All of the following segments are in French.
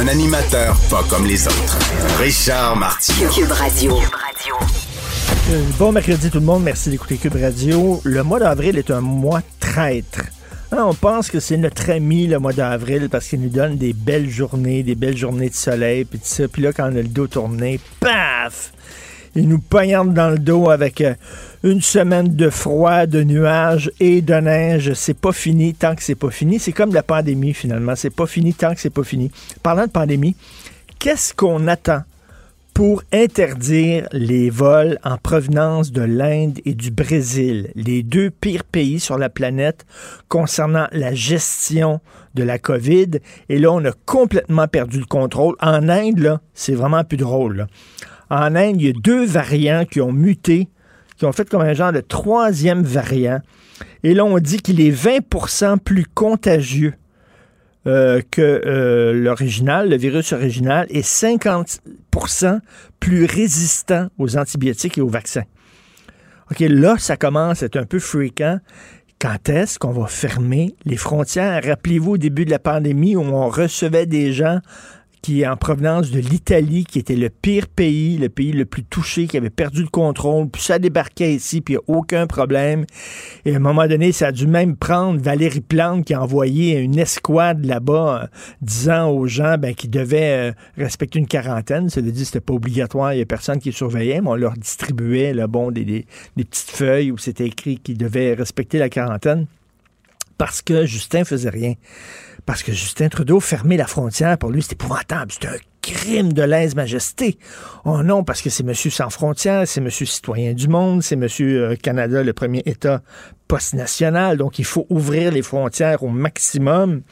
Un animateur pas comme les autres. Richard Martineau. Cube Radio. Euh, Bon mercredi tout le monde, merci d'écouter Cube Radio. Le mois d'avril est un mois traître. Hein, on pense que c'est notre ami le mois d'avril parce qu'il nous donne des belles journées, des belles journées de soleil, puis tout ça. Puis là, quand on a le dos tourné, paf! Il nous poignarde dans le dos avec euh, une semaine de froid, de nuages et de neige. C'est pas fini tant que c'est pas fini. C'est comme la pandémie finalement. C'est pas fini tant que c'est pas fini. Parlant de pandémie, qu'est-ce qu'on attend pour interdire les vols en provenance de l'Inde et du Brésil, les deux pires pays sur la planète concernant la gestion de la COVID? Et là, on a complètement perdu le contrôle. En Inde, c'est vraiment plus drôle. En Inde, il y a deux variants qui ont muté, qui ont fait comme un genre de troisième variant. Et là, on dit qu'il est 20% plus contagieux euh, que euh, l'original, le virus original, est 50% plus résistant aux antibiotiques et aux vaccins. OK, là, ça commence à être un peu fréquent. Quand est-ce qu'on va fermer les frontières? Rappelez-vous au début de la pandémie où on recevait des gens qui en provenance de l'Italie, qui était le pire pays, le pays le plus touché, qui avait perdu le contrôle, puis ça débarquait ici, puis aucun problème. Et à un moment donné, ça a dû même prendre Valérie Plante qui a envoyé une escouade là-bas, euh, disant aux gens ben, qu'ils devaient euh, respecter une quarantaine. Ça veut dire que c'était pas obligatoire, il n'y a personne qui surveillait, mais on leur distribuait là, bon, des, des, des petites feuilles où c'était écrit qu'ils devaient respecter la quarantaine parce que Justin faisait rien. Parce que Justin Trudeau fermait la frontière, pour lui, c'est épouvantable. C'est un crime de lèse-majesté. Oh non, parce que c'est monsieur sans frontières, c'est monsieur citoyen du monde, c'est monsieur euh, Canada, le premier État post-national. Donc, il faut ouvrir les frontières au maximum.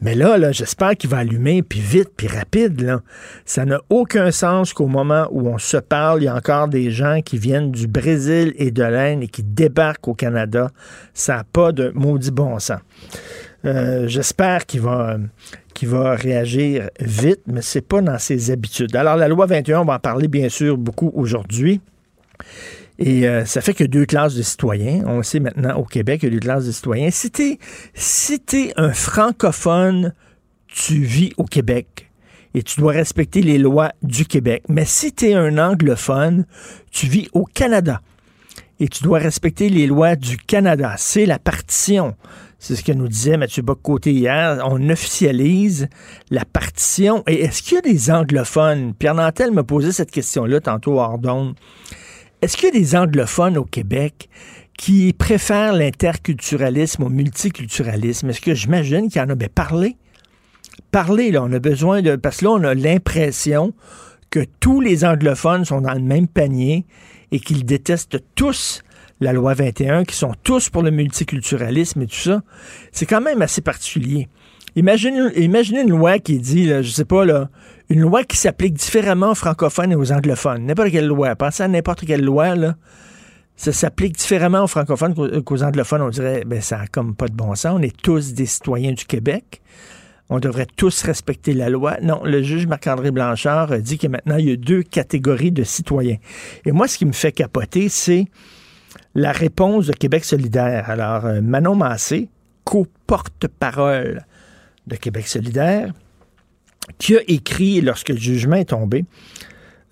Mais là, là j'espère qu'il va allumer, puis vite, puis rapide. Là. Ça n'a aucun sens qu'au moment où on se parle, il y a encore des gens qui viennent du Brésil et de l'Inde et qui débarquent au Canada. Ça n'a pas de maudit bon sens. Euh, j'espère qu'il va, va réagir vite, mais c'est pas dans ses habitudes. Alors, la loi 21, on va en parler bien sûr beaucoup aujourd'hui. Et euh, ça fait que deux classes de citoyens. On le sait maintenant au Québec, il y a deux classes de citoyens. Si t'es si un francophone, tu vis au Québec et tu dois respecter les lois du Québec. Mais si tu es un anglophone, tu vis au Canada et tu dois respecter les lois du Canada. C'est la partition. C'est ce que nous disait Mathieu Bock-Côté hier. On officialise la partition. Et est-ce qu'il y a des anglophones? Pierre Nantel m'a posé cette question-là tantôt d'onde. Est-ce qu'il y a des anglophones au Québec qui préfèrent l'interculturalisme au multiculturalisme? Est-ce que j'imagine qu'il y en a? Ben, parler. Parler, là. On a besoin de. Parce que là, on a l'impression que tous les anglophones sont dans le même panier et qu'ils détestent tous la loi 21, qui sont tous pour le multiculturalisme et tout ça. C'est quand même assez particulier. Imaginez, une loi qui dit, là, je sais pas, là, une loi qui s'applique différemment aux francophones et aux anglophones. N'importe quelle loi. Pensez à n'importe quelle loi, là. Ça s'applique différemment aux francophones qu'aux anglophones. On dirait, ben, ça a comme pas de bon sens. On est tous des citoyens du Québec. On devrait tous respecter la loi. Non, le juge Marc-André Blanchard dit que maintenant, il y a deux catégories de citoyens. Et moi, ce qui me fait capoter, c'est la réponse de Québec solidaire. Alors, euh, Manon Massé, co-porte-parole de Québec solidaire, qui a écrit, lorsque le jugement est tombé,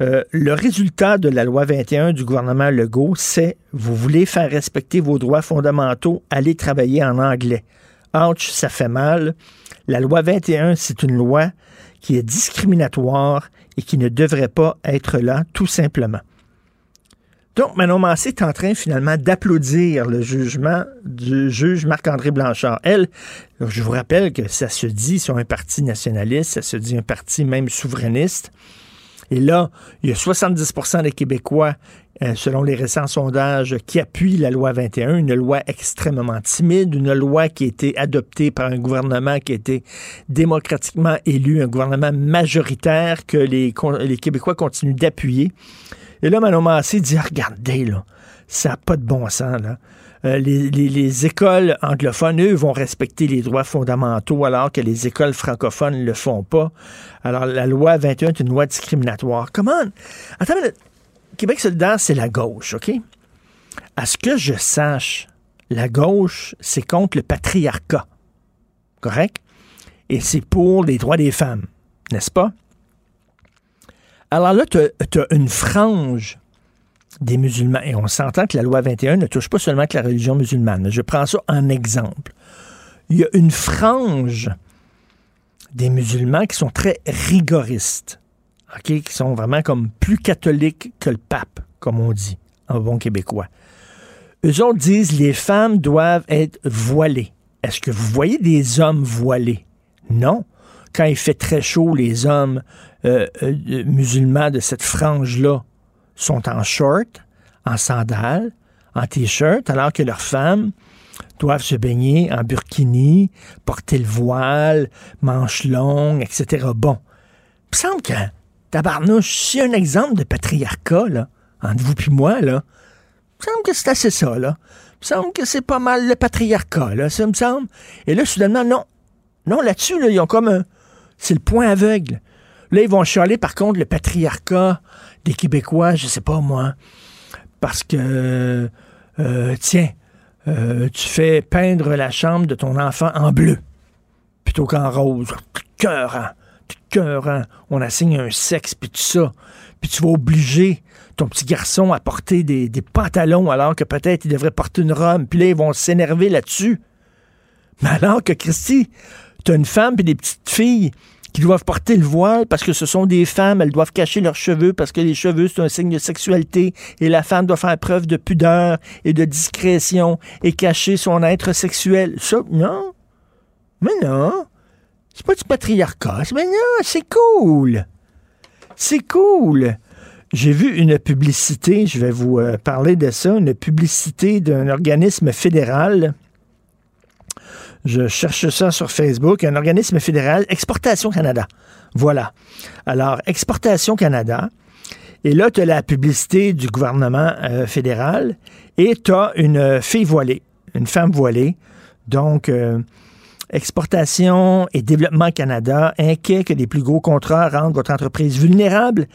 euh, le résultat de la loi 21 du gouvernement Legault, c'est vous voulez faire respecter vos droits fondamentaux, allez travailler en anglais. Ouch, ça fait mal. La loi 21, c'est une loi qui est discriminatoire et qui ne devrait pas être là, tout simplement. Donc, Manon Massé est en train finalement d'applaudir le jugement du juge Marc-André Blanchard. Elle, je vous rappelle que ça se dit sur un parti nationaliste, ça se dit un parti même souverainiste. Et là, il y a 70% des Québécois, euh, selon les récents sondages, qui appuient la loi 21, une loi extrêmement timide, une loi qui a été adoptée par un gouvernement qui a été démocratiquement élu, un gouvernement majoritaire que les, les Québécois continuent d'appuyer. Et là, Manon Massé dit, regardez, là, ça n'a pas de bon sens, là. Euh, les, écoles anglophones, eux, vont respecter les droits fondamentaux alors que les écoles francophones ne le font pas. Alors, la loi 21 est une loi discriminatoire. Comment? Attends, Québec solidaire, c'est la gauche, OK? À ce que je sache, la gauche, c'est contre le patriarcat. Correct? Et c'est pour les droits des femmes, n'est-ce pas? Alors là, tu as, une frange des musulmans. Et on s'entend que la loi 21 ne touche pas seulement que la religion musulmane. Je prends ça en exemple. Il y a une frange des musulmans qui sont très rigoristes, qui sont vraiment comme plus catholiques que le pape, comme on dit en bon québécois. Eux autres disent les femmes doivent être voilées. Est-ce que vous voyez des hommes voilés? Non. Quand il fait très chaud, les hommes euh, euh, musulmans de cette frange-là sont en short, en sandales, en t-shirt, alors que leurs femmes doivent se baigner en burkini, porter le voile, manches longues, etc. Bon, il me semble que, tabarnouche, si un exemple de patriarcat, là, entre vous et moi, là, il me semble que c'est assez ça, là. Il me semble que c'est pas mal le patriarcat, là, ça me semble. Et là, soudainement, non. Non, là-dessus, là, ils ont comme un... C'est le point aveugle. Là, ils vont chialer, par contre, le patriarcat des Québécois, je sais pas moi, parce que, euh, tiens, euh, tu fais peindre la chambre de ton enfant en bleu plutôt qu'en rose. Cœur, hein? Cœur, hein? On assigne un sexe, puis tout ça. Puis tu vas obliger ton petit garçon à porter des, pantalons alors que peut-être il devrait porter une robe. Puis là, ils vont s'énerver là-dessus. Mais alors que, Christy, tu as une femme et des petites filles qui doivent porter le voile parce que ce sont des femmes, elles doivent cacher leurs cheveux parce que les cheveux, c'est un signe de sexualité et la femme doit faire preuve de pudeur et de discrétion et cacher son être sexuel. Ça, non. Mais non. C'est pas du patriarcat. Mais non, c'est cool. C'est cool. J'ai vu une publicité, je vais vous euh, parler de ça, une publicité d'un organisme fédéral je cherche ça sur Facebook. Un organisme fédéral, Exportation Canada. Voilà. Alors, Exportation Canada. Et là, tu as la publicité du gouvernement euh, fédéral et tu as une fille voilée, une femme voilée. Donc, euh, Exportation et Développement Canada, inquiet que les plus gros contrats rendent votre entreprise vulnérable.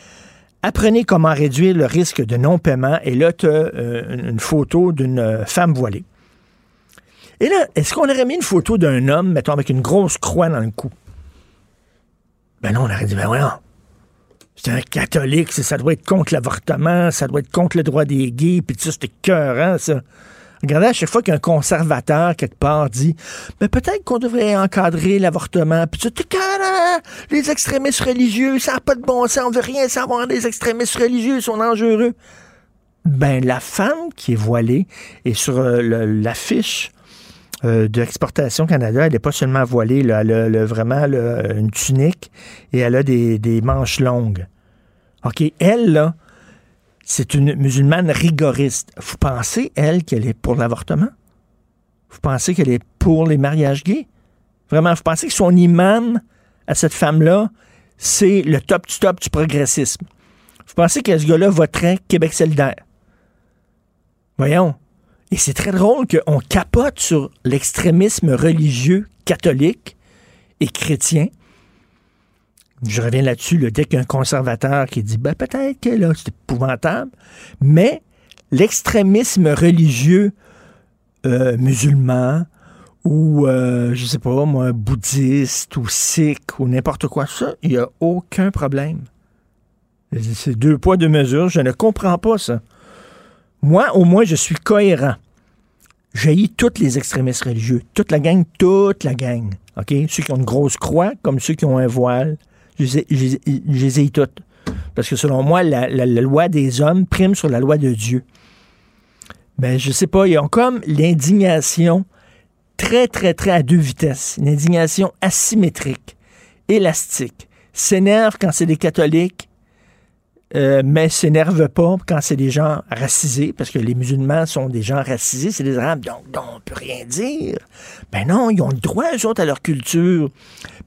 Apprenez comment réduire le risque de non-paiement. Et là, tu as euh, une photo d'une femme voilée. Et là, est-ce qu'on aurait mis une photo d'un homme, mettons, avec une grosse croix dans le cou? Ben non, on aurait dit, ben voyons. C'est un catholique, ça doit être contre l'avortement, ça doit être contre le droit des gays, puis ça, c'était cœur, ça. Regardez, à chaque fois qu'un conservateur, quelque part, dit Mais peut-être qu'on devrait encadrer l'avortement. Puis tu les extrémistes religieux, ça n'a pas de bon sens, on veut rien savoir des extrémistes religieux, ils sont dangereux. Ben, la femme qui est voilée est sur euh, l'affiche euh, de l'exportation Canada, elle n'est pas seulement voilée, elle a vraiment une tunique et elle a des, manches longues. OK, elle, là, c'est une musulmane rigoriste. Vous pensez, elle, qu'elle est pour l'avortement? Vous pensez qu'elle est pour les mariages gays? Vraiment, vous pensez que son imam à cette femme-là, c'est le top du top du progressisme? Vous pensez que ce gars-là voterait Québec solidaire? Voyons. Et c'est très drôle qu'on capote sur l'extrémisme religieux catholique et chrétien. Je reviens là-dessus, dès qu'il y a un conservateur qui dit ben, peut-être que là, c'est épouvantable, mais l'extrémisme religieux euh, musulman ou, euh, je sais pas, moi, bouddhiste ou sikh ou n'importe quoi, ça, il n'y a aucun problème. C'est deux poids, deux mesures. Je ne comprends pas ça. Moi, au moins, je suis cohérent. J'ai toutes les extrémistes religieux. Toute la gang, toute la gang. OK? Ceux qui ont une grosse croix, comme ceux qui ont un voile. Je les ai toutes. Parce que selon moi, la, loi des hommes prime sur la loi de Dieu. Ben, je sais pas, ils ont comme l'indignation très, très, très à deux vitesses. Une indignation asymétrique, élastique. S'énerve quand c'est des catholiques, euh, mais s'énerve pas quand c'est des gens racisés, parce que les musulmans sont des gens racisés, c'est des arabes, donc, donc on peut rien dire. Ben non, ils ont le droit, eux autres, à leur culture.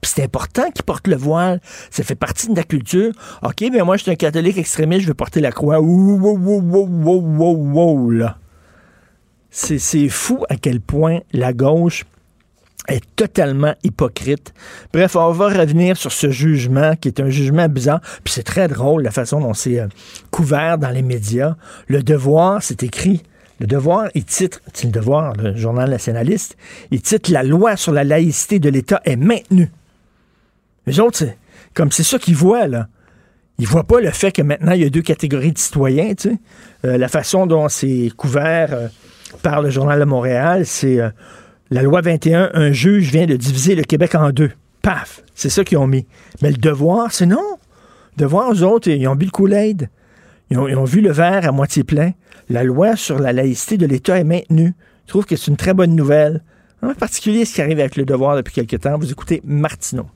Puis c'est important qu'ils portent le voile. Ça fait partie de la culture. OK, ben moi, je suis un catholique extrémiste, je veux porter la croix. Wow, wow, wow, wow, wow, là. C'est fou à quel point la gauche est totalement hypocrite. Bref, on va revenir sur ce jugement qui est un jugement bizarre. Puis c'est très drôle la façon dont c'est euh, couvert dans les médias. Le devoir, c'est écrit. Le devoir, il titre, c'est le devoir, le journal nationaliste, il titre La loi sur la laïcité de l'État est maintenue. Les autres, comme c'est ça qu'ils voient, là. Ils voient pas le fait que maintenant, il y a deux catégories de citoyens, tu sais. Euh, la façon dont c'est couvert euh, par le Journal de Montréal, c'est la loi 21, un juge vient de diviser le Québec en deux. Paf! C'est ça qu'ils ont mis. Mais le devoir, c'est non. Le devoir, eux autres, ils ont bu le Kool-Aid. Ils ont, vu le verre à moitié plein. La loi sur la laïcité de l'État est maintenue. Je trouve que c'est une très bonne nouvelle. En particulier ce qui arrive avec le devoir depuis quelque temps. Vous écoutez Martineau.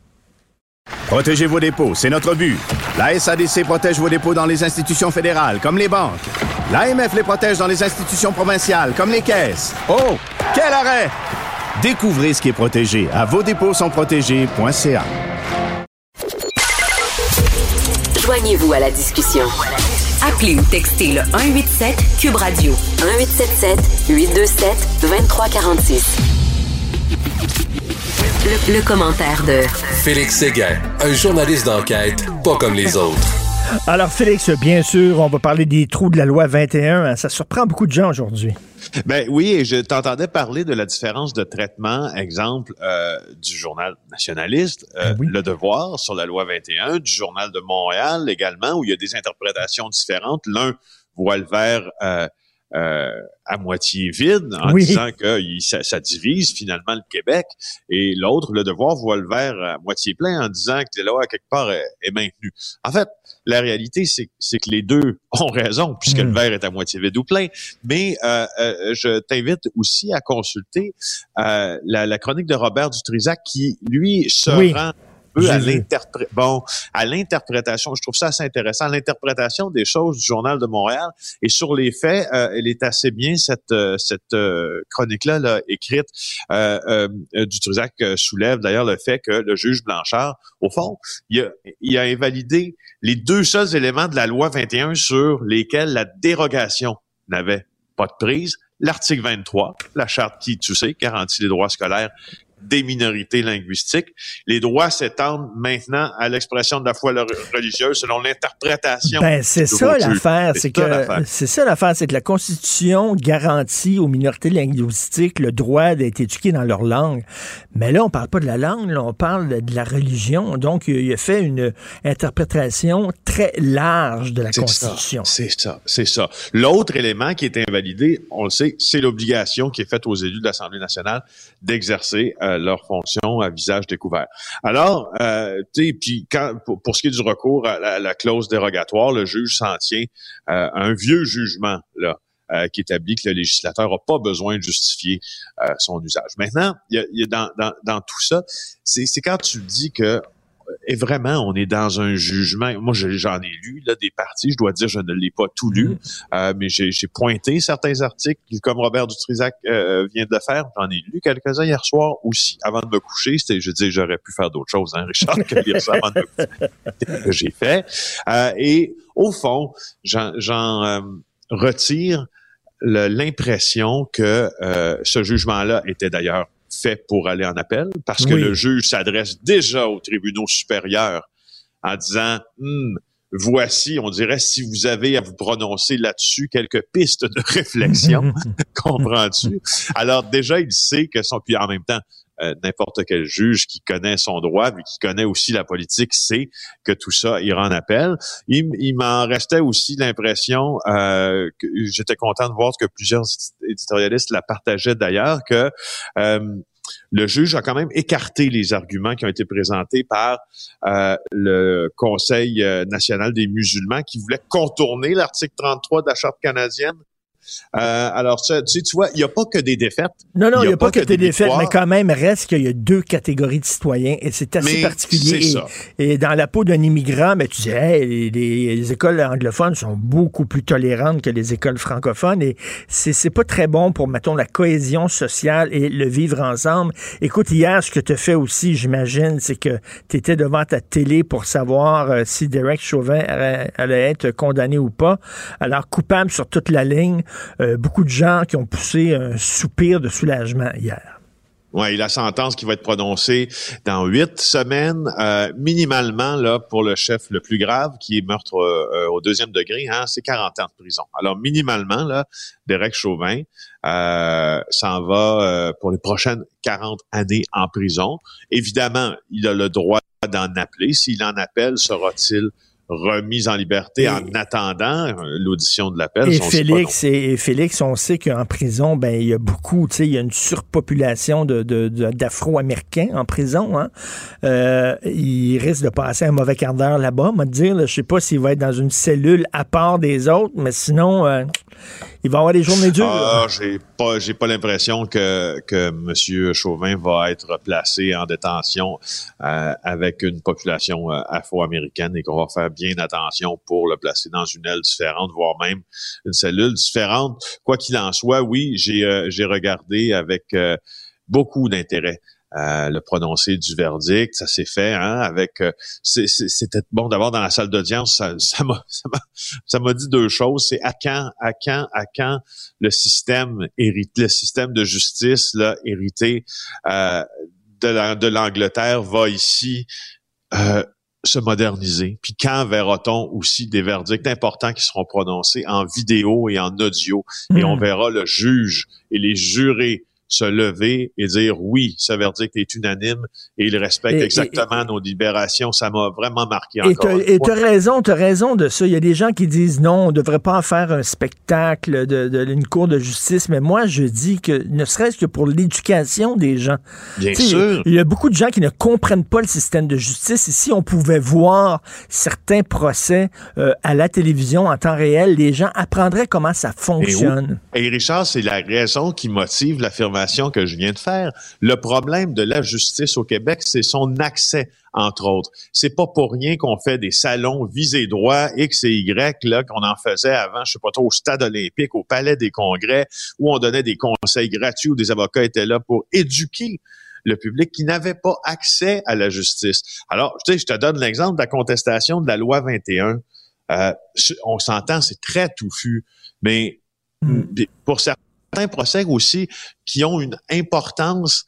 Protégez vos dépôts, c'est notre but. La SADC protège vos dépôts dans les institutions fédérales, comme les banques. L'AMF les protège dans les institutions provinciales, comme les caisses. Oh, quel arrêt! Découvrez ce qui est protégé à vos dépôts sont protégés.ca. Joignez-vous à la discussion. Appelez ou textez le 187 Cube Radio 1877 827 2346. Le, le commentaire de Félix Séguin, un journaliste d'enquête pas comme les autres. Alors Félix, bien sûr, on va parler des trous de la loi 21. Ça surprend beaucoup de gens aujourd'hui. Ben oui, et je t'entendais parler de la différence de traitement, exemple euh, du journal nationaliste, euh, ben Le Devoir sur la loi 21, du journal de Montréal également, où il y a des interprétations différentes. L'un voit le verre euh, à moitié vide en disant que ça, ça, divise finalement le Québec et l'autre, le devoir, voit le verre à moitié plein en disant que la loi quelque part est, maintenue. En fait, la réalité, c'est que les deux ont raison puisque le hmm. verre est à moitié vide ou plein. Mais euh, euh, je t'invite aussi à consulter la, la, chronique de Robert Dutrisac qui, lui, se rend à l'interprétation. Bon, à l'interprétation, je trouve ça assez intéressant, l'interprétation des choses du Journal de Montréal. Et sur les faits, euh, elle est assez bien, cette, euh, cette euh, chronique-là là, écrite. Euh, Dutrisac soulève d'ailleurs le fait que le juge Blanchard, au fond, il a, il a invalidé les deux seuls éléments de la loi 21 sur lesquels la dérogation n'avait pas de prise, l'article 23, la charte qui, tu sais, garantit les droits scolaires des minorités linguistiques. Les droits s'étendent maintenant à l'expression de la foi religieuse selon l'interprétation. Ben, c'est ça l'affaire, c'est que c'est ça l'affaire, c'est que la Constitution garantit aux minorités linguistiques le droit d'être éduquées dans leur langue. Mais là, on parle pas de la langue, là, on parle de la religion. Donc, il a fait une interprétation très large de la Constitution. C'est ça, c'est ça. L'autre élément qui est invalidé, on le sait, c'est l'obligation qui est faite aux élus de l'Assemblée nationale d'exercer euh, leur fonction à visage découvert. Alors, euh, tu sais, puis quand pour, ce qui est du recours à la, clause dérogatoire, le juge s'en tient euh, à un vieux jugement là. Euh, qui établit que le législateur n'a pas besoin de justifier son usage. Maintenant, il y a, dans, dans, dans, tout ça, c'est quand tu dis que et vraiment, on est dans un jugement. Moi, j'en ai lu là, des parties. Je dois dire, je ne l'ai pas tout lu, mm. euh, mais j'ai pointé certains articles, comme Robert Dutrisac euh, vient de le faire. J'en ai lu quelques-uns hier soir aussi, avant de me coucher. C'était, je dis, j'aurais pu faire d'autres choses, hein, Richard, que lire ça avant de me coucher. j'ai fait. Euh, et au fond, j'en retire l'impression que ce jugement-là était d'ailleurs fait pour aller en appel, parce que le juge s'adresse déjà aux tribunaux supérieurs en disant hmm, voici, on dirait, si vous avez à vous prononcer là-dessus quelques pistes de réflexion, comprends-tu? Alors déjà, il sait que son, puis en même temps, euh, n'importe quel juge qui connaît son droit, mais qui connaît aussi la politique, sait que tout ça ira en appel. Il, m'en restait aussi l'impression, euh, que j'étais content de voir que plusieurs éditorialistes la partageaient d'ailleurs, que euh, le juge a quand même écarté les arguments qui ont été présentés par le Conseil national des musulmans qui voulait contourner l'article 33 de la Charte canadienne Euh, alors, tu, tu, tu vois, il n'y a pas que des défaites. Non, non, il n'y a, pas, que, des défaites, mais quand même, reste qu'il y a deux catégories de citoyens et c'est assez particulier. Et, et, dans la peau d'un immigrant, mais tu dis, hey, les, écoles anglophones sont beaucoup plus tolérantes que les écoles francophones et c'est pas très bon pour, mettons, la cohésion sociale et le vivre ensemble. Écoute, hier, ce que tu as fait aussi, j'imagine, c'est que tu étais devant ta télé pour savoir euh, si Derek Chauvin allait être condamné ou pas. Alors, coupable sur toute la ligne, euh, beaucoup de gens qui ont poussé un soupir de soulagement hier. Oui, la sentence qui va être prononcée dans huit semaines, euh, minimalement là pour le chef le plus grave, qui est meurtre euh, au deuxième degré, hein, c'est 40 ans de prison. Alors minimalement là, Derek Chauvin s'en va pour les prochaines 40 années en prison. Évidemment, il a le droit d'en appeler. S'il en appelle, sera-t-il remise en liberté en attendant l'audition de l'appel. Et Félix, et, Félix, on sait qu'en prison, ben il y a beaucoup, tu sais, il y a une surpopulation de, d'Afro-Américains en prison. Hein. Euh, il risque de passer un mauvais quart d'heure là-bas, me dire. je sais pas s'il va être dans une cellule à part des autres, mais sinon, euh, il va avoir des journées dures. Ah, j'ai pas, j'ai pas l'impression que que Monsieur Chauvin va être placé en détention euh, avec une population euh, afro-américaine et qu'on va faire bien attention pour le placer dans une aile différente, voire même une cellule différente. Quoi qu'il en soit, oui, j'ai euh, j'ai regardé avec beaucoup d'intérêt euh, le prononcé du verdict. Ça s'est fait hein, avec. Euh, c'était bon d'abord dans la salle d'audience. Ça m'a ça m'a dit deux choses. C'est à quand, à quand, à quand le système hérité, le système de justice là hérité euh, de l'Angleterre va ici. se moderniser. Puis quand verra-t-on aussi des verdicts importants qui seront prononcés en vidéo et en audio? Et on hmm. verra le juge et les jurés se lever et dire oui, ce verdict est unanime et il respecte exactement nos libérations. Ça m'a vraiment marqué encore. Et tu as raison, tu as raison de ça. Il y a des gens qui disent non, on ne devrait pas en faire un spectacle de, de, cour de justice, mais moi je dis que ne serait-ce que pour l'éducation des gens. Bien sûr. Il y a beaucoup de gens qui ne comprennent pas le système de justice et si on pouvait voir certains procès euh, à la télévision en temps réel, les gens apprendraient comment ça fonctionne. Et, Richard, c'est la raison qui motive que je viens de faire. Le problème de la justice au Québec, c'est son accès, entre autres. C'est pas pour rien qu'on fait des salons visés droit X et Y, là, qu'on en faisait avant, je sais pas trop, au stade olympique, au palais des congrès, où on donnait des conseils gratuits, où des avocats étaient là pour éduquer le public qui n'avait pas accès à la justice. Alors, tu sais, je te donne l'exemple de la contestation de la loi 21. Euh, on s'entend, c'est très touffu, mais hmm. pour certains certains procès aussi qui ont une importance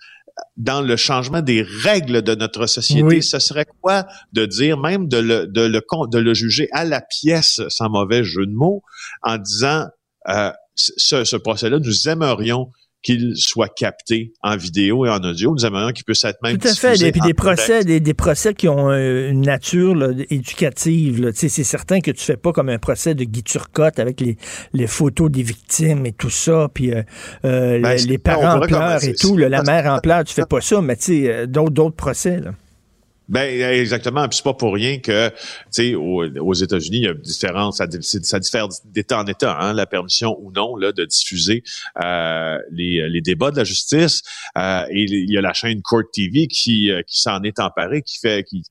dans le changement des règles de notre société. Ce serait quoi de dire, même de le, de le, de le juger à la pièce, sans mauvais jeu de mots, en disant, euh, ce, ce procès-là, nous aimerions qu'il soit capté en vidéo et en audio. Nous aimerions qu'il puisse être même Tout à fait. Et puis des procès, des, procès qui ont euh, une nature éducative. C'est certain que tu fais pas comme un procès de Guy Turcotte avec les, les photos des victimes et tout ça, puis euh, euh, ben, les, parents pleurent et tout, la mère en pleurs. Tu fais pas ça, mais tu sais, d'autres procès. Là. Ben exactement. Puis c'est pas pour rien que, tu sais, aux, États-Unis, il y a différence, ça, ça diffère d'État en État, hein, la permission ou non là de diffuser euh, les, débats de la justice. Euh, et il y a la chaîne Court TV qui, euh, qui s'en est emparée, qui fait qui,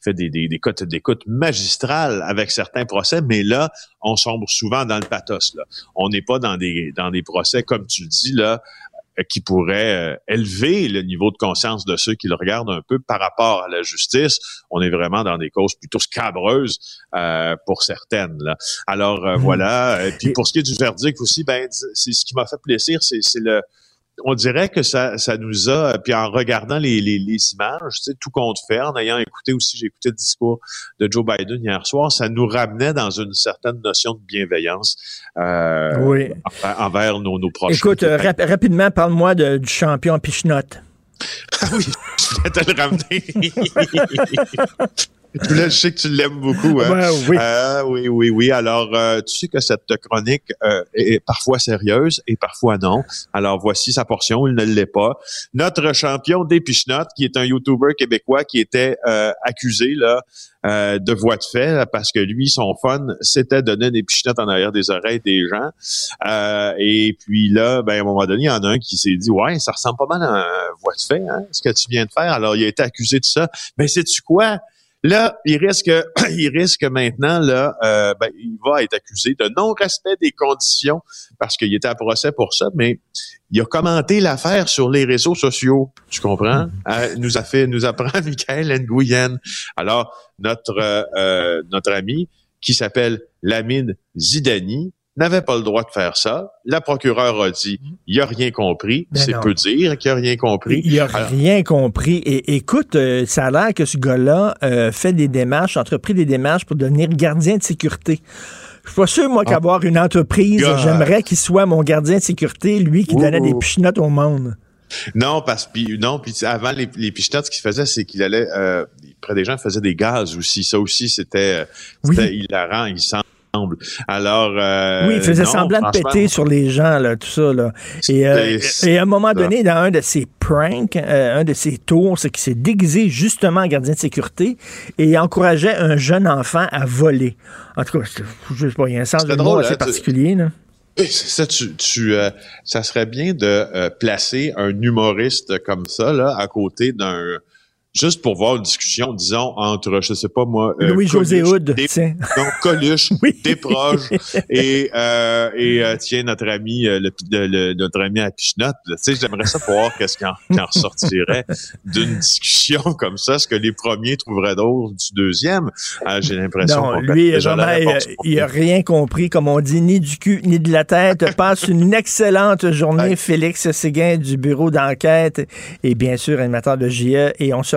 fait des, des, cotes d'écoute magistrales avec certains procès, mais là, on sombre souvent dans le pathos. Là. On n'est pas dans des dans des procès comme tu le dis là euh, qui pourrait euh, élever le niveau de conscience de ceux qui le regardent un peu par rapport à la justice. On est vraiment dans des causes plutôt scabreuses euh, pour certaines. Là. Alors euh, mmh. voilà. Et puis pour ce qui est du verdict aussi, ben c'est ce qui m'a fait plaisir, c'est le on dirait que ça, ça nous a, puis en regardant les, les, les images, tu sais, tout compte fait, en ayant écouté aussi, j'ai écouté le discours de Joe Biden hier soir, ça nous ramenait dans une certaine notion de bienveillance euh, envers nos, nos proches. Écoute, euh, rapidement, parle-moi du champion Pichenotte. ah oui, je voulais te le ramener. Là, je sais que tu l'aimes beaucoup. Hein? Oui. Euh, oui, oui, oui. Alors, euh, tu sais que cette chronique euh, est parfois sérieuse et parfois non. Alors, voici sa portion. Il ne l'est pas. Notre champion des pichenottes, qui est un YouTuber québécois qui était euh, accusé là euh, de voie de fait là, parce que lui, son fun, c'était donner des pichenottes en arrière des oreilles des gens. Euh, et puis là, ben, à un moment donné, il y en a un qui s'est dit, ouais, ça ressemble pas mal à un voie de fait, hein, ce que tu viens de faire. Alors, il a été accusé de ça. Mais sais-tu quoi? Là, il risque, il risque maintenant, là, euh, ben, il va être accusé de non-respect des conditions parce qu'il était à procès pour ça, mais il a commenté l'affaire sur les réseaux sociaux. Tu comprends? Euh, nous a fait, nous apprend Michael Nguyen. Alors, notre, euh, euh, notre ami qui s'appelle Lamine Zidani n'avait pas le droit de faire ça. La procureure a dit, il a rien compris. Ben C'est peu dire qu'il a rien compris. Il a Alors, rien compris. Et écoute, euh, ça a l'air que ce gars-là euh, fait des démarches, entrepris des démarches pour devenir gardien de sécurité. Je suis pas sûr, moi, qu'avoir une entreprise, j'aimerais qu'il soit mon gardien de sécurité, lui qui donnait des pichenottes au monde. Non, parce que non, puis avant les, les pichenottes, ce qu'il faisait, c'est qu'il allait euh, près des gens, il faisait des gaz aussi. Ça aussi, c'était Oui. hilarant, il Alors euh, Oui, il faisait non, semblant de péter sur les gens, là, tout ça. Là. Et, euh, et à un moment donné, dans un de ses pranks, euh, un de ses tours, c'est qu'il s'est déguisé justement en gardien de sécurité et il encourageait un jeune enfant à voler. En tout cas, je sais pas, il y a un sens de drôle, assez hein, particulier. Là. Eh, Ça, tu, tu, euh, ça serait bien de euh, placer un humoriste comme ça là à côté d'un juste pour voir une discussion, disons entre, je sais pas moi, euh, Louis-José tiens. non, Coluche, Oui. des proches et euh, et euh, tiens notre ami euh, le, le- notre ami à Pichenotte, tu sais j'aimerais ça pour voir qu'est-ce qui en, qui en ressortirait d'une discussion comme ça, ce que les premiers trouveraient drôle du deuxième. Euh, J'ai l'impression Non, qu'on lui, vraiment, la il, a rien compris, comme on dit, ni du cul, ni de la tête. Passe une excellente journée. Félix Séguin du bureau d'enquête et bien sûr, animateur de JE. Et on se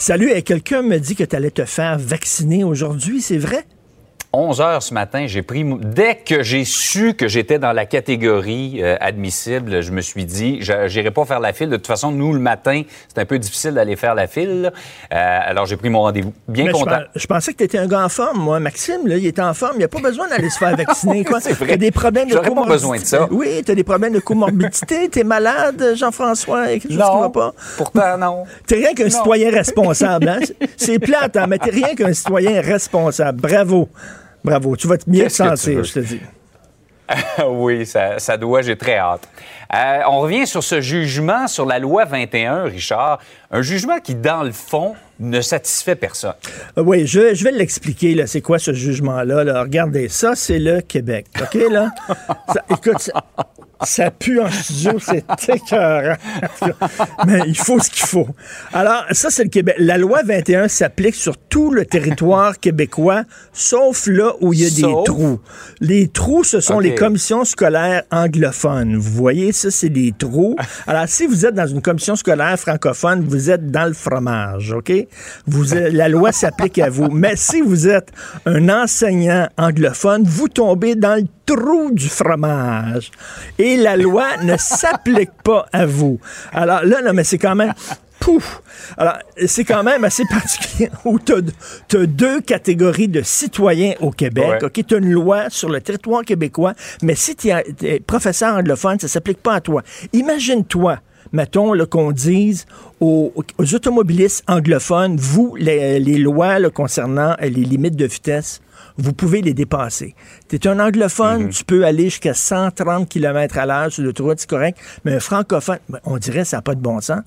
Salut, et quelqu'un me dit que tu allais te faire vacciner aujourd'hui, c'est vrai? 11 heures ce matin, j'ai pris. Dès que j'ai su que j'étais dans la catégorie euh, admissible, je me suis dit, je n'irai pas faire la file. De toute façon, nous, le matin, c'est un peu difficile d'aller faire la file. Euh, alors, j'ai pris mon rendez-vous. Bien Mais content. je pensais que tu étais un gars en forme, moi. Maxime, là, il est en forme. Il n'y a pas besoin d'aller se faire vacciner. quoi. C'est vrai. T'as des problèmes de J'aurais pas comorbidité. besoin de ça. Oui, tu as des problèmes de comorbidité. tu es malade, Jean-François, quelque chose qui va pas? pourtant, non. T'es rien qu'un Non. citoyen responsable. Hein? C'est- C'est plate, hein, mais t'es rien qu'un citoyen responsable. Bravo. Bravo. Tu vas te mieux sentir, je te dis. oui, ça, ça doit, j'ai très hâte. Euh, on revient sur ce jugement sur la loi 21, Richard. Un jugement qui, dans le fond, ne satisfait personne. Euh, Oui, je, je vais l'expliquer, là. C'est quoi ce jugement-là? Là? Regardez, ça, c'est le Québec. OK, là? Ça- écoute, ça, ça pue en studio, c'est écœurant. Mais il faut ce qu'il faut. Alors, ça, c'est le Québec. La loi 21 s'applique sur tout le territoire québécois, sauf là où il y a des trous. Les trous, ce sont les commissions scolaires anglophones. Vous voyez, ça, c'est des trous. Alors, si vous êtes dans une commission scolaire francophone, vous êtes dans le fromage, OK? Vous, êtes- la loi s'applique à vous. Mais si vous êtes un enseignant anglophone, vous tombez dans le trou du fromage. Et la loi ne s'applique pas à vous. Alors là, non, mais c'est quand même... Pouf! Alors, c'est quand même assez particulier où tu as, deux catégories de citoyens au Québec. Ouais. OK, tu as une loi sur le territoire québécois, mais si tu es professeur anglophone, ça s'applique pas à toi. Imagine-toi, mettons, qu'on dise aux, aux automobilistes anglophones, vous, les, les lois là, concernant euh, les limites de vitesse, vous pouvez les dépasser. Tu es un anglophone, tu peux aller jusqu'à 130 km à l'heure sur l'autoroute, c'est correct, mais un francophone, ben, on dirait que ça n'a pas de bon sens.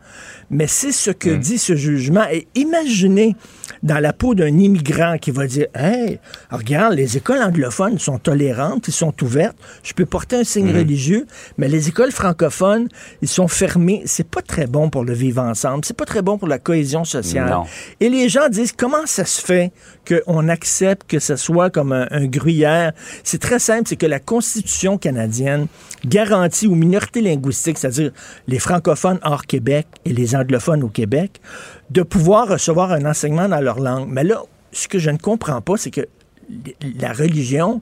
Mais c'est ce que dit ce jugement. Et imaginez dans la peau d'un immigrant qui va dire Hey, regarde, les écoles anglophones sont tolérantes, ils sont ouvertes, je peux porter un signe religieux, mais les écoles francophones, ils sont fermées. C'est pas très bon pour le vivre ensemble, c'est pas très bon pour la cohésion sociale. Non. Et les gens disent comment ça se fait qu'on accepte que ce soit comme un, un gruyère. C'est très simple, c'est que la Constitution canadienne garantit aux minorités linguistiques, c'est-à-dire les francophones hors Québec et les anglophones au Québec, de pouvoir recevoir un enseignement dans leur langue. Mais là, ce que je ne comprends pas, c'est que la religion,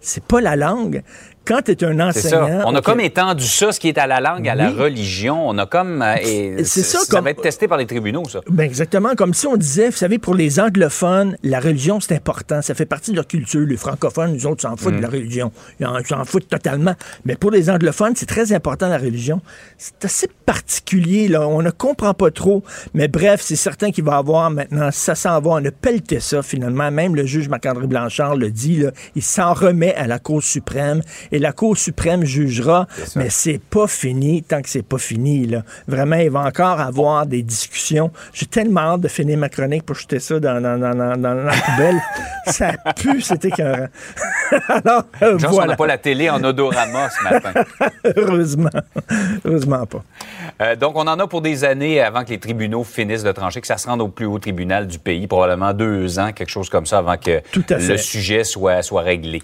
c'est pas la langue quand tu es un enseignant. On a comme étendu ça, ce qui est à la langue, à la religion. On a comme. Euh, c'est ça. Ça va être testé par les tribunaux, ça. Ben exactement. Comme si on disait, vous savez, pour les anglophones, la religion, c'est important. Ça fait partie de leur culture. Les francophones, nous autres, s'en foutent de la mm. religion. Ils s'en foutent totalement. Mais pour les anglophones, c'est très important, la religion. C'est assez particulier, là. On ne comprend pas trop. Mais bref, c'est certain qu'il va y avoir maintenant, ça s'en va. On a pelleté ça, finalement. Même le juge Marc-André Blanchard le dit, là. Il s'en remet à la Cour suprême. Et la Cour suprême jugera, mais c'est pas fini tant que c'est pas fini. Là. Vraiment, il va encore avoir des discussions. J'ai tellement hâte de finir ma chronique pour jeter ça dans, dans, dans, dans la poubelle. ça pue, c'était écœurant. Alors, euh, voilà. on n'a pas la télé en odorama ce matin. Heureusement. Heureusement pas. Euh, donc, on en a pour des années avant que les tribunaux finissent de trancher, que ça se rende au plus haut tribunal du pays, probablement deux ans, quelque chose comme ça, avant que le sujet soit, soit réglé.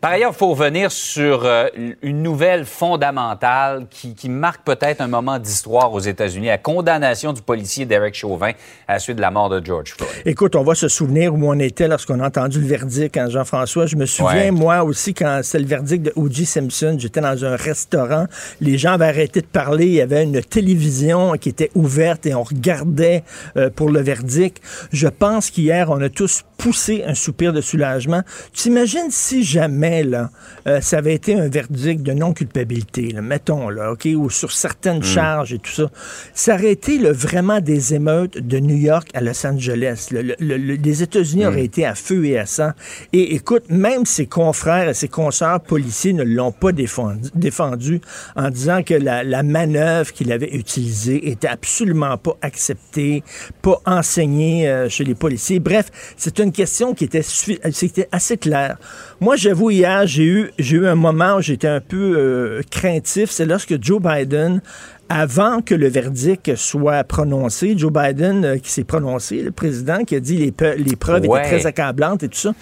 Par ailleurs, il faut revenir sur euh, une nouvelle fondamentale qui, qui marque peut-être un moment d'histoire aux États-Unis, la condamnation du policier Derek Chauvin à la suite de la mort de George Floyd. Écoute, on va se souvenir où on était lorsqu'on a entendu le verdict, hein, Jean-François. Je me souviens, moi aussi, quand c'est le verdict de O.J. Simpson, j'étais dans un restaurant, les gens avaient arrêté de parler, il y avait une télévision qui était ouverte et on regardait euh, pour le verdict. Je pense qu'hier, on a tous poussé un soupir de soulagement. Tu t'imagines si jamais, là, euh, ça avait été un verdict de non-culpabilité, mettons, là, OK, ou sur certaines hmm. charges et tout ça. Ça aurait été le, vraiment des émeutes de New York à Los Angeles. les États-Unis hmm. auraient été à feu et à sang. Et écoute, même ses confrères et ses consoeurs policiers ne l'ont pas défendu, défendu, en disant que la, la manœuvre qu'il avait utilisée était absolument pas acceptée, pas enseignée euh, chez les policiers. Bref, c'est une question qui était, assez claire. Moi, j'avoue, hier, j'ai eu, j'ai eu un moment où j'étais un peu euh, craintif. C'est lorsque Joe Biden avant que le verdict soit prononcé, Joe Biden euh, qui s'est prononcé, le président qui a dit les, les preuves étaient très accablantes et tout ça.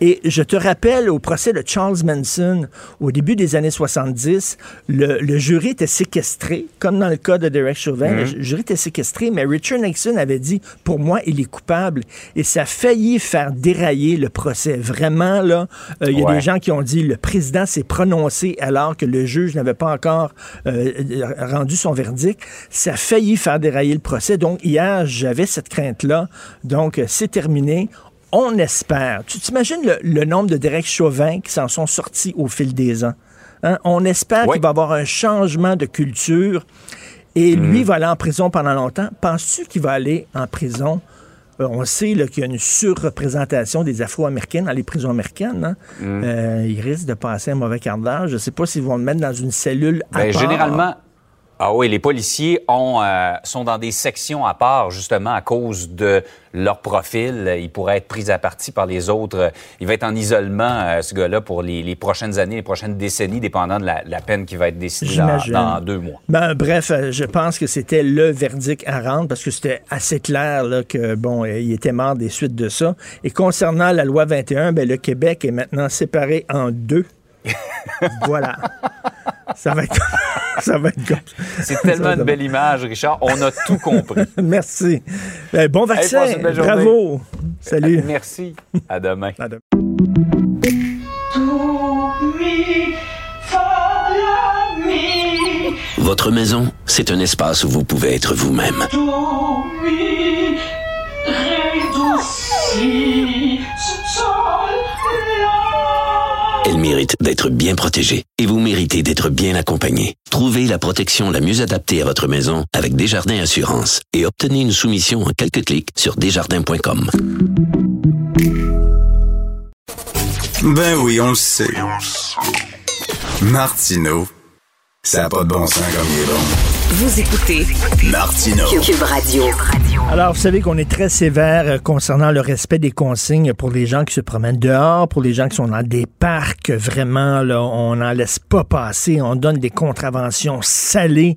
Et je te rappelle, au procès de Charles Manson, au début des années 70, le, jury était séquestré, comme dans le cas de Derek Chauvin. Le mhm. jury était séquestré, mais Richard Nixon avait dit, pour moi, il est coupable. Et ça a failli faire dérailler le procès. Vraiment, là, euh, il y a des gens qui ont dit, le président s'est prononcé alors que le juge n'avait pas encore euh, rendu son verdict. Ça a failli faire dérailler le procès. Donc, hier, j'avais cette crainte-là. Donc, c'est terminé on espère. Tu t'imagines le, nombre de Derek Chauvin qui s'en sont sortis au fil des ans? Hein? On espère qu'il va y avoir un changement de culture et mm. lui va aller en prison pendant longtemps. Penses-tu qu'il va aller en prison? Euh, on sait qu'il y a une surreprésentation des Afro-Américains dans les prisons américaines. Hein? Mm. Euh, il risque de passer un mauvais quart d'heure. Je ne sais pas s'ils vont le mettre dans une cellule à ben, Généralement, ah oui, les policiers ont, euh, sont dans des sections à part, justement, à cause de leur profil. Ils pourraient être pris à partie par les autres. Il va être en isolement, euh, ce gars-là, pour les, prochaines années, les prochaines décennies, dépendant de la, peine qui va être décidée dans, deux mois. Ben, bref, euh, je pense que c'était le verdict à rendre parce que c'était assez clair là, que, bon, il était mort des suites de ça. Et concernant la loi 21, ben, le Québec est maintenant séparé en deux. voilà. Ça va être, ça va être C'est tellement une belle image, Richard. On a tout compris. Merci. Ben, bon vaccin. Bravo. Salut. Merci. À demain. À demain. Votre maison, c'est un espace où vous pouvez être vous-même. Elle mérite d'être bien protégée et vous méritez d'être bien accompagné. Trouvez la protection la mieux adaptée à votre maison avec Desjardins Assurance et obtenez une soumission en quelques clics sur desjardins.com. Ben oui, on le sait. Martineau, ça n'a pas de bon sens comme il est bon. Vous écoutez Martino Cube Radio. Alors, vous savez qu'on est très sévère euh, concernant le respect des consignes pour les gens qui se promènent dehors, pour les gens qui sont dans des parcs. Vraiment, là, on n'en laisse pas passer. On donne des contraventions salées.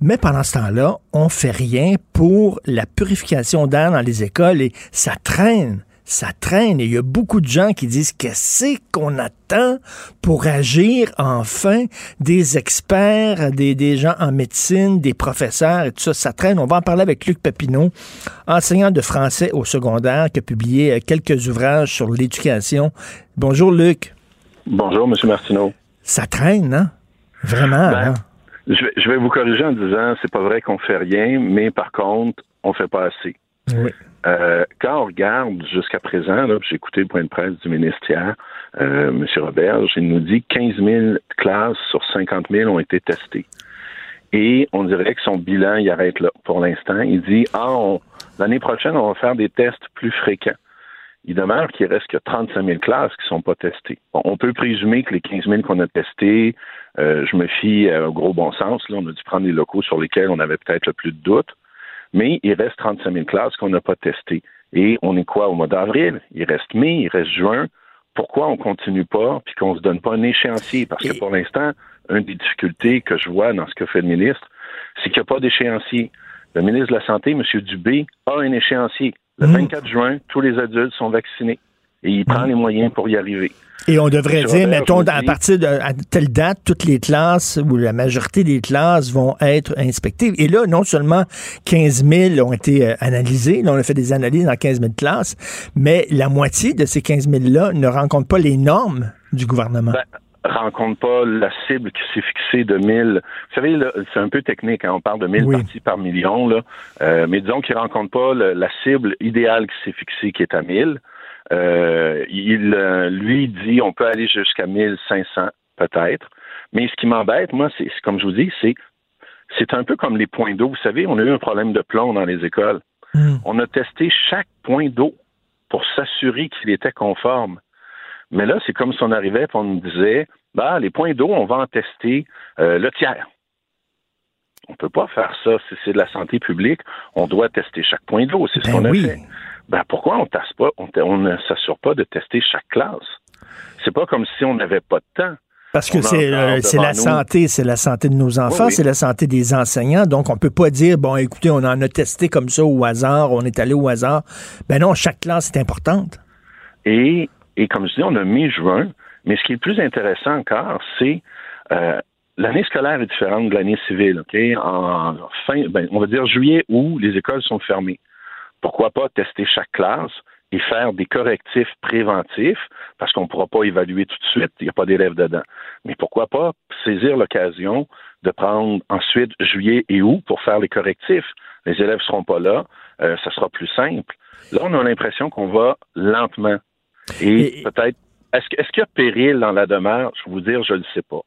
Mais pendant ce temps-là, on fait rien pour la purification d'air dans les écoles et ça traîne ça traîne. Et il y a beaucoup de gens qui disent qu'est-ce qu'on attend pour agir enfin? Des experts, des, des gens en médecine, des professeurs et tout ça. Ça traîne. On va en parler avec Luc Papineau, enseignant de français au secondaire, qui a publié euh, quelques ouvrages sur l'éducation. Bonjour, Luc. Bonjour, M. Martineau. Ça traîne, hein? Vraiment, ben, hein? Je vais, vous corriger en disant c'est pas vrai qu'on fait rien, mais par contre, on fait pas assez. Euh, quand on regarde jusqu'à présent, j'ai écouté le point de presse du ministère, euh, M. Robert, il nous dit 15 000 classes sur 50 000 ont été testées. Et on dirait que son bilan, il arrête là pour l'instant. Il dit, ah, l'année prochaine, on va faire des tests plus fréquents. Il demeure qu'il reste que 35 000 classes qui ne sont pas testées. on peut présumer que les 15 000 qu'on a testés, euh, je me fie au gros bon sens. Là, on a dû prendre les locaux sur lesquels on avait peut-être le plus de doutes. Mais il reste 35 000 classes qu'on n'a pas testées. Et on est quoi au mois d'avril? Il reste mai, il reste juin. Pourquoi on continue pas puis qu'on se donne pas un échéancier? Parce que pour l'instant, une des difficultés que je vois dans ce que fait le ministre, c'est qu'il n'y a pas d'échéancier. Le ministre de la Santé, M. Dubé, a un échéancier. Le 24 mmh. juin, tous les adultes sont vaccinés. Et il prend mmh. les moyens pour y arriver. Et on devrait dire, mettons, à partir de telle date, toutes les classes ou la majorité des classes vont être inspectées. Et là, non seulement 15 000 ont été euh, analysés, là, on a fait des analyses dans 15 000 classes, mais la moitié de ces 15 000-là ne rencontrent pas les normes du gouvernement. Ben, rencontre pas la cible qui s'est fixée de 1000. Vous savez, c'est un peu technique, hein, on parle de 1000 parties par million, là. Euh, mais disons qu'il rencontre pas la cible idéale qui s'est fixée, qui est à 1000. Euh, il euh, lui dit on peut aller jusqu'à 1500 peut-être. Mais ce qui m'embête, moi, c'est comme je vous dis, c'est c'est un peu comme les points d'eau. Vous savez, on a eu un problème de plomb dans les écoles. Hmm. On a testé chaque point d'eau pour s'assurer qu'il était conforme. Mais là, c'est comme si on arrivait et on nous disait, bah, les points d'eau, on va en tester euh, le tiers. On ne peut pas faire ça. Si c'est de la santé publique, on doit tester chaque point d'eau. C'est ce ben qu'on a fait ben pourquoi on tasse pas, on, ne s'assure pas de tester chaque classe? C'est pas comme si on n'avait pas de temps. Parce que c'est euh, la santé, c'est la santé de nos enfants, c'est la santé des enseignants. Donc, on peut pas dire, bon, écoutez, on en a testé comme ça au hasard, on est allé au hasard. Ben non, chaque classe est importante. Et, et comme je dis, on a mi-juin, mais ce qui est le plus intéressant encore, c'est euh, l'année scolaire est différente de l'année civile, OK? En fin, ben, on va dire juillet où les écoles sont fermées pourquoi pas tester chaque classe et faire des correctifs préventifs, parce qu'on ne pourra pas évaluer tout de suite, il n'y a pas d'élèves dedans. Mais pourquoi pas saisir l'occasion de prendre ensuite juillet et août pour faire les correctifs. Les élèves ne seront pas là, euh, ça sera plus simple. Là, on a l'impression qu'on va lentement. Et, peut-être, est-ce, est-ce qu'il y a péril dans la demeure? Je vais vous dire, je ne le sais pas.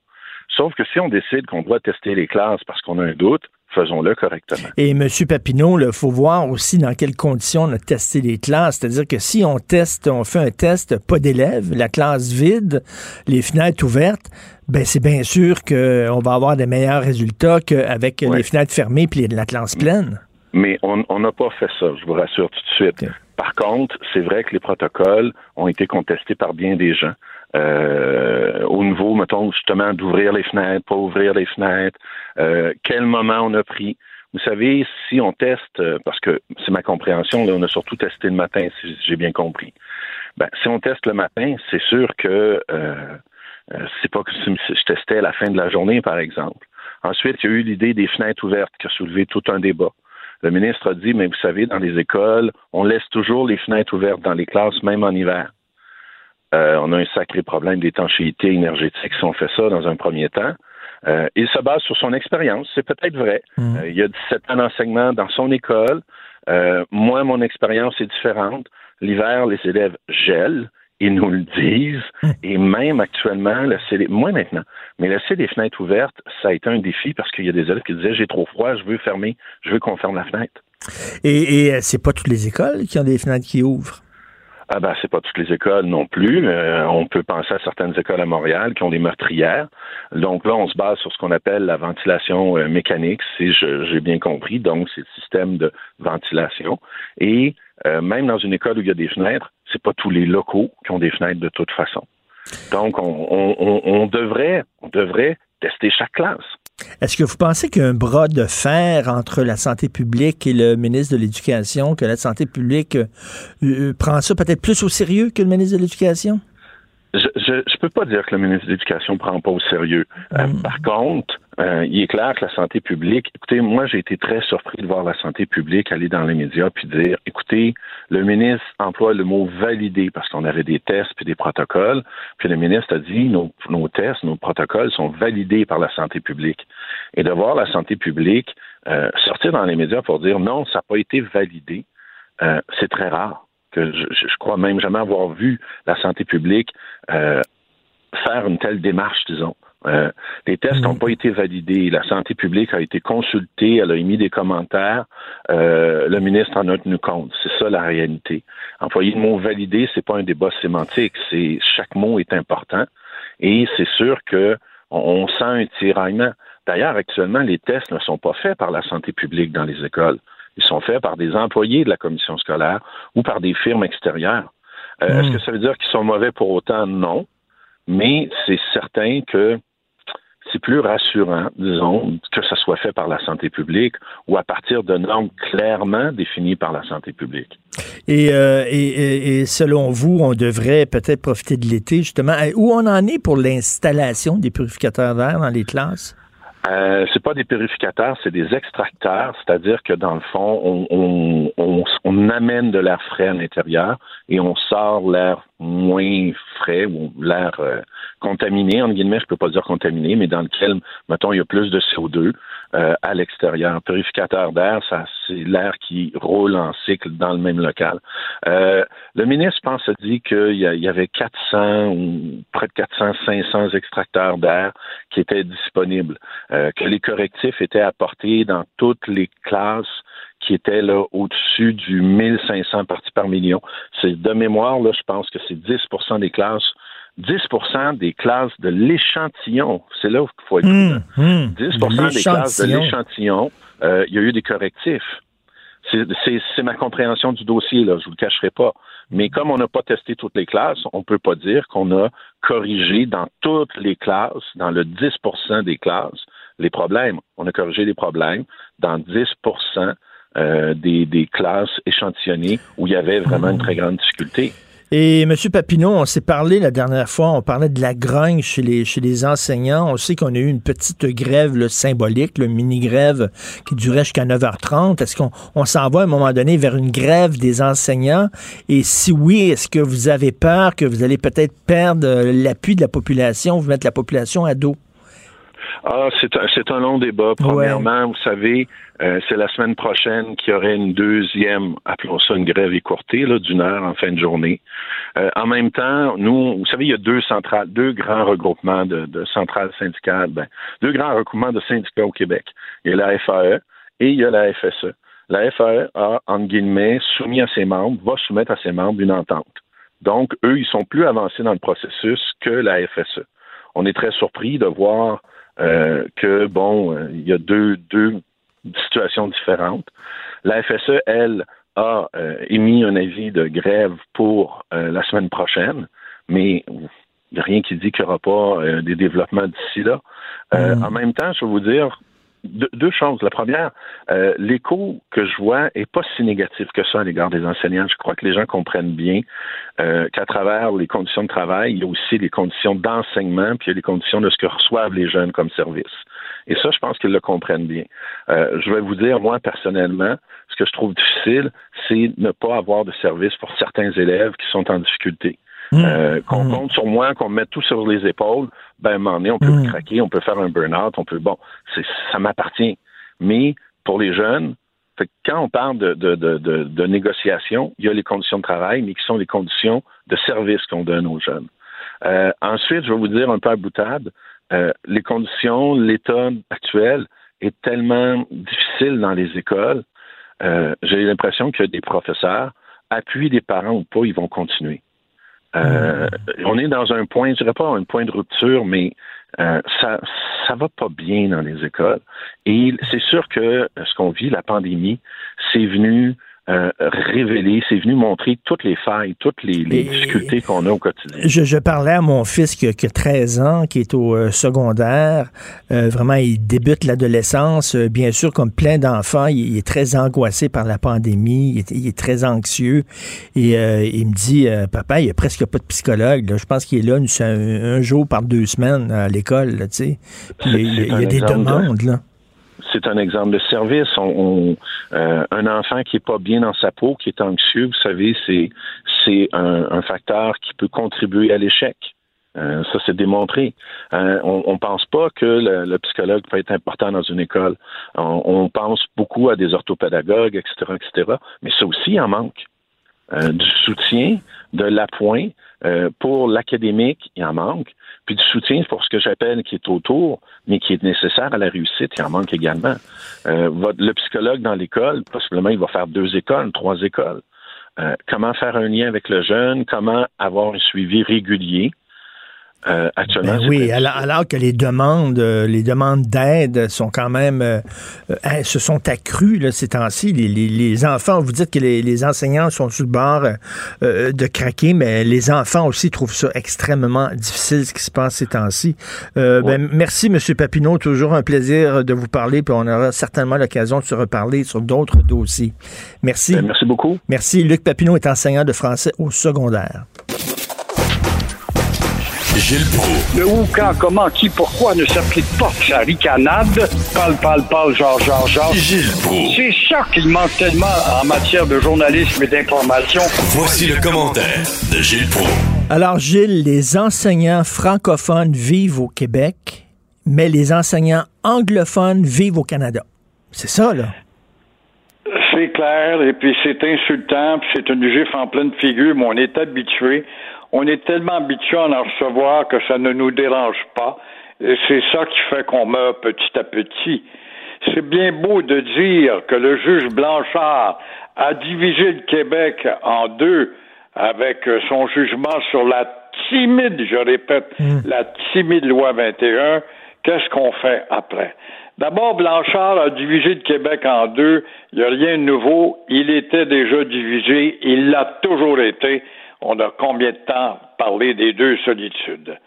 Sauf que si on décide qu'on doit tester les classes parce qu'on a un doute, faisons-le correctement. Et M. Papineau, il faut voir aussi dans quelles conditions on a testé les classes. C'est-à-dire que si on teste, on fait un test, pas d'élèves, la classe vide, les fenêtres ouvertes, ben c'est bien sûr qu'on va avoir des meilleurs résultats qu'avec les fenêtres fermées et la classe pleine. Mais on n'a pas fait ça, je vous rassure tout de suite. Par contre, c'est vrai que les protocoles ont été contestés par bien des gens. Euh, au niveau, mettons, justement, d'ouvrir les fenêtres, pas ouvrir les fenêtres, euh, quel moment on a pris? Vous savez, si on teste, euh, parce que c'est ma compréhension, là, on a surtout testé le matin, si j'ai bien compris. Ben, si on teste le matin, c'est sûr que euh, c'est pas que je testais à la fin de la journée, par exemple. Ensuite, il y a eu l'idée des fenêtres ouvertes qui a soulevé tout un débat. Le ministre a dit, mais vous savez, dans les écoles, on laisse toujours les fenêtres ouvertes dans les classes, même en hiver. Euh, on a un sacré problème d'étanchéité énergétique si on fait ça dans un premier temps. Euh, il se base sur son expérience, c'est peut-être vrai. Mmh. Euh, il y a 17 ans d'enseignement dans son école. moi, mon expérience est différente. L'hiver, les élèves gèlent, ils nous le disent, mmh. et même actuellement, laisser moins maintenant, mais laisser les fenêtres ouvertes, ça a été un défi parce qu'il y a des élèves qui disaient j'ai trop froid, je veux fermer, je veux qu'on ferme la fenêtre. Et, et c'est pas toutes les écoles qui ont des fenêtres qui ouvrent? Ah ben, c'est pas toutes les écoles non plus. Euh, on peut penser à certaines écoles à Montréal qui ont des meurtrières. Donc là, on se base sur ce qu'on appelle la ventilation euh, mécanique, si j'ai bien compris. Donc, c'est le système de ventilation. Et euh, même dans une école où il y a des fenêtres, c'est pas tous les locaux qui ont des fenêtres de toute façon. Donc, on, devrait, on devrait tester chaque classe. Est-ce que vous pensez qu'il y a un bras de fer entre la santé publique et le ministre de l'Éducation, que la santé publique euh, prend ça peut-être plus au sérieux que le ministre de l'Éducation? Je, je, peux pas dire que le ministre de l'Éducation prend pas au sérieux. Euh, mm. par contre, euh, il est clair que la santé publique, écoutez, moi j'ai été très surpris de voir la santé publique aller dans les médias puis dire, écoutez, le ministre emploie le mot valider parce qu'on avait des tests puis des protocoles, puis le ministre a dit nos, nos tests, nos protocoles sont validés par la santé publique. Et de voir la santé publique euh, sortir dans les médias pour dire non, ça n'a pas été validé, c'est très rare que je, je, crois même jamais avoir vu la santé publique euh, faire une telle démarche, disons. Euh, les tests n'ont mm. pas été validés. La santé publique a été consultée, elle a émis des commentaires. Euh, le ministre en a tenu compte. C'est ça la réalité. Employer le mot validé, c'est pas un débat sémantique. C'est chaque mot est important. Et c'est sûr que on, sent un tiraillement. D'ailleurs, actuellement, les tests ne sont pas faits par la santé publique dans les écoles. Ils sont faits par des employés de la commission scolaire ou par des firmes extérieures. Euh, est-ce mm. que ça veut dire qu'ils sont mauvais pour autant? Non. Mais c'est certain que c'est plus rassurant, disons, que ça soit fait par la santé publique ou à partir de normes clairement définies par la santé publique. Et, euh, et, selon vous, on devrait peut-être profiter de l'été, justement. Où on en est pour l'installation des purificateurs d'air dans les classes? Euh, c'est pas des purificateurs, c'est des extracteurs, c'est-à-dire que dans le fond, on, on, on, amène de l'air frais à l'intérieur et on sort l'air moins frais ou l'air euh, contaminé, en guillemets, je peux pas dire contaminé, mais dans lequel, mettons, il y a plus de CO2 euh, à l'extérieur. Un purificateur d'air, ça, c'est l'air qui roule en cycle dans le même local. Euh, le ministre, pense, a dit qu'il y, avait 400 ou près de 400, 500 extracteurs d'air qui étaient disponibles, que les correctifs étaient apportés dans toutes les classes qui était là au-dessus du 1500 parties par million. C'est de mémoire, là, je pense que c'est 10% des classes 10% des classes de l'échantillon, c'est là qu'il faut être mmh, 10% mmh. des classes de l'échantillon, euh, il y a eu des correctifs. C'est ma compréhension du dossier, là, je vous le cacherai pas. Mais comme on n'a pas testé toutes les classes, on ne peut pas dire qu'on a corrigé dans toutes les classes, dans le 10% des classes, les problèmes. On a corrigé les problèmes dans 10 euh, des, des, classes échantillonnées où il y avait vraiment une très grande difficulté. Et M. Papineau, on s'est parlé la dernière fois, on parlait de la grogne chez les, enseignants. On sait qu'on a eu une petite grève symbolique, le mini-grève qui durait jusqu'à 9h30. Est-ce qu'on on s'en va à un moment donné vers une grève des enseignants? Et si oui, est-ce que vous avez peur que vous allez peut-être perdre l'appui de la population, vous mettre la population à dos? Ah, c'est un, c'est un long débat. Premièrement, vous savez, euh, c'est la semaine prochaine qu'il y aurait une deuxième, appelons ça une grève écourtée, là, d'une heure en fin de journée. Euh, en même temps, nous, vous savez, il y a deux centrales, deux grands regroupements de, de centrales syndicales, ben, deux grands regroupements de syndicats au Québec. Il y a la FAE et il y a la FSE. La FAE a, entre guillemets, soumis à ses membres, va soumettre à ses membres une entente. Donc, eux, ils sont plus avancés dans le processus que la FSE. On est très surpris de voir euh, que, bon, euh, il y a deux, deux situations différentes. La FSE, elle, a euh, émis un avis de grève pour la semaine prochaine, mais il n'y a rien qui dit qu'il n'y aura pas des développements d'ici là. Mm. En même temps, je vais vous dire, deux, choses. La première, euh, l'écho que je vois est pas si négatif que ça à l'égard des enseignants. Je crois que les gens comprennent bien euh, qu'à travers les conditions de travail, il y a aussi les conditions d'enseignement, puis il y a les conditions de ce que reçoivent les jeunes comme service. Et ça, je pense qu'ils le comprennent bien. Euh, je vais vous dire, moi, personnellement, ce que je trouve difficile, c'est ne pas avoir de service pour certains élèves qui sont en difficulté. Mmh. Euh, qu'on mmh. compte sur moi, qu'on mette tout sur les épaules, ben, à un moment donné, on peut mmh. craquer, on peut faire un burn-out, on peut, bon, ça m'appartient. Mais pour les jeunes, quand on parle de, de, de, de, négociation, il y a les conditions de travail, mais qui sont les conditions de service qu'on donne aux jeunes. Euh, ensuite, je vais vous dire un peu à boutade, euh, les conditions, l'état actuel est tellement difficile dans les écoles. Euh, J'ai l'impression que des professeurs, appuient des parents ou pas, ils vont continuer. Euh, on est dans un point, je dirais pas un point de rupture, mais euh, ça ça va pas bien dans les écoles. Et c'est sûr que ce qu'on vit, la pandémie, c'est venu euh, révélé, c'est venu montrer toutes les failles, toutes les, difficultés qu'on a au quotidien. Je, parlais à mon fils qui a, 13 ans, qui est au euh, secondaire. Euh, vraiment, il débute l'adolescence. bien sûr, comme plein d'enfants, il, est très angoissé par la pandémie. Il est, très anxieux. Et il me dit, papa, il n'y a presque pas de psychologue. Je pense qu'il est là un, jour par deux semaines à l'école. Il y a, des demandes. là c'est un exemple de service. Euh, un enfant qui est pas bien dans sa peau, qui est anxieux, vous savez, c'est c'est un, facteur qui peut contribuer à l'échec. Euh, ça, c'est démontré. Euh, on ne pense pas que le, psychologue peut être important dans une école. On, pense beaucoup à des orthopédagogues, etc., etc. Mais ça aussi, il en manque. du soutien, de l'appoint pour l'académique, il en manque puis du soutien pour ce que j'appelle qui est autour, mais qui est nécessaire à la réussite, il en manque également. Euh, le psychologue dans l'école, possiblement, il va faire deux écoles, trois écoles. Euh, comment faire un lien avec le jeune, comment avoir un suivi régulier, euh, actuellement, ben oui, alors, que les demandes, euh, les demandes d'aide sont quand même euh, hein, se sont accrues là, ces temps-ci. Les, enfants, vous dites que les, enseignants sont sur le bord de craquer, mais les enfants aussi trouvent ça extrêmement difficile ce qui se passe ces temps-ci. Ben, merci, M. Papineau, toujours un plaisir de vous parler, puis on aura certainement l'occasion de se reparler sur d'autres dossiers. Merci. Ben, merci beaucoup. Merci. Luc Papineau est enseignant de français au secondaire. Gilles Le où, quand, comment, qui, pourquoi ne s'applique pas sa ricanade? Parle, parle, parle, genre, genre, genre. Gilles C'est ça qu'il manque tellement en matière de journalisme et d'information. Voici le commentaire de Gilles Proulx. Alors, Gilles, les enseignants francophones vivent au Québec, mais les enseignants anglophones vivent au Canada. C'est ça, là? C'est clair, et puis c'est insultant, puis c'est une gifle en pleine figure, mais on est habitué on est tellement habitué à en recevoir que ça ne nous dérange pas. Et c'est ça qui fait qu'on meurt petit à petit. C'est bien beau de dire que le juge Blanchard a divisé le Québec en deux avec son jugement sur la timide, je répète, mm. la timide loi 21. Qu'est-ce qu'on fait après? D'abord, Blanchard a divisé le Québec en deux. Il n'y a rien de nouveau. Il était déjà divisé. Il l'a toujours été on a combien de temps parlé des deux solitudes?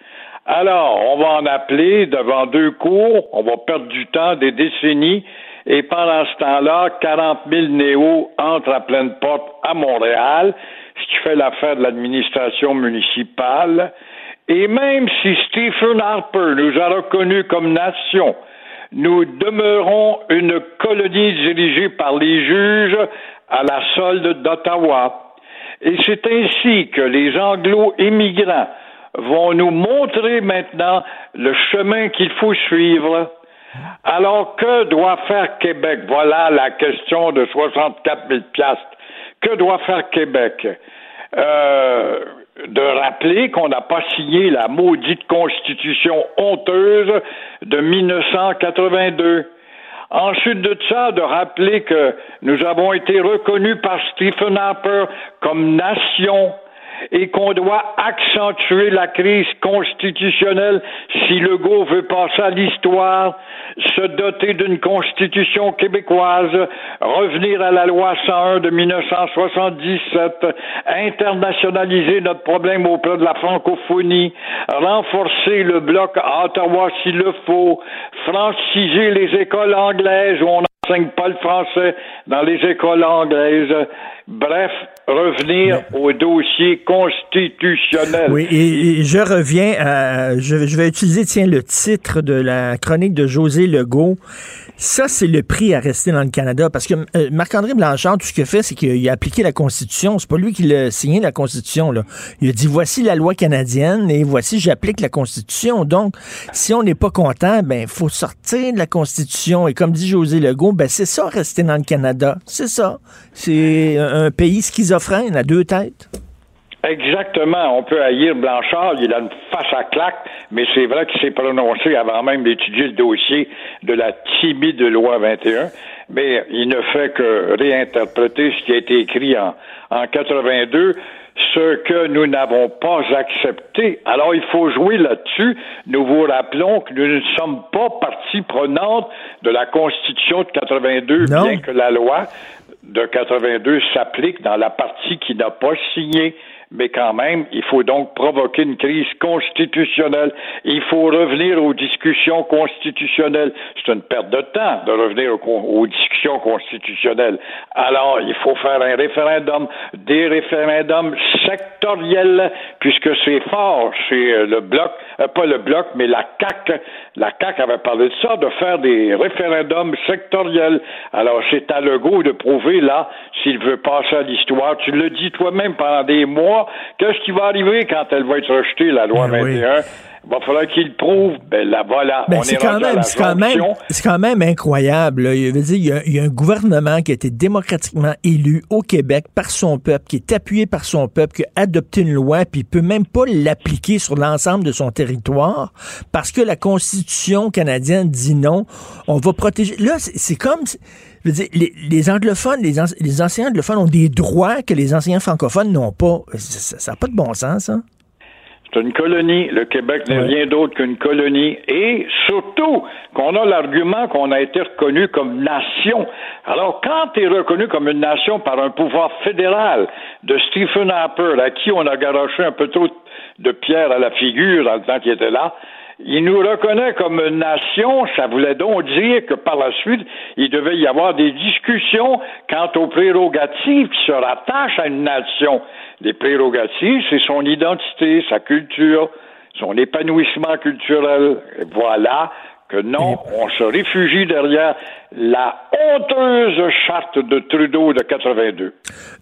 Alors, on va en appeler devant deux cours, on va perdre du temps, des décennies, et pendant ce temps-là, 40 000 néos entrent à pleine porte à Montréal, ce qui fait l'affaire de l'administration municipale. Et même si Stephen Harper nous a reconnus comme nation, nous demeurons une colonie dirigée par les juges à la solde d'Ottawa. Et c'est ainsi que les anglo-immigrants vont nous montrer maintenant le chemin qu'il faut suivre. Alors, que doit faire Québec? Voilà la question de 64 000 piastres. Que doit faire Québec? Euh, de rappeler qu'on n'a pas signé la maudite constitution honteuse de 1982. Ensuite de ça, de rappeler que nous avons été reconnus par Stephen Harper comme nation et qu'on doit accentuer la crise constitutionnelle si Legault veut passer à l'histoire, se doter d'une constitution québécoise, revenir à la loi 101 de 1977, internationaliser notre problème auprès de la francophonie, renforcer le bloc à Ottawa s'il le faut, franciser les écoles anglaises où on n'enseigne pas le français dans les écoles anglaises. Bref, revenir au dossier constitutionnel. Oui, et, je reviens à, je, je, vais utiliser, tiens, le titre de la chronique de José Legault. Ça, c'est le prix à rester dans le Canada. Parce que euh, Marc-André Blanchard, tout ce qu'il a fait, c'est qu'il a appliqué la Constitution. C'est pas lui qui l'a signé, la Constitution. Là. Il a dit, voici la loi canadienne et voici, j'applique la Constitution. Donc, si on n'est pas content, ben, faut sortir de la Constitution. Et comme dit José Legault, ben, c'est ça, rester dans le Canada. C'est ça. C'est un pays schizophrène à deux têtes? Exactement. On peut haïr Blanchard, il a une face à claque, mais c'est vrai qu'il s'est prononcé avant même d'étudier le dossier de la timide loi 21. Mais il ne fait que réinterpréter ce qui a été écrit en, en 82, ce que nous n'avons pas accepté. Alors il faut jouer là-dessus. Nous vous rappelons que nous ne sommes pas partie prenante de la Constitution de 82, bien que la loi de 82 s'applique dans la partie qui n'a pas signé mais quand même, il faut donc provoquer une crise constitutionnelle. Il faut revenir aux discussions constitutionnelles. C'est une perte de temps de revenir aux, discussions constitutionnelles. Alors, il faut faire un référendum, des référendums sectoriels, puisque c'est fort chez euh, le bloc, euh, pas le bloc, mais la CAC. La CAC avait parlé de ça, de faire des référendums sectoriels. Alors, c'est à Legault de prouver là s'il veut passer à l'histoire. Tu le dis toi-même pendant des mois Qu'est-ce qui va arriver quand elle va être rejetée, la loi 21? Ben va falloir qu'il prouve. Ben là, voilà. Ben, c'est quand, même, c'est quand même, c'est quand même incroyable. Il, veut dire, il, y a, un gouvernement qui a été démocratiquement élu au Québec par son peuple, qui est appuyé par son peuple, qui a adopté une loi, puis il peut même pas l'appliquer sur l'ensemble de son territoire parce que la Constitution canadienne dit non. On va protéger. Là, c'est comme les, anglophones, les, les, anciens anglophones ont des droits que les anciens francophones n'ont pas. Ça n'a pas de bon sens, ça. C'est une colonie. Le Québec n'est rien d'autre qu'une colonie. Et surtout qu'on a l'argument qu'on a été reconnu comme nation. Alors, quand tu es reconnu comme une nation par un pouvoir fédéral de Stephen Harper, à qui on a garoché un peu trop de pierre à la figure dans le temps qu'il était là, il nous reconnaît comme nation, ça voulait donc dire que par la suite, il devait y avoir des discussions quant aux prérogatives qui se rattachent à une nation. Les prérogatives, c'est son identité, sa culture, son épanouissement culturel. Voilà que non, on se réfugie derrière la honteuse charte de Trudeau de 82.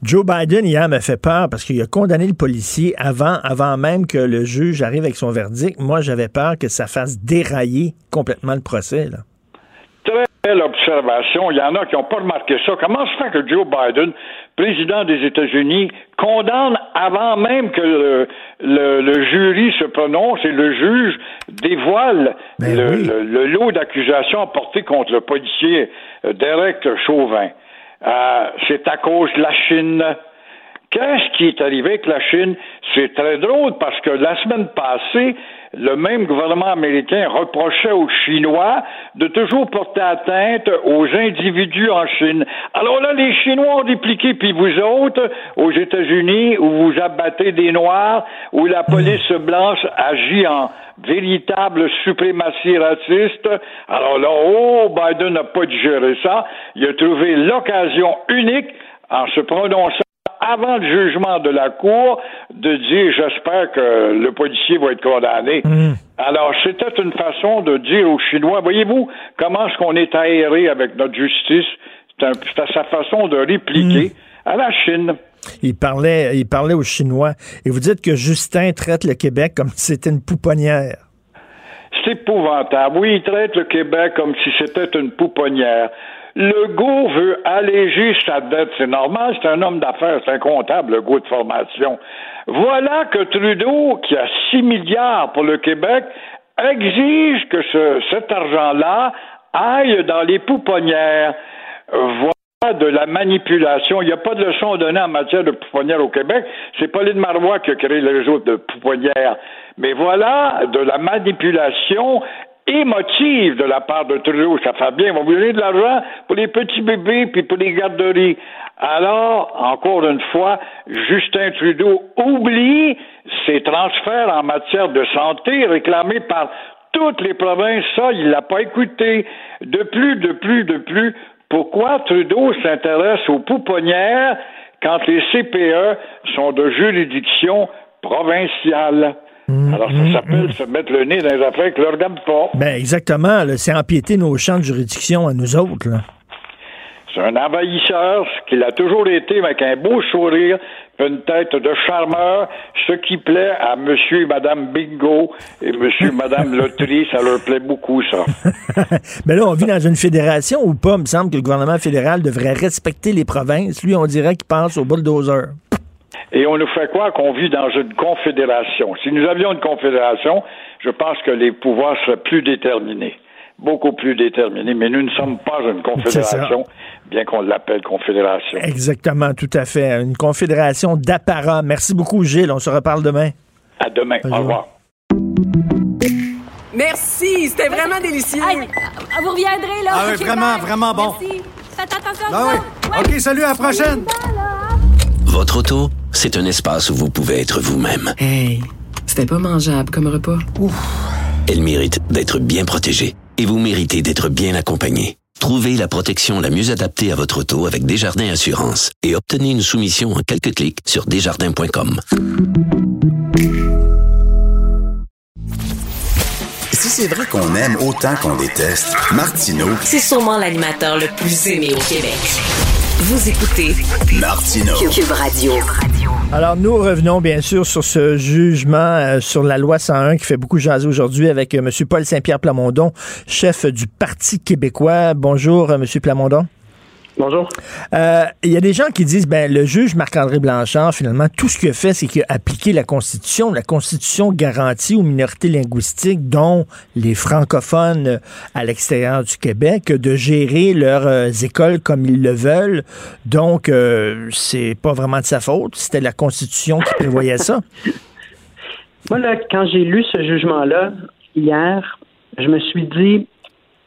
Joe Biden, hier, m'a fait peur parce qu'il a condamné le policier avant, avant même que le juge arrive avec son verdict. Moi, j'avais peur que ça fasse dérailler complètement le procès. Là. Belle observation. Il y en a qui n'ont pas remarqué ça. Comment se fait que Joe Biden, président des États-Unis, condamne avant même que le, jury se prononce et le juge dévoile ben le, lot d'accusations portées contre le policier euh, Derek Chauvin? Euh, c'est à cause de la Chine. Qu'est-ce qui est arrivé avec la Chine? C'est très drôle parce que la semaine passée, le même gouvernement américain reprochait aux Chinois de toujours porter atteinte aux individus en Chine. Alors là, les Chinois ont dupliqué, puis vous autres, aux États-Unis, où vous abattez des Noirs, où la police blanche agit en véritable suprématie raciste. Alors là, oh, Biden n'a pas digéré ça. Il a trouvé l'occasion unique en se prononçant avant le jugement de la Cour, de dire j'espère que le policier va être condamné. Mm. Alors, c'était une façon de dire aux Chinois, voyez-vous, comment est-ce qu'on est aéré avec notre justice? C'est sa façon de répliquer mm. à la Chine. Il parlait, il parlait aux Chinois. Et vous dites que Justin traite le Québec comme si c'était une pouponnière. C'est épouvantable. Oui, il traite le Québec comme si c'était une pouponnière. Legault veut alléger sa dette. C'est normal, c'est un homme d'affaires, c'est un comptable, le Legault de formation. Voilà que Trudeau, qui a 6 milliards pour le Québec, exige que ce, cet argent-là aille dans les pouponnières. Voilà de la manipulation. Il n'y a pas de leçon donnée en matière de pouponnières au Québec. C'est Pauline Marois qui a créé le réseau de pouponnières. Mais voilà de la manipulation émotive de la part de Trudeau. Ça fait bien. Ils vont vous donner de l'argent pour les petits bébés puis pour les garderies. Alors, encore une fois, Justin Trudeau oublie ses transferts en matière de santé réclamés par toutes les provinces. Ça, il l'a pas écouté. De plus, de plus, de plus, pourquoi Trudeau s'intéresse aux pouponnières quand les CPE sont de juridiction provinciale? Mm, Alors, ça mm, s'appelle se mettre le nez dans les affaires que leur gamme pas. Ben, exactement. C'est empiéter nos champs de juridiction à nous autres. C'est un envahisseur, ce qu'il a toujours été, avec un beau sourire, une tête de charmeur, ce qui plaît à monsieur et madame Bingo et monsieur et madame Loterie, ça leur plaît beaucoup, ça. Mais là, on vit dans une fédération ou pas? Il me semble que le gouvernement fédéral devrait respecter les provinces. Lui, on dirait qu'il passe au bulldozer. Et on nous fait quoi qu'on vit dans une confédération. Si nous avions une confédération, je pense que les pouvoirs seraient plus déterminés beaucoup plus déterminés. Mais nous ne sommes pas une confédération, bien qu'on l'appelle confédération. Exactement, tout à fait. Une confédération d'apparat. Merci beaucoup, Gilles. On se reparle demain. À demain. Au revoir. Merci, c'était vraiment délicieux. vous reviendrez, là. Ah oui, vraiment, vraiment bon. Merci. Faites attention ah oui. OK, salut, à la prochaine! Votre auto, c'est un espace où vous pouvez être vous-même. Hey, c'était pas mangeable comme repas. Elle mérite d'être bien protégée et vous méritez d'être bien accompagné. Trouvez la protection la mieux adaptée à votre auto avec Desjardins Assurance et obtenez une soumission en quelques clics sur desjardins.com. Si c'est vrai qu'on aime autant qu'on déteste, Martineau, C'est sûrement l'animateur le plus aimé au Québec. Vous écoutez Martineau. Cube Radio. Alors, nous revenons bien sûr sur ce jugement euh, sur la loi 101 qui fait beaucoup jaser aujourd'hui avec euh, M. Paul Saint-Pierre Plamondon, chef du Parti québécois. Bonjour, euh, M. Plamondon. Bonjour. Euh, Il y a des gens qui disent, ben, le juge Marc-André Blanchard, finalement, tout ce qu'il a fait, c'est qu'il a appliqué la Constitution. La Constitution garantit aux minorités linguistiques, dont les francophones à l'extérieur du Québec, de gérer leurs euh, écoles comme ils le veulent. Donc, euh, c'est pas vraiment de sa faute. C'était la Constitution qui prévoyait ça. Moi, là, quand j'ai lu ce jugement-là hier, je me suis dit,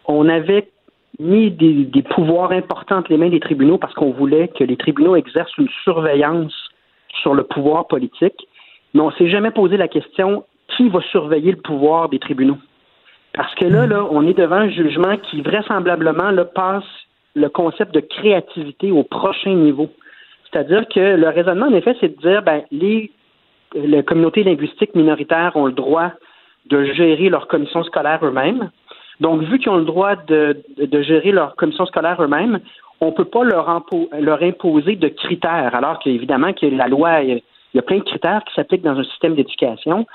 on avait mis des, des pouvoirs importants entre les mains des tribunaux parce qu'on voulait que les tribunaux exercent une surveillance sur le pouvoir politique, mais on s'est jamais posé la question qui va surveiller le pouvoir des tribunaux? Parce que là, là, on est devant un jugement qui vraisemblablement là, passe le concept de créativité au prochain niveau. C'est-à-dire que le raisonnement, en effet, c'est de dire ben, les, les communautés linguistiques minoritaires ont le droit de gérer leur commission scolaire eux-mêmes. Donc, vu qu'ils ont le droit de, de, gérer leur commission scolaire eux-mêmes, on ne peut pas leur, leur imposer de critères, alors qu'évidemment que la loi, il y a plein de critères qui s'appliquent dans un système d'éducation.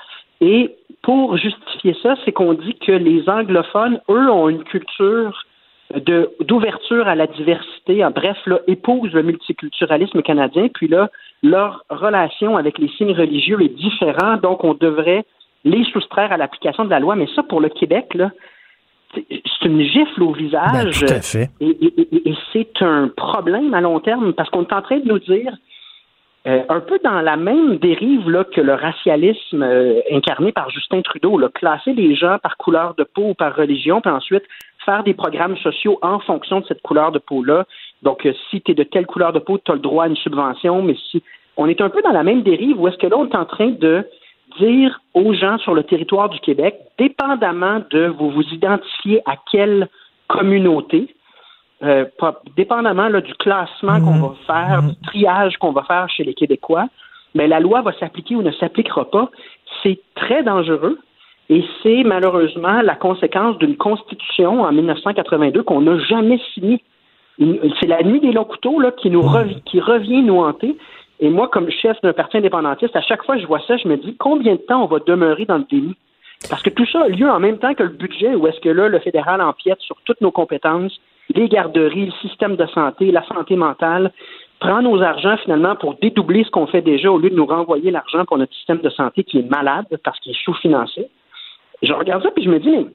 Et pour justifier ça, c'est qu'on dit que les anglophones, eux, ont une culture d'ouverture à la diversité, en bref, là, épousent le multiculturalisme canadien, puis là, leur relation avec les signes religieux est différente, donc on devrait les soustraire à l'application de la loi. Mais ça, pour le Québec, là, c'est une gifle au visage. Ben, tout à fait. Et, et- et- et c'est un problème à long terme parce qu'on est en train de nous dire, euh, un peu dans la même dérive là, que le racialisme euh, incarné par Justin Trudeau, là, classer les gens par couleur de peau ou par religion, puis ensuite faire des programmes sociaux en fonction de cette couleur de peau-là. Donc, euh, si tu es de telle couleur de peau, tu as le droit à une subvention, mais si on est un peu dans la même dérive où est-ce que là, on est en train de dire aux gens sur le territoire du Québec, dépendamment de vous vous identifiez à quelle communauté, euh, pas- dépendamment là, du classement qu'on va faire, du triage qu'on va faire chez les Québécois, mais la loi va s'appliquer ou ne s'appliquera pas. C'est très dangereux et c'est malheureusement la conséquence d'une constitution en 1982 qu'on n'a jamais signée. C'est la nuit des longs couteaux là, qui, nous revi- qui revient nous hanter. Et moi, comme chef d'un parti indépendantiste, à chaque fois que je vois ça, je me dis combien de temps on va demeurer dans le déni? Parce que tout ça a lieu en même temps que le budget, où est-ce que là, le fédéral empiète sur toutes nos compétences, les garderies, le système de santé, la santé mentale, prend nos argents finalement pour dédoubler ce qu'on fait déjà au lieu de nous renvoyer l'argent pour notre système de santé qui est malade parce qu'il est sous-financé. Je regarde ça puis je me dis,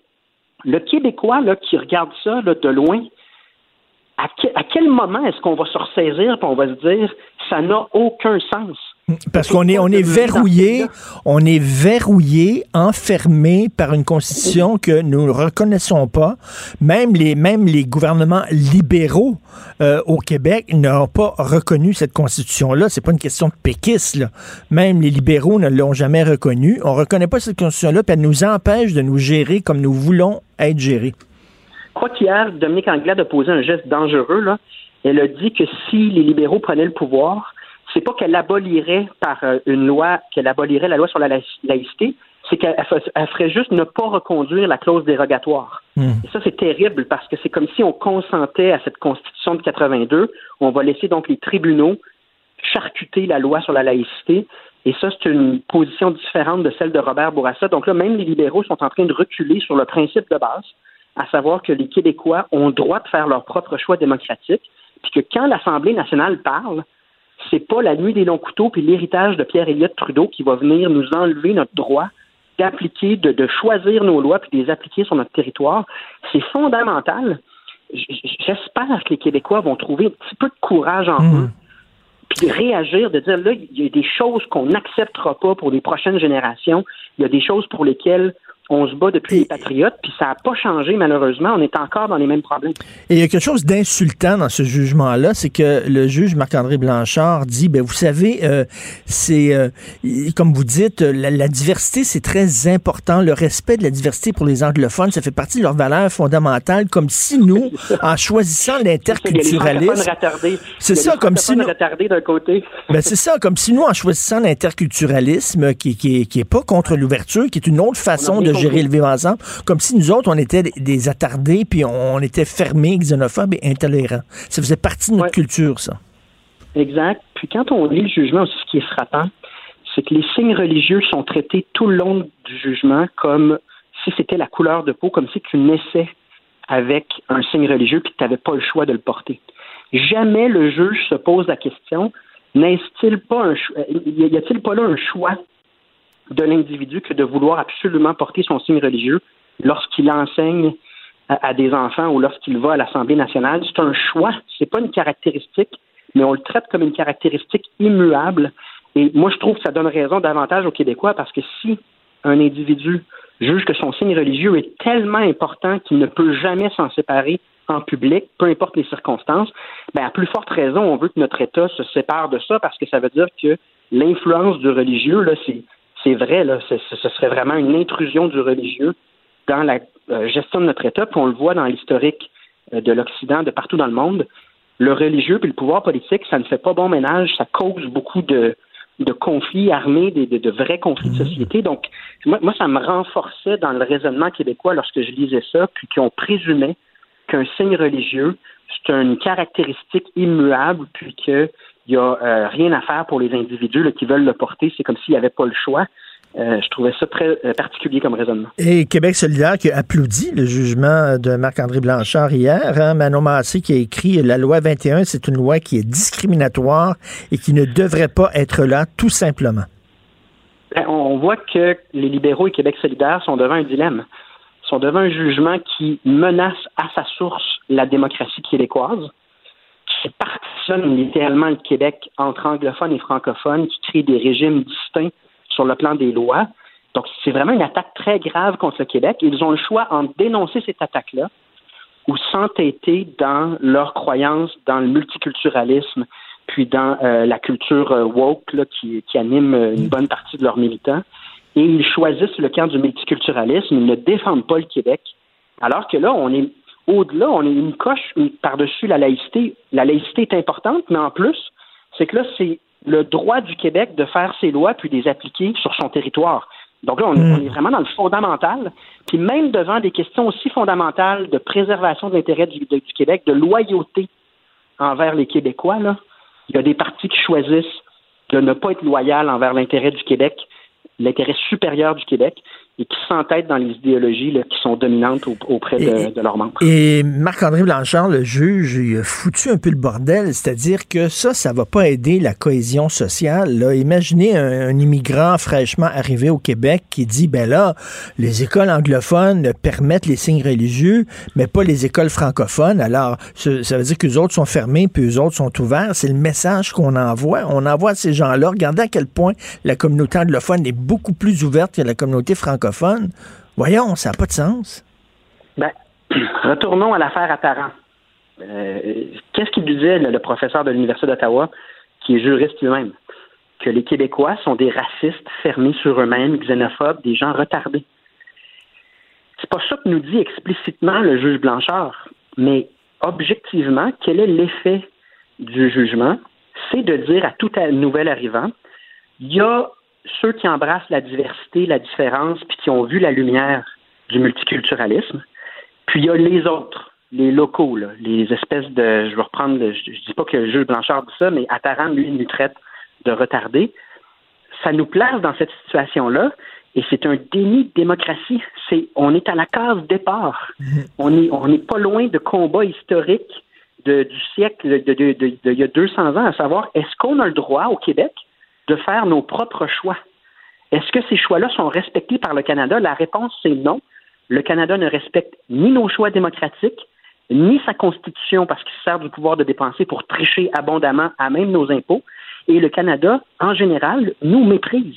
le Québécois là, qui regarde ça de loin, à, que- à quel moment est-ce qu'on va se ressaisir et on va se dire ça n'a aucun sens? Parce qu'on est, on est verrouillé, on est verrouillé, enfermé par une constitution que nous ne reconnaissons pas. Même les, même les gouvernements libéraux euh, au Québec n'ont pas reconnu cette constitution-là. C'est pas une question de péquiste. Là. Même les libéraux ne l'ont jamais reconnue. On reconnaît pas cette constitution-là, puis elle nous empêche de nous gérer comme nous voulons être gérés. Je crois qu'hier, Dominique Anglade a posé un geste dangereux. Là. Elle a dit que si les libéraux prenaient le pouvoir, c'est pas qu'elle abolirait par euh, une loi, qu'elle abolirait la loi sur la laïc- laïcité, c'est qu'elle ferait juste ne pas reconduire la clause dérogatoire. Et ça, c'est terrible parce que c'est comme si on consentait à cette constitution de 82. On va laisser donc les tribunaux charcuter la loi sur la laïcité. Et ça, c'est une position différente de celle de Robert Bourassa. Donc là, même les libéraux sont en train de reculer sur le principe de base, à savoir que les Québécois ont le droit de faire leur propre choix démocratique, puis que quand l'Assemblée nationale parle, c'est pas la nuit des longs couteaux puis l'héritage de Pierre Elliott Trudeau qui va venir nous enlever notre droit d'appliquer, de, de choisir nos lois puis de les appliquer sur notre territoire. C'est fondamental. J'espère que les Québécois vont trouver un petit peu de courage en eux puis de réagir, de dire là, il y a des choses qu'on n'acceptera pas pour les prochaines générations. Il y a des choses pour lesquelles On se bat depuis les patriotes, puis ça n'a pas changé malheureusement. On est encore dans les mêmes problèmes. Et il y a quelque chose d'insultant dans ce jugement-là, c'est que le juge Marc-André Blanchard dit, ben vous savez, euh, c'est euh, comme vous dites, la, diversité c'est très important. Le respect de la diversité pour les anglophones, ça fait partie de leurs valeurs fondamentales. Comme si nous, en choisissant l'interculturalisme, c'est ça, comme si nous, d'un côté. ben c'est ça, comme si nous, en choisissant l'interculturalisme, qui, qui, qui est pas contre l'ouverture, qui est une autre façon de gérer le vivre ensemble, comme si nous autres, on était des attardés, puis on était fermés, xénophobes et intolérants. Ça faisait partie de notre culture, ça. Exact. Puis quand on lit le jugement aussi, ce qui est frappant, c'est que les signes religieux sont traités tout le long du jugement comme si c'était la couleur de peau, comme si tu naissais avec un signe religieux puis que tu n'avais pas le choix de le porter. Jamais le juge se pose la question n'est-il pas un y a-t-il pas là un choix de l'individu que de vouloir absolument porter son signe religieux lorsqu'il enseigne à, des enfants ou lorsqu'il va à l'Assemblée nationale. C'est un choix, c'est pas une caractéristique, mais on le traite comme une caractéristique immuable. Et moi, je trouve que ça donne raison davantage aux Québécois parce que si un individu juge que son signe religieux est tellement important qu'il ne peut jamais s'en séparer en public, peu importe les circonstances, ben à plus forte raison, on veut que notre État se sépare de ça parce que ça veut dire que l'influence du religieux, là, c'est c'est vrai, là, ce serait vraiment une intrusion du religieux dans la euh, gestion de notre État, puis on le voit dans l'historique euh, de l'Occident, de partout dans le monde. Le religieux puis le pouvoir politique, ça ne fait pas bon ménage, ça cause beaucoup de, de conflits armés, de, de, vrais conflits de société. Donc, moi, moi, ça me renforçait dans le raisonnement québécois lorsque je lisais ça, puis qu'on présumait qu'un signe religieux, c'est une caractéristique immuable, puis que il n'y a euh, rien à faire pour les individus qui veulent le porter. C'est comme s'il n'y avait pas le choix. Euh, je trouvais ça très euh, particulier comme raisonnement. Et Québec solidaire qui a applaudi le jugement de Marc-André Blanchard hier. Hein? Manon Massé qui a écrit La loi 21, c'est une loi qui est discriminatoire et qui ne devrait pas être là, tout simplement. Ben, on voit que les libéraux et Québec solidaire sont devant un dilemme. Ils sont devant un jugement qui menace à sa source la démocratie québécoise qui partitionne littéralement le Québec entre anglophones et francophones, qui crée des régimes distincts sur le plan des lois. Donc, c'est vraiment une attaque très grave contre le Québec. Ils ont le choix entre dénoncer cette attaque-là ou s'entêter dans leur croyance dans le multiculturalisme, puis dans euh, la culture euh, woke qui, qui, anime une bonne partie de leurs militants. Et ils choisissent le camp du multiculturalisme. Ils ne défendent pas le Québec. Alors que là, on est au-delà, on est une coche par-dessus la laïcité. La laïcité est importante, mais en plus, c'est que là, c'est le droit du Québec de faire ses lois puis de les appliquer sur son territoire. Donc là, on, hmm. est vraiment dans le fondamental. Puis même devant des questions aussi fondamentales de préservation de l'intérêt du, du, Québec, de loyauté envers les Québécois, là, il y a des partis qui choisissent de ne pas être loyal envers l'intérêt du Québec, l'intérêt supérieur du Québec, et qui s'entêtent dans les idéologies qui sont dominantes auprès de, leurs membres. Et Marc-André Blanchard, le juge, il a foutu un peu le bordel, c'est-à-dire que ça, ça va pas aider la cohésion sociale. Là. Imaginez un, immigrant fraîchement arrivé au Québec qui dit, ben là, les écoles anglophones permettent les signes religieux, mais pas les écoles francophones. Alors, ça veut dire que les autres sont fermés, puis les autres sont ouverts. C'est le message qu'on envoie. On envoie à ces gens-là. Regardez à quel point la communauté anglophone est beaucoup plus ouverte que la communauté francophone Voyons, ça n'a pas de sens. Ben, retournons à l'affaire Attaran. Euh, qu'est-ce qu'il disait, le, professeur de l'Université d'Ottawa, qui est juriste lui-même? Que les Québécois sont des racistes fermés sur eux-mêmes, xénophobes, des gens retardés. C'est pas ça que nous dit explicitement le juge Blanchard, mais objectivement, quel est l'effet du jugement? C'est de dire à tout nouvel arrivant, il y a ceux qui embrassent la diversité, la différence, puis qui ont vu la lumière du multiculturalisme. Puis il y a les autres, les locaux, les espèces de. Je vais reprendre, je, ne dis pas que Jules Blanchard dit ça, mais Attaran, lui, nous traite de retardés. Ça nous place dans cette situation-là, et c'est un déni de démocratie. C'est, on est à la case départ. Mm-hmm. On n'est on est pas loin de combats historiques de, du siècle, de, de, de, il y a 200 ans, à savoir, est-ce qu'on a le droit au Québec de faire nos propres choix. Est-ce que ces choix-là sont respectés par le Canada? La réponse, c'est non. Le Canada ne respecte ni nos choix démocratiques, ni sa constitution parce qu'il sert du pouvoir de dépenser pour tricher abondamment à même nos impôts. Et le Canada, en général, nous méprise.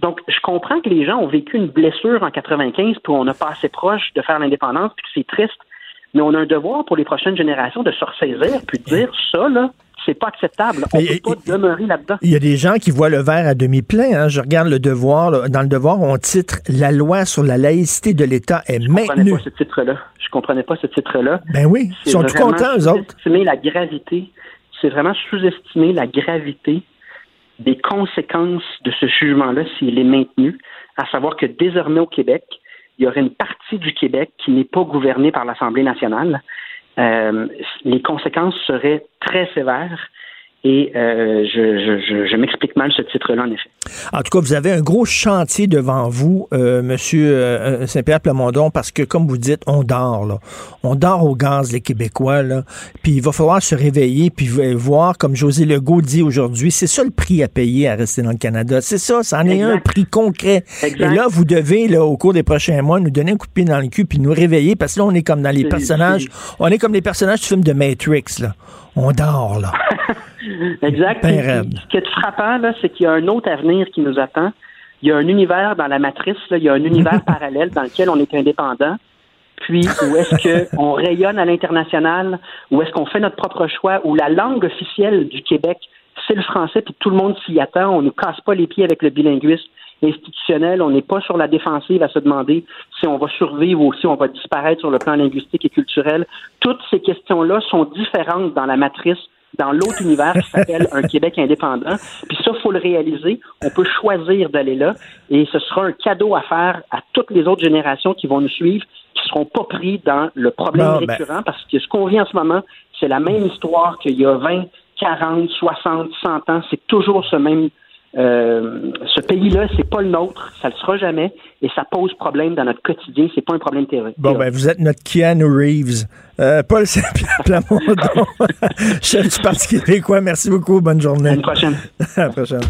Donc, je comprends que les gens ont vécu une blessure en 95, puis on n'a pas assez proche de faire l'indépendance, puis que c'est triste. Mais on a un devoir pour les prochaines générations de se ressaisir, puis de dire ça, là, c'est pas acceptable. On ne peut pas demeurer là-dedans. Il y a des gens qui voient le verre à demi plein. Hein. Je regarde le devoir. Dans le devoir, on titre La loi sur la laïcité de l'État est maintenue. Je comprenais pas ce titre-là. Je comprenais pas ce titre-là. Ben oui, ils sont tout contents, eux autres. la gravité. C'est vraiment sous-estimer la gravité des conséquences de ce jugement-là s'il est maintenu, à savoir que désormais au Québec, il y aurait une partie du Québec qui n'est pas gouvernée par l'Assemblée nationale les conséquences seraient très sévères. Et euh, je, je, je, m'explique mal ce titre-là, en effet. En tout cas, vous avez un gros chantier devant vous, euh, Monsieur euh, Saint-Pierre Plamondon, parce que, comme vous dites, on dort, là. On dort au gaz, les Québécois, là. Puis il va falloir se réveiller, puis voir, comme José Legault dit aujourd'hui, c'est ça le prix à payer à rester dans le Canada. C'est ça, ça en est un prix concret. Et là, vous devez, là, au cours des prochains mois, nous donner un coup de pied dans le cul, puis nous réveiller, parce que là, on est comme dans les personnages, on est comme les personnages du film de Matrix, là. On dort, là. exact. Ce qui est frappant, là, c'est qu'il y a un autre avenir qui nous attend. Il y a un univers dans la matrice, là, il y a un univers parallèle dans lequel on est indépendant. Puis, où est-ce qu'on rayonne à l'international, où est-ce qu'on fait notre propre choix, où la langue officielle du Québec, c'est le français, puis tout le monde s'y attend. On ne casse pas les pieds avec le bilinguisme institutionnel. On n'est pas sur la défensive à se demander si on va survivre ou si on va disparaître sur le plan linguistique et culturel. Toutes ces questions-là sont différentes dans la matrice dans l'autre univers qui s'appelle un Québec indépendant. Puis ça, faut le réaliser. On peut choisir d'aller là et ce sera un cadeau à faire à toutes les autres générations qui vont nous suivre, qui seront pas pris dans le problème ben récurrent parce que ce qu'on vit en ce moment, c'est la même histoire qu'il y a 20, 40, 60, 100 ans. C'est toujours ce même euh, ce pays-là, c'est pas le nôtre, ça le sera jamais, et ça pose problème dans notre quotidien. C'est pas un problème théorique. Bon, ben, vous êtes notre Keanu Reeves. Euh, Paul Saint-Pierre Plamondon, chef du Parti québécois. Merci beaucoup. Bonne journée. À la prochaine. à la prochaine.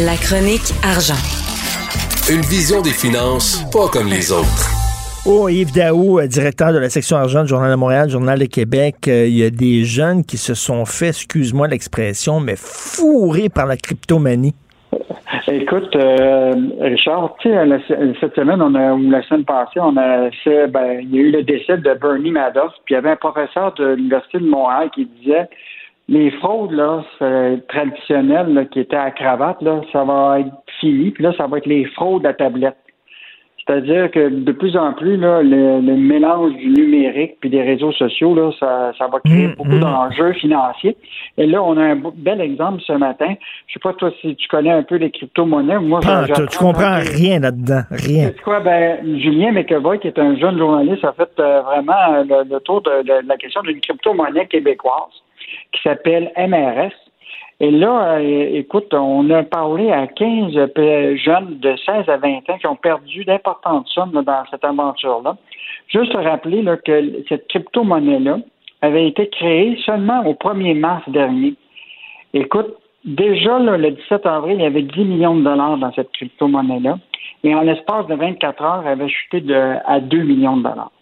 La chronique argent. Une vision des finances pas comme les autres. Oh, Yves Daou, euh, directeur de la section argent du Journal de Montréal, Journal de Québec, euh, il y a des jeunes qui se sont fait, excuse-moi l'expression, mais fourrés par la cryptomanie. Écoute, euh, Richard, tu sais, cette semaine, on a, ou la semaine passée, on a ben, il y a eu le décès de Bernie Madoff, puis il y avait un professeur de l'Université de Montréal qui disait les fraudes là, traditionnelles qui étaient à cravate, là, ça va être fini, puis là, ça va être les fraudes à tablette. C'est-à-dire que de plus en plus, là, le, mélange du numérique puis des réseaux sociaux, là, ça, ça va créer mm, beaucoup mm. d'enjeux financiers. Et là, on a un bel exemple ce matin. Je sais pas toi si tu connais un peu les crypto-monnaies. Moi, ah, tu, comprends rien là-dedans, rien. C'est quoi? Ben, Julien McEvoy, qui est un jeune journaliste, a fait euh, vraiment le, tour de, la question d'une crypto-monnaie québécoise qui s'appelle MRS. Et là, euh, écoute, on a parlé à 15 jeunes de 16 à 20 ans qui ont perdu d'importantes sommes dans cette aventure-là. Juste rappeler que cette crypto-monnaie-là avait été créée seulement au 1er mars dernier. Écoute, déjà le 17 avril, il y avait 10 millions de dollars dans cette crypto-monnaie-là. Et en l'espace de 24 heures, elle avait chuté à 2 millions de dollars.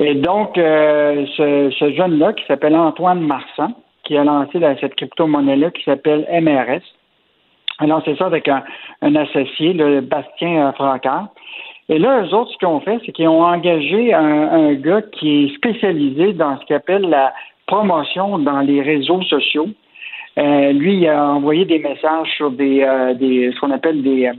Et donc, euh, ce, ce jeune-là, qui s'appelle Antoine Marsan, qui a lancé cette crypto-monnaie-là qui s'appelle MRS. a lancé ça avec un, associé, le Bastien Francard. Et là, eux autres, ce qu'ils ont fait, c'est qu'ils ont engagé un, gars qui est spécialisé dans ce qu'ils appelle la promotion dans les réseaux sociaux. Euh, lui, il a envoyé des messages sur des, euh, ce qu'on appelle des,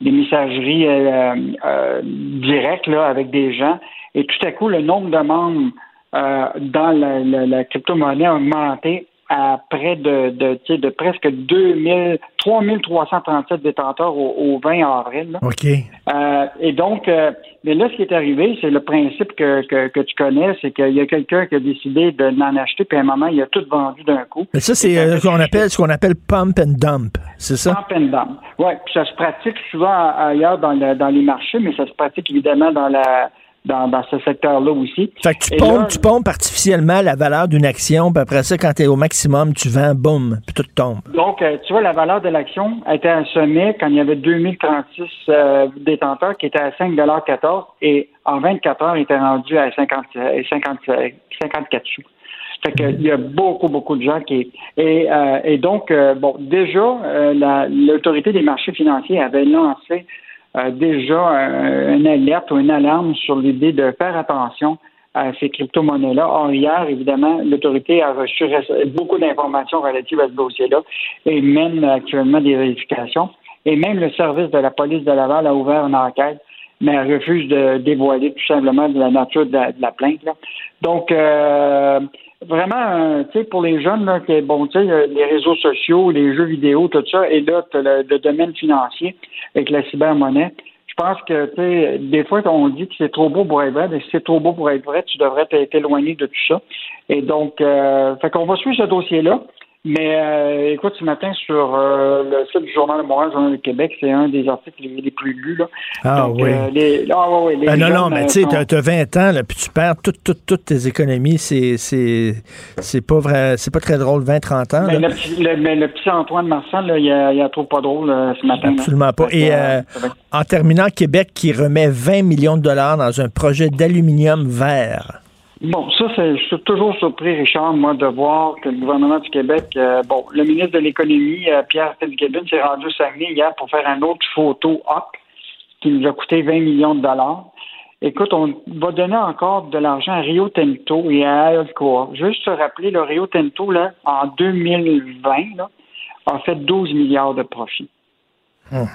messageries euh, directes là, avec des gens. Et tout à coup, le nombre de membres dans la, la crypto-monnaie a augmenté à près de, de, de presque 2000, 3337 détenteurs au, 20 avril. OK. Euh, et donc, euh, mais là, ce qui est arrivé, c'est le principe que, que, que tu connais, c'est qu'il y a quelqu'un qui a décidé de n'en acheter, puis à un moment, il a tout vendu d'un coup. Mais ça, c'est euh, ce qu'on appelle, ce qu'on appelle pump and dump, c'est ça? Pump and dump. Oui, puis ça se pratique souvent ailleurs dans, le, dans les marchés, mais ça se pratique évidemment dans la dans, ce secteur-là aussi. Fait que tu, pompes, tu pompes artificiellement la valeur d'une action, puis après ça, quand tu es au maximum, tu vends, boum, puis tout tombe. Donc, euh, tu vois, la valeur de l'action était à un sommet quand il y avait 2036 euh, détenteurs qui étaient à 5,14 et en 24 heures, il était rendu à 50, 50, 54 sous. Fait que, il y a beaucoup, beaucoup de gens qui... Et, euh, et donc, euh, bon, déjà, euh, l'autorité des marchés financiers avait lancé déjà une alerte ou une alarme sur l'idée de faire attention à ces crypto-monnaies-là. Or, hier, évidemment, l'autorité a reçu beaucoup d'informations relatives à ce dossier-là et mène actuellement des vérifications. Et même le service de la police de Laval a ouvert une enquête mais refuse de dévoiler tout simplement de la nature de la, plainte. Donc, euh, vraiment, euh, tu sais, pour les jeunes, là, que, bon, tu sais, les réseaux sociaux, les jeux vidéo, tout ça, et là, le, le, domaine financier avec la cybermonnaie. Je pense que, tu sais, des fois, on dit que c'est trop beau pour être vrai, mais si c'est trop beau pour être vrai, tu devrais t'éloigner de tout ça. Et donc, euh, fait qu'on va suivre ce dossier-là. Mais euh, écoute, ce matin, sur euh, le site du Journal de Montréal, Journal du Québec, c'est un des articles les, plus lus. Là. Ah, oui. Euh, les, ah oui. Les ben non, non, mais tu sais, tu as 20 ans, là, puis tu perds toutes, toutes, toutes tes économies. C'est, c'est, c'est pas vrai, c'est pas très drôle, 20-30 ans. Mais le, petit, le, mais le, petit, Antoine Marsan, là, il, a, il a trop pas drôle ce matin. Absolument pas. Et en terminant, Québec qui remet 20 millions de dollars dans un projet d'aluminium vert. Bon, ça, c'est, je suis toujours surpris, Richard, moi, de voir que le gouvernement du Québec, euh, bon, le ministre de l'Économie, euh, Pierre Fitzgibbon, s'est rendu Saguenay hier pour faire un autre photo op qui nous a coûté 20 millions de dollars. Écoute, on va donner encore de l'argent à Rio Tinto et à Alcoa. Juste se rappeler, le Rio Tinto, là, en 2020, là, a fait 12 milliards de profits. Hum.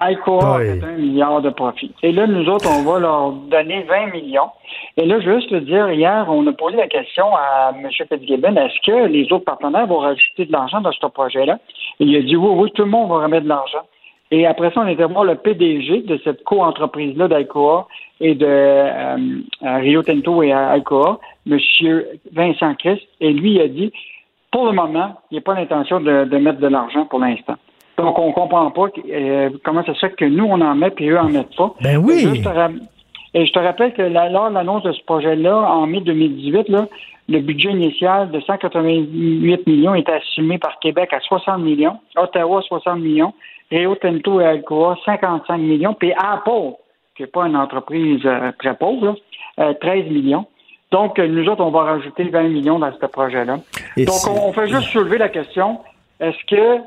Alcoa a fait un milliard de profit. Et là, nous autres, on va leur donner 20 millions. Et là, je veux juste te dire, hier, on a posé la question à M. Fitzgibbon, est-ce que les autres partenaires vont rajouter de l'argent dans ce projet-là? Et il a dit oui, oui, tout le monde va remettre de l'argent. Et après ça, on était voir le PDG de cette co-entreprise-là d'Alcoa et de euh, Rio Tinto et Alcoa, M. Vincent Christ, et lui il a dit, pour le moment, il n'y a pas l'intention de mettre de l'argent pour l'instant. Donc, on comprend pas euh, comment ça se fait que nous, on en met, puis eux en mettent pas. Ben oui. Et je te, rappelle que lors de l'annonce de ce projet-là, en mai 2018, là, le budget initial de 188 millions est assumé par Québec à 60 millions, Ottawa 60 millions, Rio Tinto et Alcoa 55 millions, puis Apple, qui n'est pas une entreprise euh, très pauvre, 13 euh, millions. Donc, nous autres, on va rajouter 20 millions dans ce projet-là. Donc, on fait juste soulever la question, est-ce que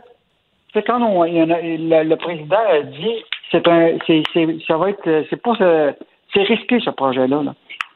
c'est quand on, le, président a dit c'est un c'est ça va être c'est pas c'est risqué ce projet-là.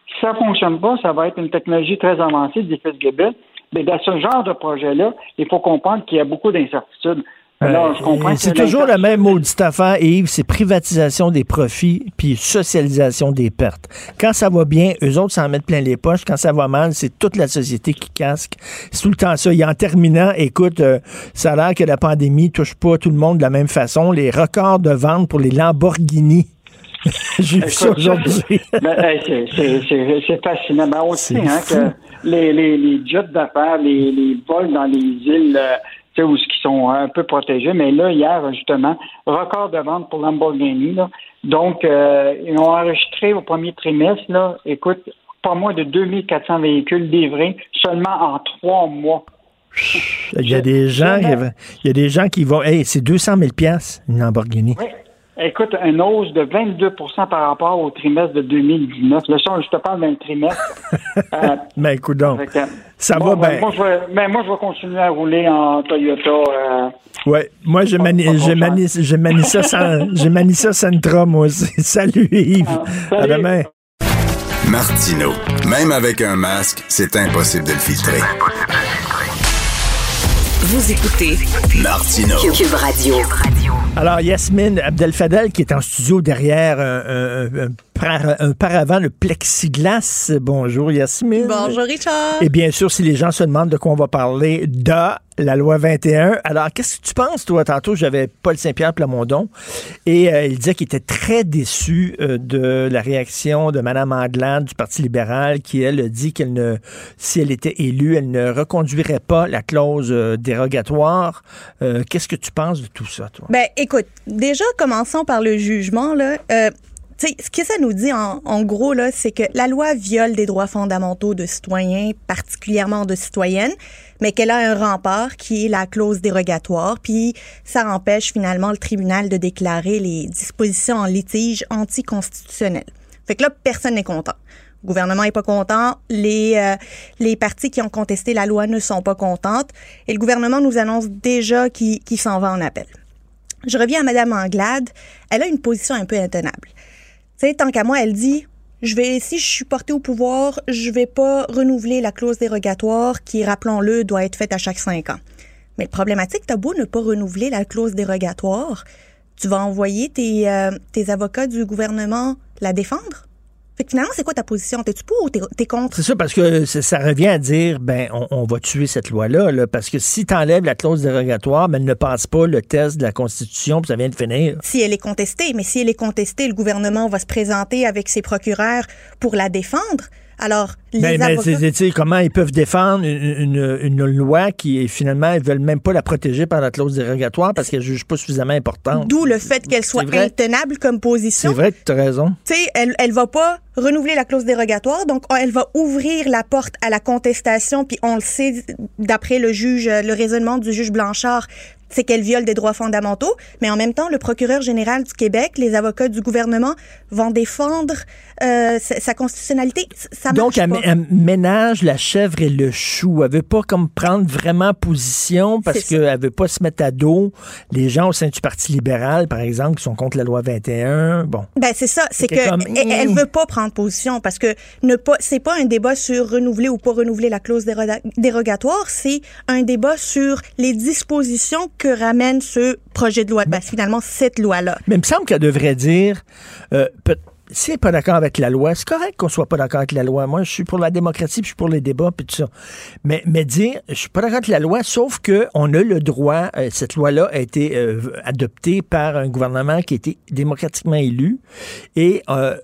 Si ça fonctionne pas, ça va être une technologie très avancée, dit Fitzgibbon. Mais dans ce genre de projet-là, il faut comprendre qu'il y a beaucoup d'incertitudes. Euh, c'est toujours la même maudite affaire, Yves, c'est privatisation des profits puis socialisation des pertes. Quand ça va bien, eux autres s'en mettent plein les poches. Quand ça va mal, c'est toute la société qui casque. C'est tout le temps ça. Et en terminant, écoute, euh, ça a l'air que la pandémie touche pas tout le monde de la même façon. Les records de vente pour les Lamborghini. J'ai vu ça aujourd'hui. c'est fascinant. Ben, aussi, hein, que les, les, les jets d'affaires, les, les vols dans les îles... Où qui sont un peu protégés. Mais là, hier, justement, record de vente pour Lamborghini. Là. Donc, euh, ils ont enregistré au premier trimestre, là, écoute, pas moins de 2400 véhicules livrés seulement en trois mois. Il y a des gens, il y a des gens qui vont, hey, c'est 200 000 pièces une Lamborghini. Oui. Écoute, une hausse de 22% par rapport au trimestre de 2019. Là, je te parle d'un trimestre. euh, ben, écoute donc, ça va ben, bien. Moi, je vais, ben, moi, je vais continuer à rouler en Toyota. Euh, oui, moi, j'ai mani, j'ai mani, ça, j'ai mani ça Sentra, moi aussi. Salut, Yves. Ah, à demain. Martino, même avec un masque, c'est impossible de le filtrer. Vous écoutez Martino. Cube Radio. Alors, Yasmine Abdel-Fadel, qui est en studio derrière un, un, paravent, le plexiglas. Bonjour, Yasmine. Bonjour, Richard. Et bien sûr, si les gens se demandent de quoi on va parler, de la loi 21. Alors, qu'est-ce que tu penses, toi? Tantôt, j'avais Paul Saint-Pierre Plamondon et euh, il disait qu'il était très déçu euh, de la réaction de Mme Anglade du Parti libéral qui, elle, dit qu'elle ne, si elle était élue, elle ne reconduirait pas la clause euh, dérogatoire. qu'est-ce que tu penses de tout ça, toi? Ben, écoute, déjà, commençons par le jugement, là ce que ça nous dit en, en gros, là, c'est que la loi viole des droits fondamentaux de citoyens, particulièrement de citoyennes, mais qu'elle a un rempart qui est la clause dérogatoire, puis ça empêche finalement le tribunal de déclarer les dispositions en litige anticonstitutionnelles. Fait que là, personne n'est content. Le gouvernement est pas content, les euh, les partis qui ont contesté la loi ne sont pas contentes et le gouvernement nous annonce déjà qu'il s'en va en appel. Je reviens à Madame Anglade, elle a une position un peu intenable. Tant qu'à moi, elle dit je vais, si je suis portée au pouvoir, je vais pas renouveler la clause dérogatoire qui, rappelons-le, doit être faite à chaque cinq ans. Mais le problématique, t'as beau ne pas renouveler la clause dérogatoire, tu vas envoyer tes, euh, tes avocats du gouvernement la défendre? Fait que finalement, c'est quoi ta position? T'es-tu pour ou t'es, contre? C'est ça, parce que ça, ça revient à dire, ben, on, on va tuer cette loi-là, là, parce que si tu enlèves la clause dérogatoire, ben, elle ne passe pas le test de la Constitution, puis ça vient de finir. Si elle est contestée, mais si elle est contestée, le gouvernement va se présenter avec ses procureurs pour la défendre. Alors, les Mais, mais avocats... sais, comment ils peuvent défendre une, une- une loi qui, finalement, ils veulent même pas la protéger par la clause dérogatoire parce qu'elle ne juge pas suffisamment importante? D'où le fait qu'elle soit intenable comme position. C'est vrai que tu as raison. Tu sais, elle, elle va pas renouveler la clause dérogatoire, donc elle va ouvrir la porte à la contestation, puis on le sait d'après le juge, le raisonnement du juge Blanchard, c'est qu'elle viole des droits fondamentaux, mais en même temps, le procureur général du Québec, les avocats du gouvernement vont défendre euh, sa, sa constitutionnalité. Ça Donc, elle, ménage la chèvre et le chou. Elle veut pas comme prendre vraiment position parce qu'elle veut pas se mettre à dos les gens au sein du Parti libéral, par exemple, qui sont contre la loi 21. Bon. Ben c'est ça, c'est que comme, elle, elle mm. veut pas prendre position parce que ne pas c'est pas un débat sur renouveler ou pas renouveler la clause déroga- dérogatoire, c'est un débat sur les dispositions que ramène ce projet de loi, ben, finalement cette loi là. Mais il me semble qu'elle devrait dire, euh, peut- n'est pas d'accord avec la loi, c'est correct qu'on soit pas d'accord avec la loi. Moi, je suis pour la démocratie, puis je suis pour les débats, puis tout ça. Mais, mais dire, je suis pas d'accord avec la loi, sauf que on a le droit, euh, cette loi-là a été euh, adoptée par un gouvernement qui a été démocratiquement élu, et euh,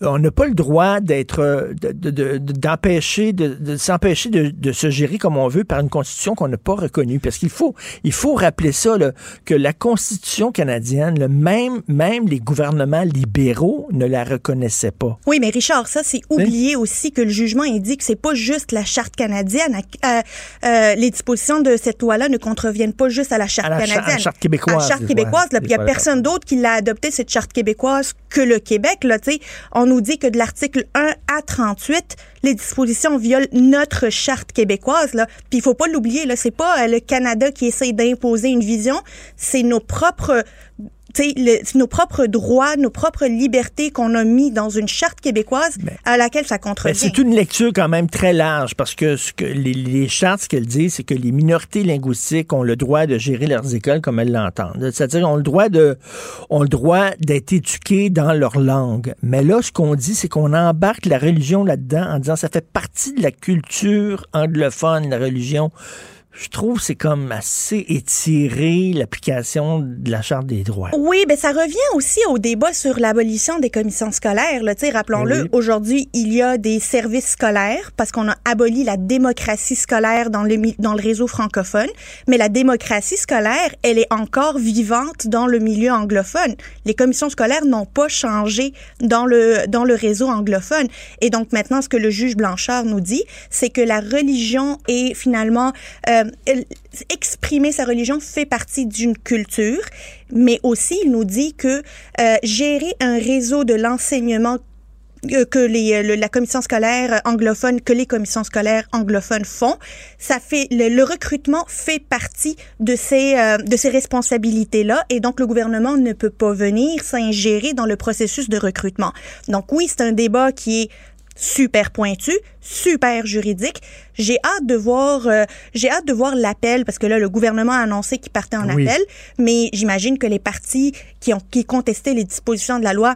on n'a pas le droit d'être, de- de- de- d'empêcher, de, s'empêcher de, se gérer comme on veut par une constitution qu'on n'a pas reconnue. Parce qu'il faut, il faut rappeler ça, là, que la constitution canadienne, même, même les gouvernements libéraux ne la reconnaissaient pas. Oui, mais Richard, ça c'est oublier aussi que le jugement indique que c'est pas juste la charte canadienne. Euh, euh, les dispositions de cette loi-là ne contreviennent pas juste à la charte À la cha- canadienne, à la charte québécoise, À la charte québécoise, il y a personne d'autre qui l'a adopté cette charte québécoise que le Québec. Là, on nous dit que de l'article 1 à 38, les dispositions violent notre charte québécoise. Là, puis il faut pas l'oublier. Là, c'est pas euh, le Canada qui essaye d'imposer une vision, c'est nos propres le- c'est nos propres droits, nos propres libertés qu'on a mis dans une charte québécoise à laquelle ça Ben, contrevient. c'est une lecture quand même très large parce que, ce que les, les chartes, ce qu'elles disent, c'est que les minorités linguistiques ont le droit de gérer leurs écoles comme elles l'entendent. C'est-à-dire, ont le droit de, ont le droit d'être éduqués dans leur langue. Mais là, ce qu'on dit, c'est qu'on embarque la religion là-dedans en disant ça fait partie de la culture anglophone, la religion. Je trouve c'est comme assez étiré l'application de la charte des droits. Oui, ben ça revient aussi au débat sur l'abolition des commissions scolaires. Là. Rappelons-le, Oui. aujourd'hui, il y a des services scolaires parce qu'on a aboli la démocratie scolaire dans le, dans le réseau francophone, mais la démocratie scolaire, elle est encore vivante dans le milieu anglophone. Les commissions scolaires n'ont pas changé dans le, dans le réseau anglophone. Et donc maintenant, ce que le juge Blanchard nous dit, c'est que la religion est finalement... euh, exprimer sa religion fait partie d'une culture, mais aussi il nous dit que euh, gérer un réseau de l'enseignement euh, que les, euh, le- la commission scolaire anglophone, que les commissions scolaires anglophones font, ça fait le, recrutement fait partie de ces euh, de ces responsabilités là, et donc le gouvernement ne peut pas venir s'ingérer dans le processus de recrutement. Donc oui, c'est un débat qui est super pointu, super juridique. J'ai hâte de voir, euh, j'ai hâte de voir l'appel parce que là le gouvernement a annoncé qu'il partait en Oui. appel, mais j'imagine que les partis qui ont qui contestaient les dispositions de la loi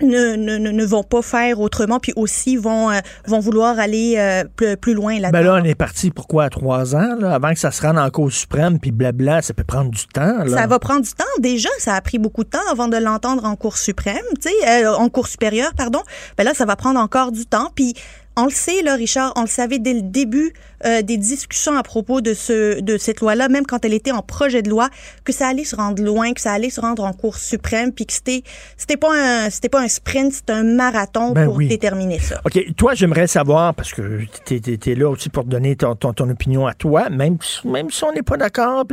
ne, ne, ne, ne vont pas faire autrement, puis aussi vont euh, vont vouloir aller euh, plus, plus loin là-dedans. Ben là, on est parti pourquoi à trois ans, là, avant que ça se rende en Cour suprême, puis blabla, ça peut prendre du temps. Là. Ça va prendre du temps. Déjà, ça a pris beaucoup de temps avant de l'entendre en Cour suprême, tu sais, euh, en Cour supérieure, pardon. Ben là, ça va prendre encore du temps. Puis on le sait, là, Richard, on le savait dès le début euh, des discussions à propos de, ce, de cette loi-là, même quand elle était en projet de loi, que ça allait se rendre loin, que ça allait se rendre en Cour suprême, puis que c'était, c'était pas un, c'était pas un sprint, c'était un marathon Ben pour oui. déterminer ça. OK, toi, j'aimerais savoir, parce que tu es, là aussi pour te donner ton, ton, ton opinion à toi, même, si- même si on n'est pas d'accord.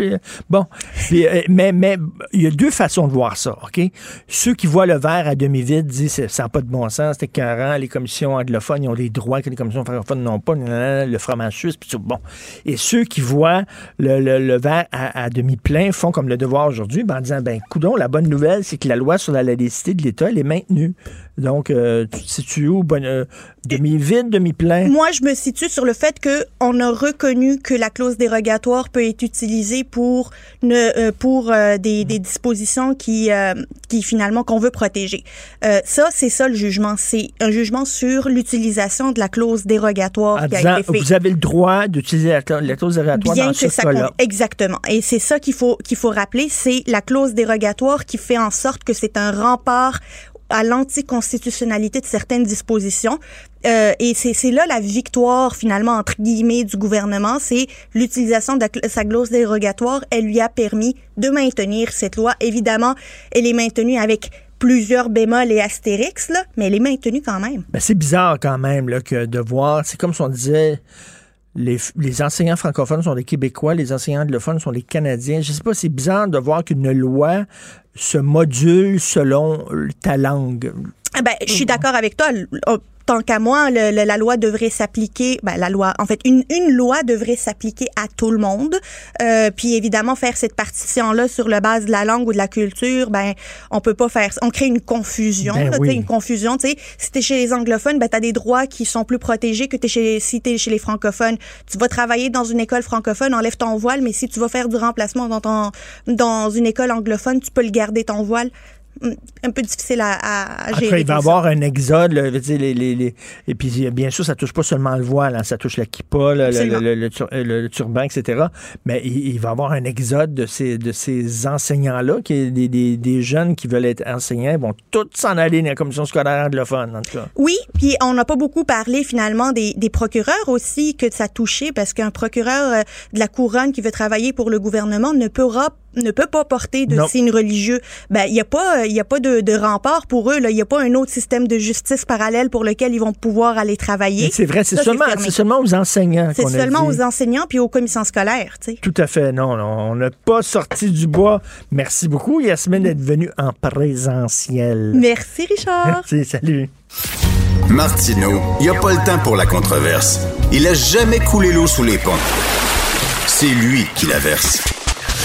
Bon, euh, mais mais il y a deux façons de voir ça, OK? Ceux qui voient le verre à demi-vide disent ça n'a pas de bon sens, c'est écœurant, les commissions anglophones, ils ont des droits que les commissions francophones n'ont pas, le fromage suisse, puis tout. Bon. Et ceux qui voient le, le- le verre à, à demi-plein font comme le devoir aujourd'hui, ben, en disant, ben, coudon, la bonne nouvelle, c'est que la loi sur la laïcité de l'État, elle est maintenue. Donc, euh, tu te situes où? Euh, demi-vide, demi-plein? Moi, je me situe sur le fait que on a reconnu que la clause dérogatoire peut être utilisée pour ne, euh, pour euh, des, des dispositions qui qui finalement qu'on veut protéger. Ça, c'est ça le jugement. C'est un jugement sur l'utilisation de la clause dérogatoire En qui a été vous avez le droit d'utiliser la, cla- la clause dérogatoire Bien dans ce cas-là. Exactement. Et c'est ça qu'il faut qu'il faut rappeler, c'est la clause dérogatoire qui fait en sorte que c'est un rempart à l'anticonstitutionnalité de certaines dispositions. Euh, et c'est c'est là la victoire, finalement, entre guillemets, du gouvernement. C'est l'utilisation de sa clause dérogatoire. Elle lui a permis de maintenir cette loi. Évidemment, elle est maintenue avec plusieurs bémols et astérix, là, mais elle est maintenue quand même. Ben, c'est bizarre quand même là, que de voir, c'est comme si on disait les, enseignants francophones sont des Québécois, les enseignants anglophones sont des Canadiens. Je sais pas, c'est bizarre de voir qu'une loi se module selon euh, ta langue. Ah Ben, je suis d'accord avec toi. Tant qu'à moi, le- le- la loi devrait s'appliquer. Ben, la loi, en fait, une, une loi devrait s'appliquer à tout le monde. Euh, puis évidemment, faire cette partition-là sur la base de la langue ou de la culture, ben, on peut pas faire. On crée une confusion, Ben là, oui. une confusion. Tu sais, si t'es chez les anglophones, ben, t'as des droits qui sont plus protégés que t'es chez, si t'es chez les francophones. Tu vas travailler dans une école francophone, enlève ton voile, mais si tu vas faire du remplacement dans ton, dans une école anglophone, tu peux le garder ton voile. Un peu difficile à, gérer. Après, il va y avoir un exode. là, veux dire, les, les- les- Et puis, bien sûr, ça touche pas seulement le voile, hein, ça touche la kippa, le, le- le tur- le- turban, etc. Mais il, il va y avoir un exode de ces, de ces enseignants-là, qui des, des- des jeunes qui veulent être enseignants, ils vont tous s'en aller dans la commission scolaire anglophone, en tout cas. Oui, puis on n'a pas beaucoup parlé finalement des, des procureurs aussi que ça touchait parce qu'un procureur euh, de la couronne qui veut travailler pour le gouvernement ne pourra ne peut pas porter de Non. signes religieux. Ben il y a pas euh, il y a pas de, de rempart pour eux là, il y a pas un autre système de justice parallèle pour lequel ils vont pouvoir aller travailler. C'est vrai, c'est seulement, seulement aux enseignants C'est seulement dit. aux enseignants puis aux commissions scolaires, tu sais. Tout à fait, non, non, on n'a pas sorti du bois. Merci beaucoup, Yasmine, d'être venue en présentiel. Merci Richard. Merci, salut. Martineau, il n'y a pas le temps pour la controverse. Il a jamais coulé l'eau sous les ponts. C'est lui qui la verse.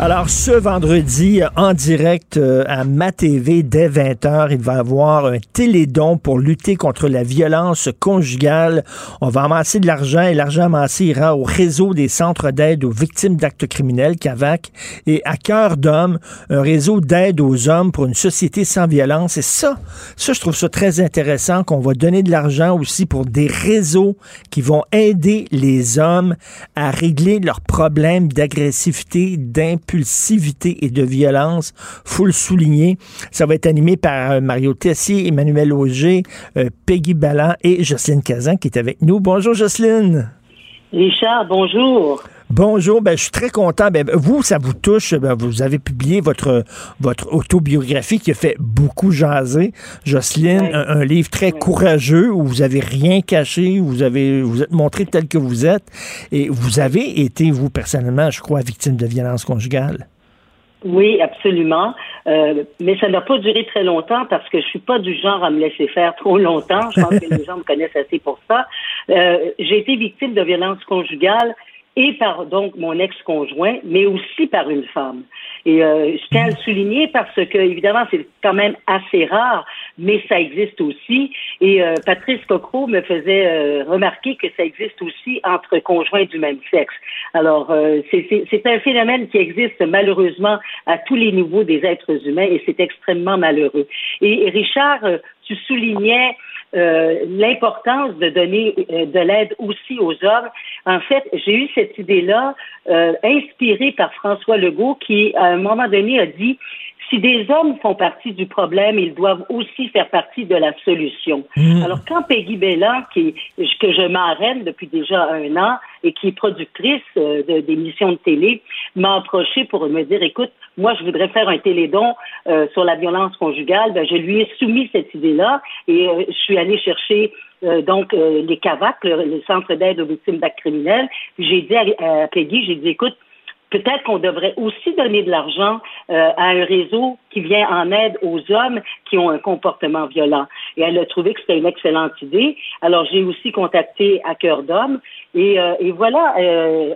Alors, ce vendredi, en direct euh, à MaTV, dès 20h, il va y avoir un télédon pour lutter contre la violence conjugale. On va amasser de l'argent et l'argent amassé ira au réseau des centres d'aide aux victimes d'actes criminels, CAVAC, et à Cœur d'Homme, un réseau d'aide aux hommes pour une société sans violence. Et ça, ça, je trouve ça très intéressant qu'on va donner de l'argent aussi pour des réseaux qui vont aider les hommes à régler leurs problèmes d'agressivité, d'impulsivité et de violence. Faut le souligner. Ça va être animé par euh, Mario Tessier, Emmanuel Auger, euh, Peggy Ballant et Jocelyne Cazan qui est avec nous. Bonjour Jocelyne. Richard, bonjour. Bonjour, ben, je suis très content. Ben, vous, ça vous touche. Ben, vous avez publié votre, votre autobiographie qui a fait beaucoup jaser. Jocelyne, un, un livre très courageux où vous avez rien caché, où vous avez vous êtes montré tel que vous êtes. Et vous avez été, vous, personnellement, je crois, victime de violence conjugale. Oui, absolument. Euh, mais ça n'a pas duré très longtemps parce que je suis pas du genre à me laisser faire trop longtemps. Je pense que les gens me connaissent assez pour ça. Euh, J'ai été victime de violence conjugale et par donc mon ex-conjoint, mais aussi par une femme. Et euh, je tiens à le souligner parce que évidemment c'est quand même assez rare, mais ça existe aussi. Et euh, Patrice Cocro me faisait euh, remarquer que ça existe aussi entre conjoints du même sexe. Alors euh, c'est- un phénomène qui existe malheureusement à tous les niveaux des êtres humains et c'est extrêmement malheureux. Et, et Richard, euh, tu soulignais euh, l'importance de donner euh, de l'aide aussi aux hommes. En fait, j'ai eu cette idée-là euh, inspirée par François Legault qui, à un moment donné, a dit si des hommes font partie du problème, ils doivent aussi faire partie de la solution. Mmh. Alors, quand Peggy Bellan, qui, que je m'arrête depuis déjà un an et qui est productrice euh, d'émissions de télé, m'a approché pour me dire, écoute, moi, je voudrais faire un télédon euh, sur la violence conjugale, ben, je lui ai soumis cette idée-là et euh, je suis allée chercher euh, donc euh, les CAVAC, le, Centre d'aide aux victimes d'actes criminels. J'ai dit à, à Peggy, j'ai dit, écoute, peut-être qu'on devrait aussi donner de l'argent euh, à un réseau qui vient en aide aux hommes qui ont un comportement violent. Et elle a trouvé que c'était une excellente idée. Alors j'ai aussi contacté à cœur d'homme et, euh, et voilà, euh,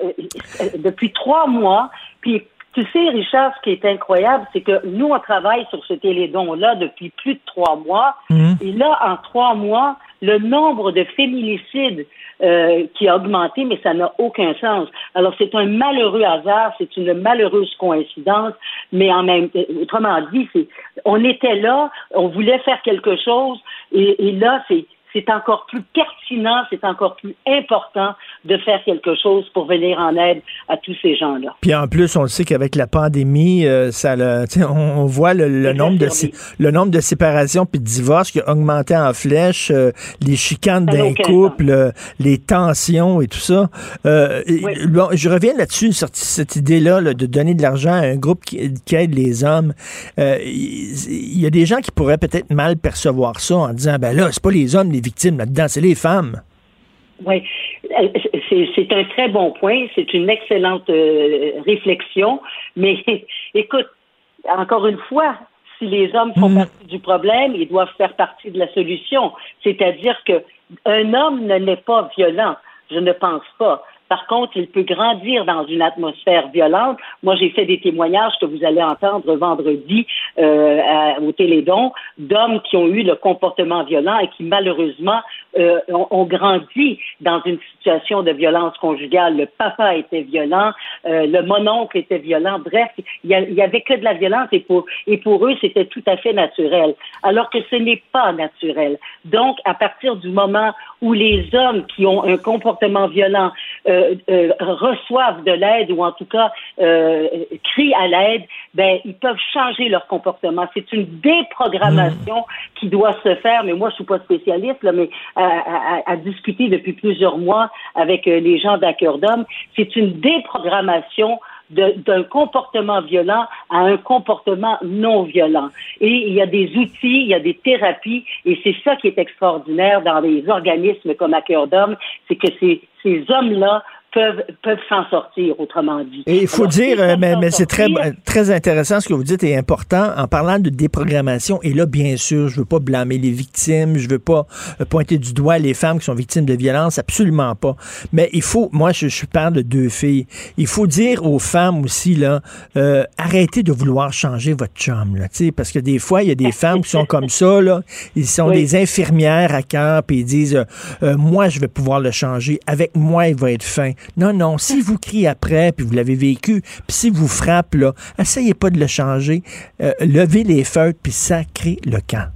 euh, depuis trois mois, puis tu sais, Richard, ce qui est incroyable, c'est que nous, on travaille sur ce télédon-là depuis plus de trois mois. Et là, en trois mois, le nombre de féminicides euh, qui a augmenté, mais ça n'a aucun sens. Alors, c'est un malheureux hasard, c'est une malheureuse coïncidence, mais en même autrement dit, c'est, on était là, on voulait faire quelque chose, et, et là, c'est, c'est encore plus pertinent, c'est encore plus important de faire quelque chose pour venir en aide à tous ces gens-là. Puis en plus, on le sait qu'avec la pandémie, euh, ça, le- on, on voit le, le nombre de le nombre de séparations puis de divorces qui a augmenté en flèche, euh, les chicanes d'un couple, euh, les tensions et tout ça. Euh, et- bon, je reviens là-dessus, sur cette idée-là là, de donner de l'argent à un groupe qui, qui aide les hommes. Euh, Il y, a des gens qui pourraient peut-être mal percevoir ça en disant, ben là, c'est pas les hommes les victimes là-dedans, c'est les femmes. Oui, Euh, c'est un très bon point, c'est une excellente euh, réflexion, mais écoute, encore une fois, si les hommes font partie du problème, ils doivent faire partie de la solution. C'est-à-dire que un homme ne n'est pas violent, je ne pense pas. Par contre, il peut grandir dans une atmosphère violente. Moi, j'ai fait des témoignages que vous allez entendre vendredi euh, au Télédon d'hommes qui ont eu le comportement violent et qui malheureusement euh, ont, ont grandi dans une situation de violence conjugale. Le papa était violent, euh, le mononcle était violent. Bref, il y, avait que de la violence et pour et pour eux c'était tout à fait naturel. Alors que ce n'est pas naturel. Donc, à partir du moment où les hommes qui ont un comportement violent euh, euh, reçoivent de l'aide ou en tout cas euh, crient à l'aide, ben ils peuvent changer leur comportement. C'est une déprogrammation qui doit se faire. Mais moi, je suis pas spécialiste, là, mais à, à- discuter depuis plusieurs mois avec euh, les gens d'Acœur c'est une déprogrammation d'un comportement violent à un comportement non violent. Et il y a des outils, il y a des thérapies, et c'est ça qui est extraordinaire dans les organismes comme à c'est que ces, ces hommes-là peuvent, peuvent s'en sortir, autrement dit. Et il faut Alors, dire, euh, mais, mais c'est très, très intéressant ce que vous dites et important en parlant de déprogrammation. Et là, bien sûr, je veux pas blâmer les victimes, je veux pas euh, pointer du doigt les femmes qui sont victimes de violences, absolument pas. Mais il faut, moi, je, je parle de deux filles. Il faut dire aux femmes aussi là, euh, arrêtez de vouloir changer votre chum, là, parce que des fois, il y a des femmes qui sont comme ça là, ils sont Oui. des infirmières à cœur, puis ils disent, euh, euh, moi, je vais pouvoir le changer. Avec moi, il va être fin. Non, non. Si vous criez après, puis vous l'avez vécu, puis si vous frappez, là, essayez pas de le changer. Euh, levez les feutres, puis sacrez le camp.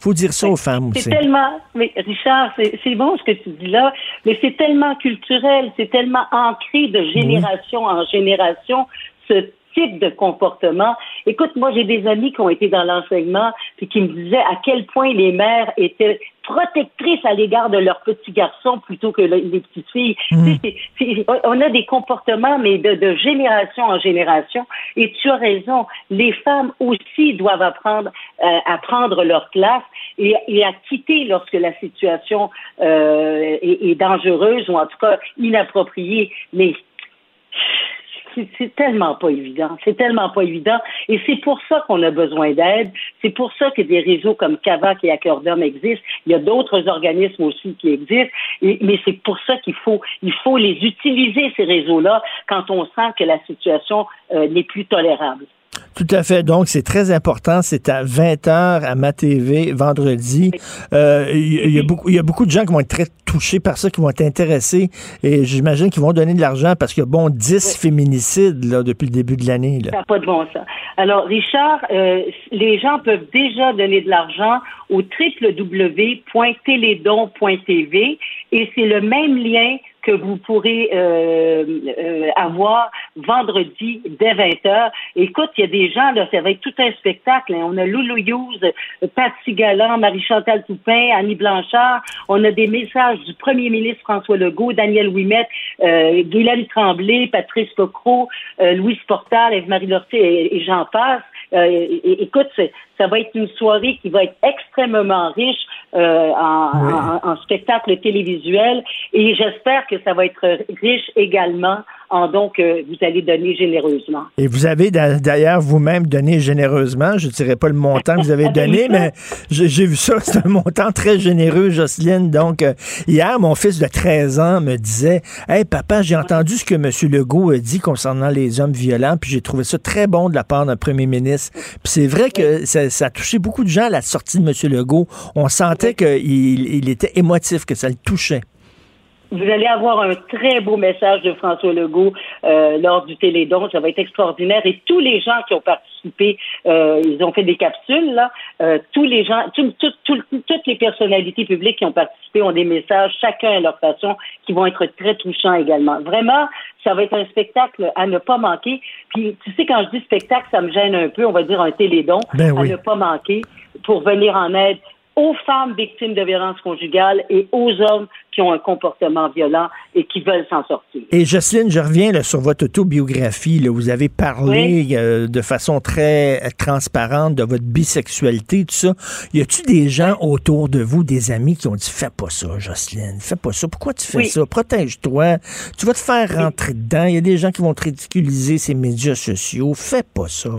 faut dire ça aux femmes aussi. C'est tellement, mais Richard, c'est bon ce que tu dis là, mais c'est tellement culturel, c'est tellement ancré de génération en génération, ce type de comportement. Écoute, moi, j'ai des amis qui ont été dans l'enseignement puis qui me disaient à quel point les mères étaient protectrices à l'égard de leurs petits garçons plutôt que le- les petites filles. C'est- on a des comportements, mais de, de génération en génération. Et tu as raison, les femmes aussi doivent apprendre euh, à prendre leur place et, et à quitter lorsque la situation euh, est, est dangereuse ou en tout cas inappropriée. Mais c'est- tellement pas évident. C'est tellement pas évident. Et c'est pour ça qu'on a besoin d'aide. C'est pour ça que des réseaux comme CAVAC et Accordum existent. Il y a d'autres organismes aussi qui existent. Mais c'est pour ça qu'il faut, il faut les utiliser, ces réseaux-là, quand on sent que la situation euh, n'est plus tolérable. Tout à fait. Donc, c'est très important. C'est à 20h à ma TV vendredi. Euh, Il y, a beaucoup, il y a beaucoup de gens qui vont être très touchés par ça, qui vont être intéressés. Et j'imagine qu'ils vont donner de l'argent parce qu'il y a bon 10 féminicides là, depuis le début de l'année. Ça n'a pas de bon sens. Alors, Richard, euh, les gens peuvent déjà donner de l'argent au www.télédon.tv et c'est le même lien que vous pourrez euh, euh, avoir vendredi dès 20h. Écoute, il y a des gens, là, ça va être tout un spectacle. hein. On a Loulou Hughes, Patsy Galland, Marie-Chantal Toupin, Annie Blanchard. On a des messages du premier ministre François Legault, Daniel Ouimet, euh, Guylaine Tremblay, Patrice Cocro, euh, Louise Portal, Eve-Marie Lortier et, et j'en passe. Euh, écoute, ça va être une soirée qui va être extrêmement riche euh, en, en- en spectacle télévisuel et j'espère que ça va être riche également en dons que vous allez donner généreusement. Et vous avez d'a- d'ailleurs vous-même donné généreusement. Je ne dirais pas le montant que vous avez donné, mais j'ai j'ai vu ça. C'est un montant très généreux, Jocelyne. Donc, euh, hier, mon fils de 13 ans me disait Hey, papa, j'ai entendu ce que M. Legault a dit concernant les hommes violents, puis j'ai trouvé ça très bon de la part d'un premier ministre. Puis c'est vrai que ça, ça a touché beaucoup de gens à la sortie de M. Legault. On sentait qu'il il était émotif, que ça le touchait. Vous allez avoir un très beau message de François Legault euh, lors du Télédon. Ça va être extraordinaire. Et tous les gens qui ont participé, euh, ils ont fait des capsules, là. Euh, tous les gens, tout- tout- tout- toutes les personnalités publiques qui ont participé ont des messages, chacun à leur façon, qui vont être très touchants également. Vraiment, ça va être un spectacle à ne pas manquer. Puis, tu sais, quand je dis spectacle, ça me gêne un peu. On va dire un Télédon Ben à oui. ne pas manquer pour venir en aide aux femmes victimes de violences conjugales et aux hommes qui ont un comportement violent et qui veulent s'en sortir. Et Jocelyne, je reviens là, sur votre autobiographie. Là. Vous avez parlé euh, de façon très transparente de votre bisexualité, tout ça. Y a-tu des gens autour de vous, des amis, qui ont dit Fais pas ça, Jocelyne, fais pas ça. Pourquoi tu fais Oui. ça? Protège-toi. Tu vas te faire rentrer dedans. Il y a des gens qui vont te ridiculiser ces médias sociaux. Fais pas ça.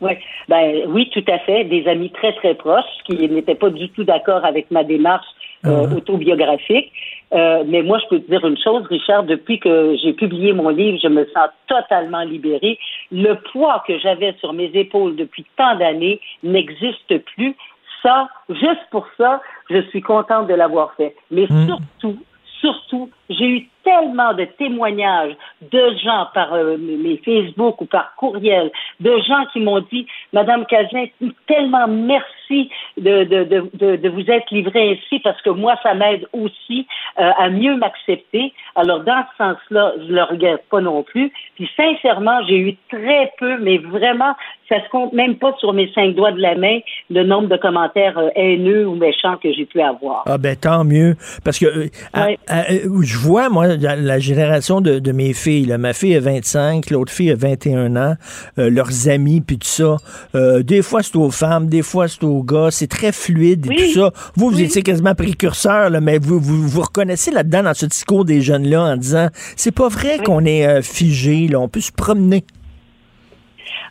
Ouais. Ben oui, tout à fait. Des amis très très proches qui n'étaient pas du tout d'accord avec ma démarche euh, autobiographique. Euh, mais moi, je peux te dire une chose, Richard. Depuis que j'ai publié mon livre, je me sens totalement libérée. Le poids que j'avais sur mes épaules depuis tant d'années n'existe plus. Ça, juste pour ça, je suis contente de l'avoir fait. Mais surtout, surtout, j'ai eu tellement de témoignages de gens par euh, mes Facebook ou par courriel, de gens qui m'ont dit, Madame Cazin, tellement merci de, de, de, de, vous être livrée ainsi parce que moi, ça m'aide aussi euh, à mieux m'accepter. Alors, dans ce sens-là, je le regrette pas non plus. Puis, sincèrement, j'ai eu très peu, mais vraiment, ça se compte même pas sur mes cinq doigts de la main le nombre de commentaires euh, haineux ou méchants que j'ai pu avoir. Ah ben tant mieux. Parce que euh, à- à- euh, je vois, moi, la, la génération de, de mes filles. là. Ma fille a 25, l'autre fille a 21 ans, euh, leurs amis, puis tout ça. Euh, des fois, c'est aux femmes, des fois, c'est aux gars. C'est très fluide et tout ça. Vous, vous étiez quasiment précurseur, là, mais vous, vous vous reconnaissez là-dedans dans ce discours des jeunes-là en disant c'est pas vrai qu'on est euh, figé, là. on peut se promener.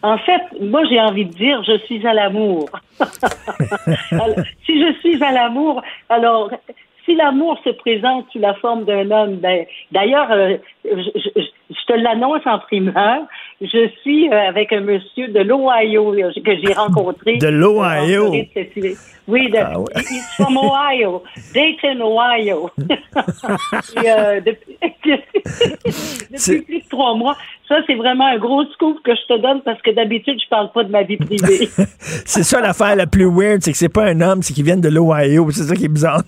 En fait, moi, j'ai envie de dire, je suis à l'amour. Si je suis à l'amour, alors, si l'amour se présente sous la forme d'un homme, ben, d'ailleurs, euh, je, je- je te l'annonce en primeur, je suis euh, avec un monsieur de l'Ohio euh, que j'ai rencontré. De l'Ohio? euh. Oui, de, Ah ouais. he's from Ohio, Dayton, Ohio. Et, euh, depuis, depuis plus de trois mois. Ça, c'est vraiment un gros scoop que je te donne parce que d'habitude, je parle pas de ma vie privée. C'est ça l'affaire la plus weird, c'est que c'est pas un homme, c'est qu'ils viennent de l'Ohio. C'est ça qui est bizarre.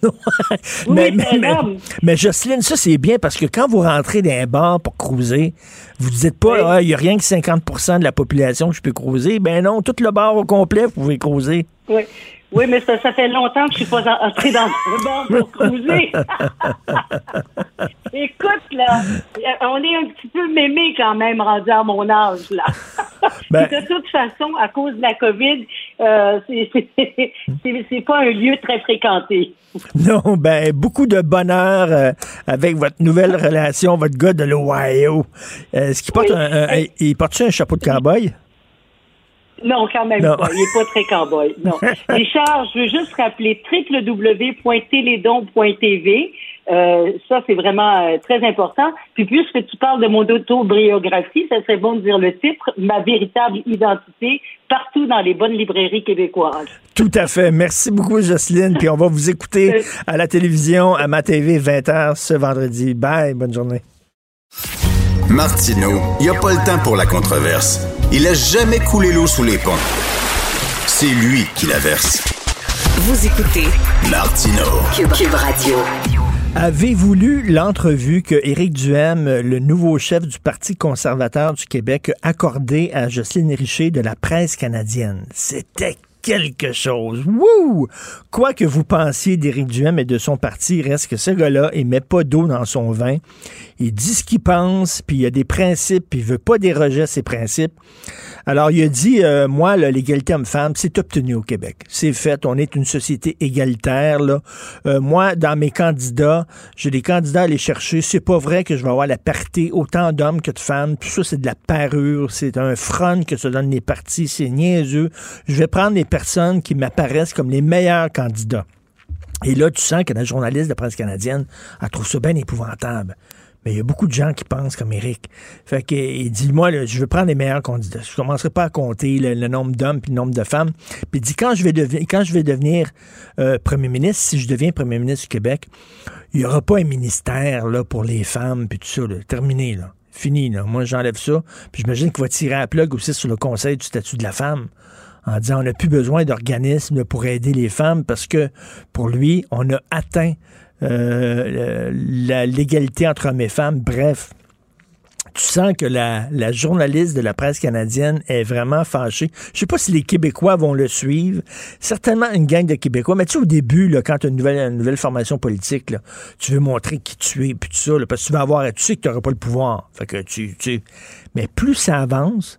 mais, un mais, homme. mais Jocelyne, ça c'est bien parce que quand vous rentrez dans un bar pour cruiser, vous dites pas, Ah, il y a rien que 50% de la population que je peux cruiser. Ben non, tout le bar au complet, vous pouvez cruiser. Oui. Oui, mais ça, ça fait longtemps que je suis pas en- entrée dans un bar pour cruiser. Écoute, là, on est un petit peu mémé quand même rendu à mon âge, là. Ben- de toute façon, à cause de la COVID, euh, c'est- pas un lieu très fréquenté. Non, ben beaucoup de bonheur euh, avec votre nouvelle relation, votre gars de l'Ohio. Euh, Est-ce qu'il porte un, un- un- il porte un chapeau de cowboy? Non, quand même Non. pas. Il est pas très cowboy. Non. Richard, je veux juste rappeler www.télédon.tv. Euh, ça, c'est vraiment euh, très important. Puis puisque tu parles de mon autobiographie, ça serait bon de dire le titre, Ma véritable identité, partout dans les bonnes librairies québécoises. Tout à fait. Merci beaucoup, Jocelyne. Puis on va vous écouter à la télévision, à ma TV, 20h ce vendredi. Bye, bonne journée. Martineau, il n'y a pas le temps pour la controverse. Il a jamais coulé l'eau sous les ponts. C'est lui qui la verse. Vous écoutez Martineau. Cube, Cube Radio. Avez-vous lu l'entrevue que Éric Duhem, le nouveau chef du Parti conservateur du Québec, a accordé à Jocelyne Richer de la presse canadienne? C'était quelque chose. Wouh! Quoi que vous pensiez d'Éric Duhem et de son parti, il reste que ce gars-là, il met pas d'eau dans son vin. Il dit ce qu'il pense, puis il a des principes, puis il veut pas déroger à ses principes. Alors, il a dit, euh, moi, l'égalité homme-femme, c'est obtenu au Québec. C'est fait. On est une société égalitaire. Là. Euh, moi, dans mes candidats, j'ai des candidats à aller chercher. C'est pas vrai que je vais avoir la parité autant d'hommes que de femmes. Tout ça, c'est de la parure. C'est un front que se donnent les partis. C'est niaiseux. Je vais prendre les personnes qui m'apparaissent comme les meilleurs candidats. Et là, tu sens que la journaliste de la presse canadienne, elle trouve ça bien épouvantable. Mais il y a beaucoup de gens qui pensent comme Eric. Fait que, il dit, moi, je veux prendre les meilleurs candidats. Je commencerai pas à compter le, nombre d'hommes puis le nombre de femmes. Puis il dit, quand je vais, devenir euh, premier ministre, si je deviens premier ministre du Québec, il y aura pas un ministère pour les femmes puis tout ça. Terminé, là. Fini. Moi, j'enlève ça. Puis j'imagine qu'il va tirer à la plug aussi sur le conseil du statut de la femme en disant on n'a plus besoin d'organismes pour aider les femmes parce que pour lui, on a atteint euh, l'égalité entre hommes et femmes. Bref, tu sens que la, la, journaliste de la presse canadienne est vraiment fâchée. Je sais pas si les Québécois vont le suivre. Certainement une gang de Québécois. Mais tu sais, au début, là, quand tu as une nouvelle, une nouvelle formation politique, là, tu veux montrer qui tu es, puis tout ça, là, parce que tu vas avoir, tu sais que tu n'auras pas le pouvoir. Fait que tu, tu, mais plus ça avance,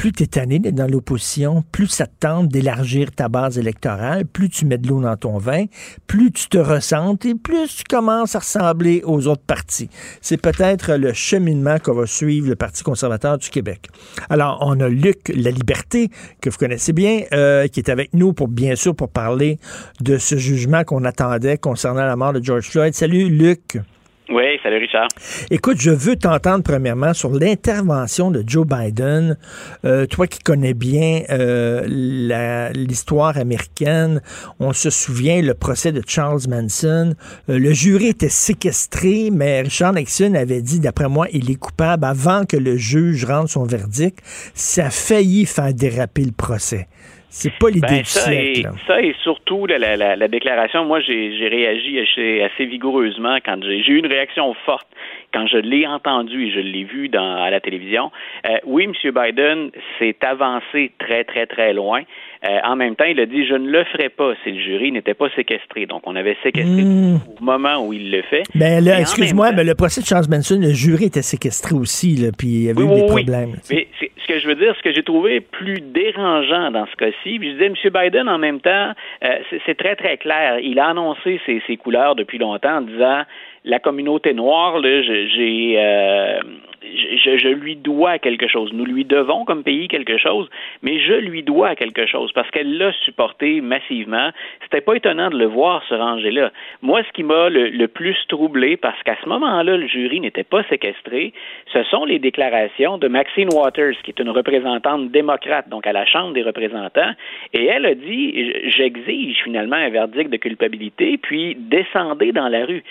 plus tu es tanné d'être dans l'opposition, plus ça te tente d'élargir ta base électorale, plus tu mets de l'eau dans ton vin, plus tu te ressentes et plus tu commences à ressembler aux autres partis. C'est peut-être le cheminement qu'on va suivre le Parti conservateur du Québec. Alors, on a Luc La Liberté, que vous connaissez bien, euh, qui est avec nous pour, bien sûr, pour parler de ce jugement qu'on attendait concernant la mort de George Floyd. Salut, Luc. Oui, salut Richard. Écoute, je veux t'entendre premièrement sur l'intervention de Joe Biden. Euh, toi qui connais bien euh, l'histoire américaine, on se souvient le procès de Charles Manson. Euh, le jury était séquestré, mais Richard Nixon avait dit, d'après moi, il est coupable avant que le juge rende son verdict. Ça a failli faire déraper le procès. C'est pas l'idée ben, du ça siècle. Et, ça et surtout la, la, la, la déclaration, moi j'ai réagi assez, assez vigoureusement quand j'ai eu une réaction forte quand je l'ai entendu et je l'ai vu dans, à la télévision. Euh, oui, M. Biden s'est avancé très, très, très loin. Euh, en même temps, il a dit je ne le ferai pas si le jury n'était pas séquestré. Donc, on avait séquestré Mm. au moment où il le fait. Ben là, excuse-moi, mais le procès de Charles Manson, le jury était séquestré aussi, là, puis il y avait Oui, eu des oui, problèmes. Mais ce que je veux dire, ce que j'ai trouvé plus dérangeant dans ce cas-ci, puis je disais, M. Biden, en même temps, euh, c'est- c'est très, très clair. Il a annoncé ses, ses couleurs depuis longtemps en disant la communauté noire, là, j'ai, euh, je, je lui dois quelque chose. Nous lui devons comme pays quelque chose, mais je lui dois quelque chose parce qu'elle l'a supporté massivement. C'était pas étonnant de le voir se ranger là. Moi, ce qui m'a le, plus troublé, parce qu'à ce moment-là, le jury n'était pas séquestré, ce sont les déclarations de Maxine Waters, qui est une représentante démocrate, donc à la Chambre des représentants, et elle a dit j'exige finalement un verdict de culpabilité, puis descendez dans la rue.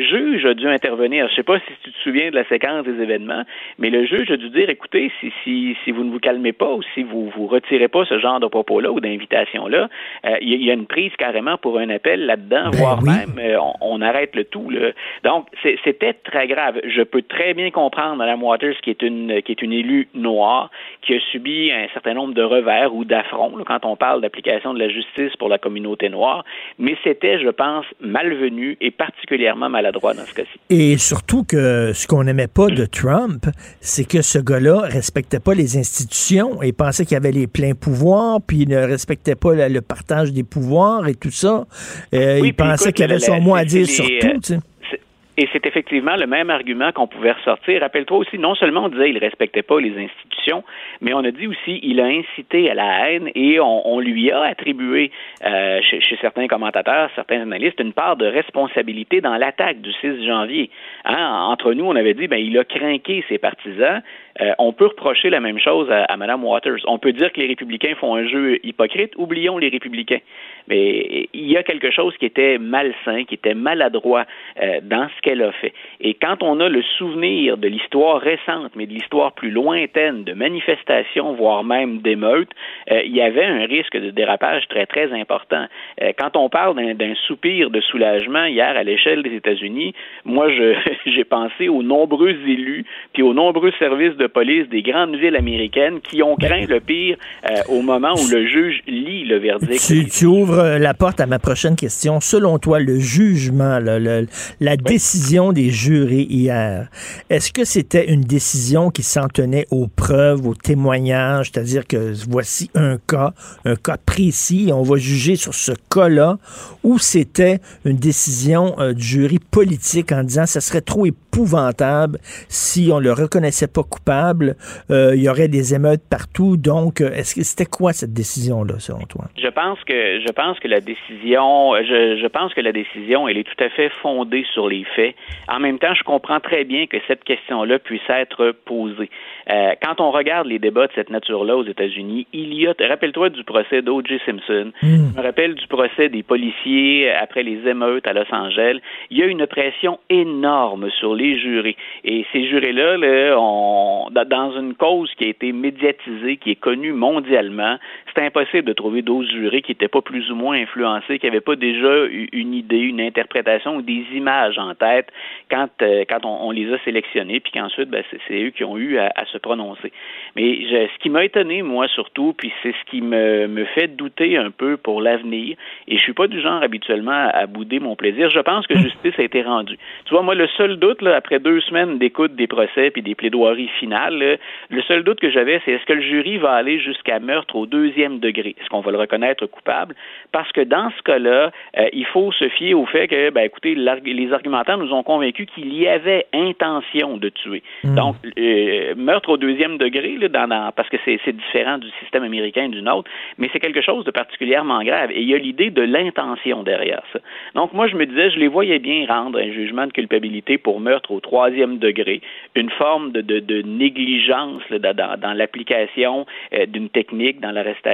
Juge a dû intervenir. Je sais pas si tu te souviens de la séquence des événements, mais le juge a dû dire écoutez, si, si, si vous ne vous calmez pas ou si vous vous retirez pas ce genre de propos-là ou d'invitation-là, euh, il y, y a une prise carrément pour un appel là-dedans, Ben voire oui. même euh, on, on arrête le tout. Là. Donc, c'était très grave. Je peux très bien comprendre Mme Waters, qui est une qui est une élue noire, qui a subi un certain nombre de revers ou d'affronts quand on parle d'application de la justice pour la communauté noire, mais c'était, je pense, malvenu et particulièrement maladroit dans ce cas-ci. Et surtout que ce qu'on n'aimait pas de Trump, c'est que ce gars-là respectait pas les institutions et pensait qu'il avait les pleins pouvoirs, puis il ne respectait pas le partage des pouvoirs et tout ça. Euh, Oui, il pensait qu'il avait la- son mot à dire sur tout. tu sais. Et c'est effectivement le même argument qu'on pouvait ressortir. Rappelle-toi aussi, non seulement on disait qu'il ne respectait pas les institutions, mais on a dit aussi qu'il a incité à la haine et on, lui a attribué, euh, chez, certains commentateurs, certains analystes, une part de responsabilité dans l'attaque du 6 janvier. Hein, entre nous, on avait dit, ben, il a craqué ses partisans. Euh, on peut reprocher la même chose à, à Mme Waters. On peut dire que les républicains font un jeu hypocrite. Oublions les républicains. Mais il y a quelque chose qui était malsain, qui était maladroit euh, dans ce qu'elle a fait. Et quand on a le souvenir de l'histoire récente, mais de l'histoire plus lointaine, de manifestations, voire même d'émeutes, euh, il y avait un risque de dérapage très, très important. Euh, quand on parle d'un soupir de soulagement hier à l'échelle des États-Unis, moi, j'ai pensé aux nombreux élus puis aux nombreux services de police des grandes villes américaines qui ont craint le pire au moment où le juge lit le verdict. Tu, ouvres la porte à ma prochaine question. Selon toi, le jugement, la décision des jurés hier, est-ce que c'était une décision qui s'en tenait aux preuves, aux témoignages, c'est-à-dire que voici un cas, un cas précis, et on va juger sur ce cas-là, ou c'était une décision euh, du jury politique en disant ce serait trop épouvantable si on le reconnaissait pas coupable, euh, il y aurait des émeutes partout. Donc, euh, est-ce que c'était quoi cette décision-là, selon toi? Je pense que je pense que la décision, je, je pense que la décision, elle est tout à fait fondée sur les faits. En même temps, je comprends très bien que cette question-là puisse être posée. Euh, quand on regarde les débats de cette nature-là aux États-Unis, il y a, rappelle-toi du procès d'O.J. Simpson, hmm. je me rappelle du procès des policiers après les émeutes à Los Angeles, il y a une pression énorme sur les jurés. Et ces jurés-là, là, dans une cause qui a été médiatisée, qui est connue mondialement, c'est impossible de trouver d'autres jurés qui n'étaient pas plus ou moins influencés, qui n'avaient pas déjà une idée, une interprétation ou des images en tête quand, euh, quand on, les a sélectionnés, puis qu'ensuite, ben, c'est eux qui ont eu à, se prononcer. Mais ce qui m'a étonné, moi, surtout, puis c'est ce qui me, me fait douter un peu pour l'avenir, et je suis pas du genre habituellement à, bouder mon plaisir, je pense que justice a été rendue. Tu vois, moi, le seul doute, là, après deux semaines d'écoute des procès puis des plaidoiries finales, le seul doute que j'avais, c'est est-ce que le jury va aller jusqu'à meurtre au deuxième degré? Est-ce qu'on va le reconnaître coupable? Parce que dans ce cas-là, euh, il faut se fier au fait que, ben, écoutez, les argumentaires nous ont convaincus qu'il y avait intention de tuer. Hmm. Donc, euh, meurtre au deuxième degré, là, dans, parce que c'est différent du système américain et du nôtre, mais c'est quelque chose de particulièrement grave. Et il y a l'idée de l'intention derrière ça. Donc, moi, je me disais, je les voyais bien rendre un jugement de culpabilité pour meurtre au troisième degré, une forme de, de, négligence dans, dans l'application euh, d'une technique dans l'arrestation.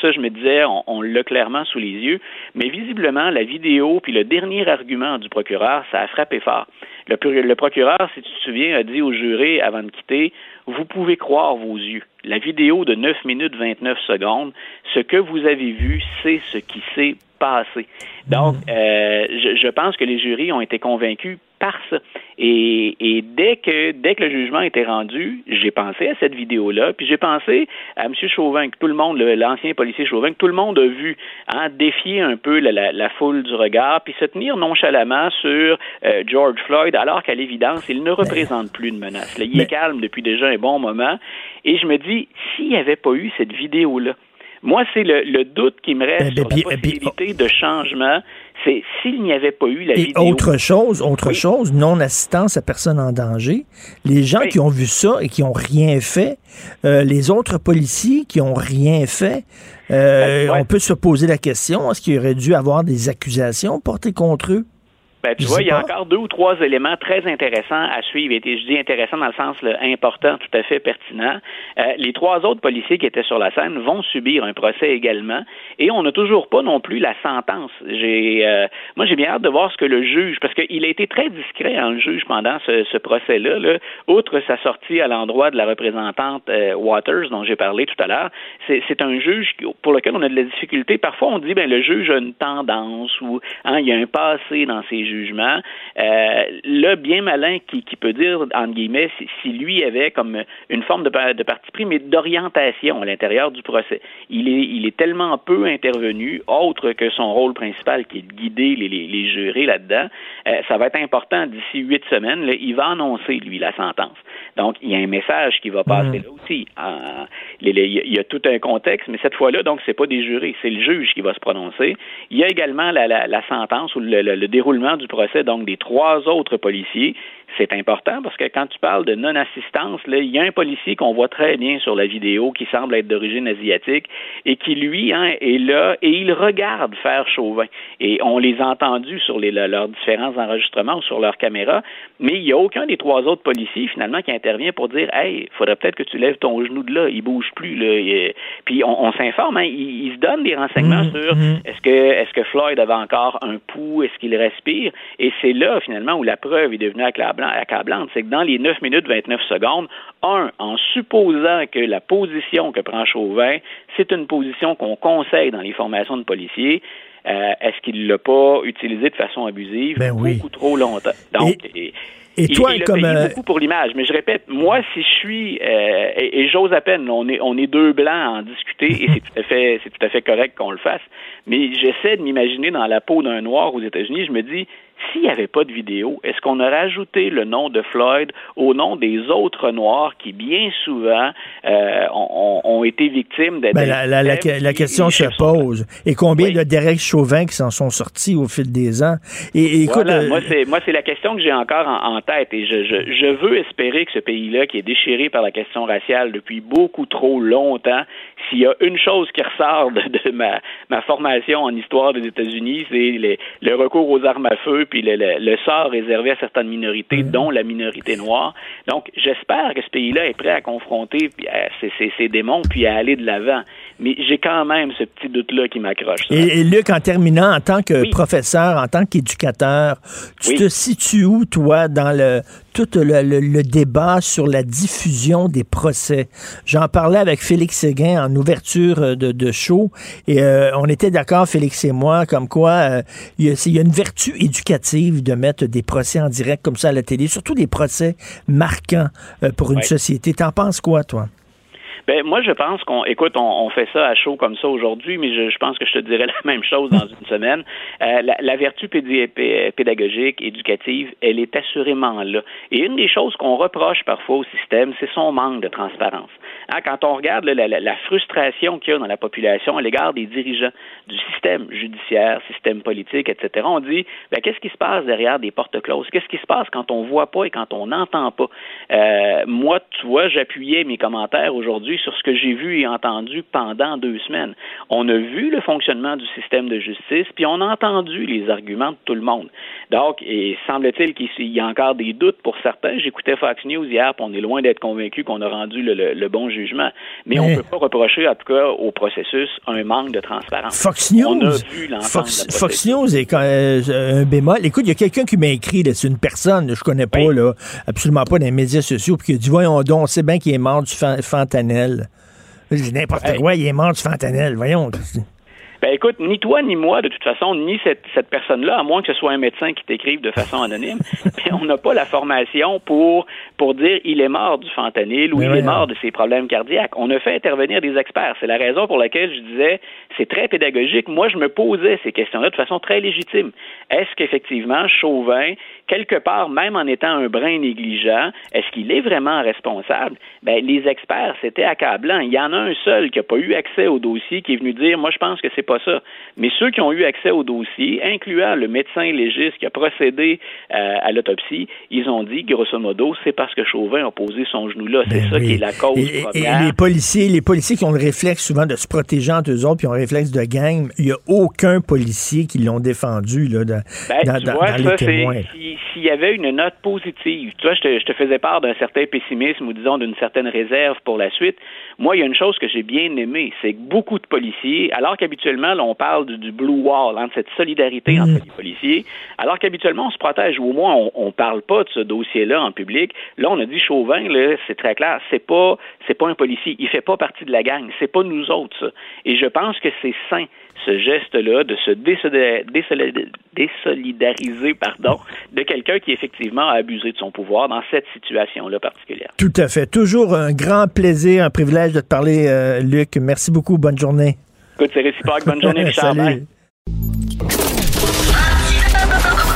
Ça, je me disais, on, l'a clairement sous les yeux, mais visiblement, la vidéo puis le dernier argument du procureur, ça a frappé fort. Le, procureur, si tu te souviens, a dit au juré avant de quitter, vous pouvez croire vos yeux. La vidéo de 9 minutes 29 secondes, ce que vous avez vu, c'est ce qui s'est passé. Donc, mm. euh, je, je, pense que les jurys ont été convaincus par ça. Et, et, dès que dès que le jugement était rendu, j'ai pensé à cette vidéo-là, puis j'ai pensé à M. Chauvin, que tout le monde, l'ancien policier Chauvin, que tout le monde a vu hein, défier un peu la, la, foule du regard, puis se tenir nonchalamment sur euh, George Floyd, alors qu'à l'évidence, il ne représente plus de menace. il est calme depuis déjà un bon moment. Et je me dis, s'il n'y avait pas eu cette vidéo-là, moi, c'est le, doute qui me reste eh sur la possibilité de changement. C'est s'il n'y avait pas eu la et Autre chose, autre chose, non-assistance à personne en danger. Les gens qui ont vu ça et qui n'ont rien fait, euh, les autres policiers qui n'ont rien fait, euh, on peut se poser la question, est-ce qu'il aurait dû avoir des accusations portées contre eux? Ben, tu vois, il y a encore deux ou trois éléments très intéressants à suivre. Et je dis intéressant dans le sens important, tout à fait pertinent. Euh, les trois autres policiers qui étaient sur la scène vont subir un procès également. Et on n'a toujours pas non plus la sentence. J'ai, euh, moi, j'ai bien hâte de voir ce que le juge, parce qu'il a été très discret en juge pendant ce, ce procès-là. Là. Outre sa sortie à l'endroit de la représentante euh, Waters, dont j'ai parlé tout à l'heure, c'est, un juge pour lequel on a de la difficulté. Parfois, on dit, ben, le juge a une tendance ou hein, il y a un passé dans ses jugement. Euh, le bien malin qui, peut dire, entre guillemets, si, lui avait comme une forme de, parti pris, mais d'orientation à l'intérieur du procès. Il est, il est tellement peu intervenu, autre que son rôle principal qui est de guider les, les, jurés là-dedans. Euh, ça va être important d'ici huit semaines. il va annoncer, lui, la sentence. Donc, il y a un message qui va passer mm. là aussi. il y a tout un contexte, mais cette fois-là, donc, c'est pas des jurés, c'est le juge qui va se prononcer. Il y a également la, la, sentence ou le, le déroulement du procès, donc des trois autres policiers, c'est important parce que quand tu parles de non-assistance, il y a un policier qu'on voit très bien sur la vidéo qui semble être d'origine asiatique et qui, lui, hein, est là et il regarde faire Chauvin. Et on les a entendus sur les, leurs différents enregistrements ou sur leurs caméras, mais il n'y a aucun des trois autres policiers, finalement, qui intervient pour dire Hey, il faudrait peut-être que tu lèves ton genou de là, il bouge plus. Là. Puis on, s'informe, hein, il, se donne des renseignements mmh, sur mmh. est-ce que, est-ce que Floyd avait encore un pouls, est-ce qu'il respire, et c'est là, finalement, où la preuve est devenue acclamable accablante, c'est que dans les 9 minutes 29 secondes, un, en supposant que la position que prend Chauvin, c'est une position qu'on conseille dans les formations de policiers, euh, est-ce qu'il ne l'a pas utilisée de façon abusive ben beaucoup trop longtemps? Donc, et... toi, il, comme a payé beaucoup pour l'image, mais je répète, moi, si je suis euh, et, j'ose à peine, on est on est deux blancs à en discuter et c'est tout à fait c'est tout à fait correct qu'on le fasse. Mais j'essaie de m'imaginer dans la peau d'un noir aux États-Unis. Je me dis, s'il n'y avait pas de vidéo, est-ce qu'on aurait ajouté le nom de Floyd au nom des autres Noirs qui, bien souvent, euh, ont, été victimes de... Ben, la, la, la, question se pose. Et combien de Derek Chauvin qui s'en sont sortis au fil des ans? Et, écoute, voilà, euh, moi, c'est la question que j'ai encore en, tête. Et je, je, je veux espérer que ce pays-là, qui est déchiré par la question raciale depuis beaucoup trop longtemps, s'il y a une chose qui ressort de, ma, ma, formation en histoire des États-Unis, c'est le recours aux armes à feu puis le, le, sort réservé à certaines minorités, mm. dont la minorité noire. Donc, j'espère que ce pays-là est prêt à confronter ces, démons puis à aller de l'avant. Mais j'ai quand même ce petit doute-là qui m'accroche. Et, Luc, en terminant, en tant que professeur, en tant qu'éducateur, tu te situes où, toi, dans le tout le, débat sur la diffusion des procès. J'en parlais avec Félix Séguin en ouverture euh, de, show et euh, on était d'accord, Félix et moi, comme quoi euh, il, y a, une vertu éducative de mettre des procès en direct comme ça à la télé, surtout des procès marquants pour une société. T'en penses quoi, toi? Ben, moi, je pense qu'on, écoute, on, fait ça à chaud comme ça aujourd'hui, mais je, pense que je te dirais la même chose dans une semaine. Euh, la, vertu pédagogique, éducative, elle est assurément là. Et une des choses qu'on reproche parfois au système, c'est son manque de transparence. Hein, quand on regarde la, frustration qu'il y a dans la population à l'égard des dirigeants du système judiciaire, système politique, etc., on dit, ben, qu'est-ce qui se passe derrière des portes closes? Qu'est-ce qui se passe quand on voit pas et quand on n'entend pas? Euh, moi, tu vois, j'appuyais mes commentaires aujourd'hui sur ce que j'ai vu et entendu pendant deux semaines. On a vu le fonctionnement du système de justice, puis on a entendu les arguments de tout le monde. Donc, et semble-t-il qu'il y a encore des doutes pour certains. J'écoutais Fox News hier, puis on est loin d'être convaincu qu'on a rendu le, bon jugement. Mais, on ne peut pas reprocher, en tout cas, au processus un manque de transparence. Fox News, Fox, News est quand, euh, un bémol. Écoute, il y a quelqu'un qui m'a écrit, c'est une personne, je connais pas, là, absolument pas dans les médias sociaux, puis qui a dit, voyons donc, on sait bien qu'il est mort du fentanyl N'importe quoi, il est mort du fentanyl. Voyons. Ben écoute, ni toi ni moi, de toute façon, ni cette, cette personne-là, à moins que ce soit un médecin qui t'écrive de façon anonyme, mais on n'a pas la formation pour pour dire il est mort du fentanyl ou il est mort de ses problèmes cardiaques. On a fait intervenir des experts. C'est la raison pour laquelle je disais c'est très pédagogique. Moi, je me posais ces questions-là de façon très légitime. Est-ce qu'effectivement Chauvin, quelque part, même en étant un brin négligent, est-ce qu'il est vraiment responsable? Ben les experts, c'était accablant. Il y en a un seul qui n'a pas eu accès au dossier qui est venu dire moi je pense que c'est pas ça. Mais ceux qui ont eu accès au dossier, incluant le médecin légiste qui a procédé euh, à l'autopsie, ils ont dit, grosso modo, c'est parce que Chauvin a posé son genou là. C'est ben ça qui est la cause du problème. Et les policiers, les policiers qui ont le réflexe souvent de se protéger entre eux autres, puis ont le réflexe de gang, il n'y a aucun policier qui l'ont défendu là, ben, dans, dans, vois, les témoins. S'il y avait une note positive, tu vois, je te, je te faisais part d'un certain pessimisme ou disons d'une certaine réserve pour la suite. Moi, il y a une chose que j'ai bien aimée, c'est que beaucoup de policiers, alors qu'habituellement, on parle du, blue wall, hein, de cette solidarité mm. entre les policiers, alors qu'habituellement, on se protège, ou au moins, on, ne parle pas de ce dossier-là en public. Là, on a dit Chauvin, c'est très clair, c'est pas, c'est pas un policier, il fait pas partie de la gang, c'est pas nous autres, ça. Et je pense que c'est sain ce geste-là de se désolidariser pardon, de quelqu'un qui effectivement a abusé de son pouvoir dans cette situation-là particulière. Tout à fait. Toujours un grand plaisir, un privilège de te parler, euh, Luc. Merci beaucoup. Bonne journée. Écoute, c'est réciproque. Bonne journée, Richard. Salut.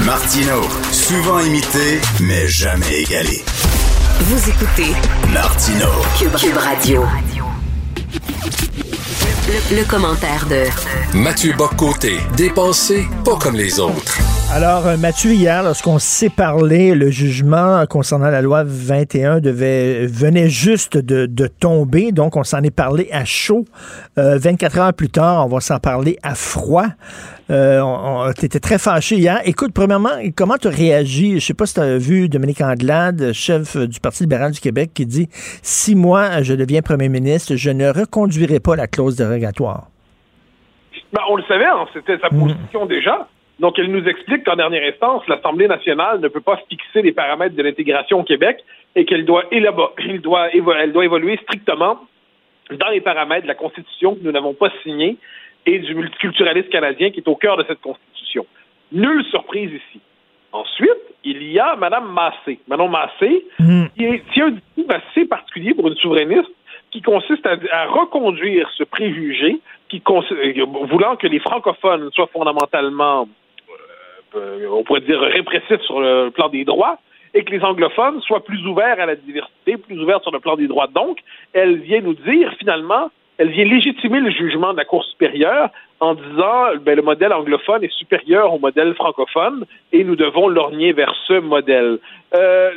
Martino, souvent imité, mais jamais égalé. Vous écoutez Martino, Cube, Radio. Le, commentaire de Mathieu Boccoté, dépensé pas comme les autres. Alors, euh, Mathieu, hier, lorsqu'on s'est parlé, le jugement concernant la loi 21 devait, venait juste de, de tomber, donc on s'en est parlé à chaud. Euh, 24 heures plus tard, on va s'en parler à froid. Euh, on t'étais très fâché hier. Écoute, premièrement, comment tu as réagi? Je sais pas si tu as vu Dominique Anglade, chef du Parti libéral du Québec, qui dit « Si moi, je deviens premier ministre, je ne reconduirai pas la clause dérogatoire. » Ben, on le savait, hein, c'était sa position déjà. Donc, elle nous explique qu'en dernière instance, l'Assemblée nationale ne peut pas fixer les paramètres de l'intégration au Québec et qu'elle elle doit évoluer strictement dans les paramètres de la Constitution que nous n'avons pas signée et du multiculturalisme canadien qui est au cœur de cette Constitution. Nulle surprise ici. Ensuite, il y a Mme Massé. Manon Massé, qui est- tient un discours assez particulier pour une souverainiste qui consiste à, à reconduire ce préjugé qui euh, voulant que les francophones soient fondamentalement euh, on pourrait dire répressif sur le plan des droits et que les anglophones soient plus ouverts à la diversité, plus ouverts sur le plan des droits. Donc, elle vient nous dire finalement, elle vient légitimer le jugement de la Cour supérieure en disant ben, le modèle anglophone est supérieur au modèle francophone et nous devons lorgner vers ce modèle. Euh,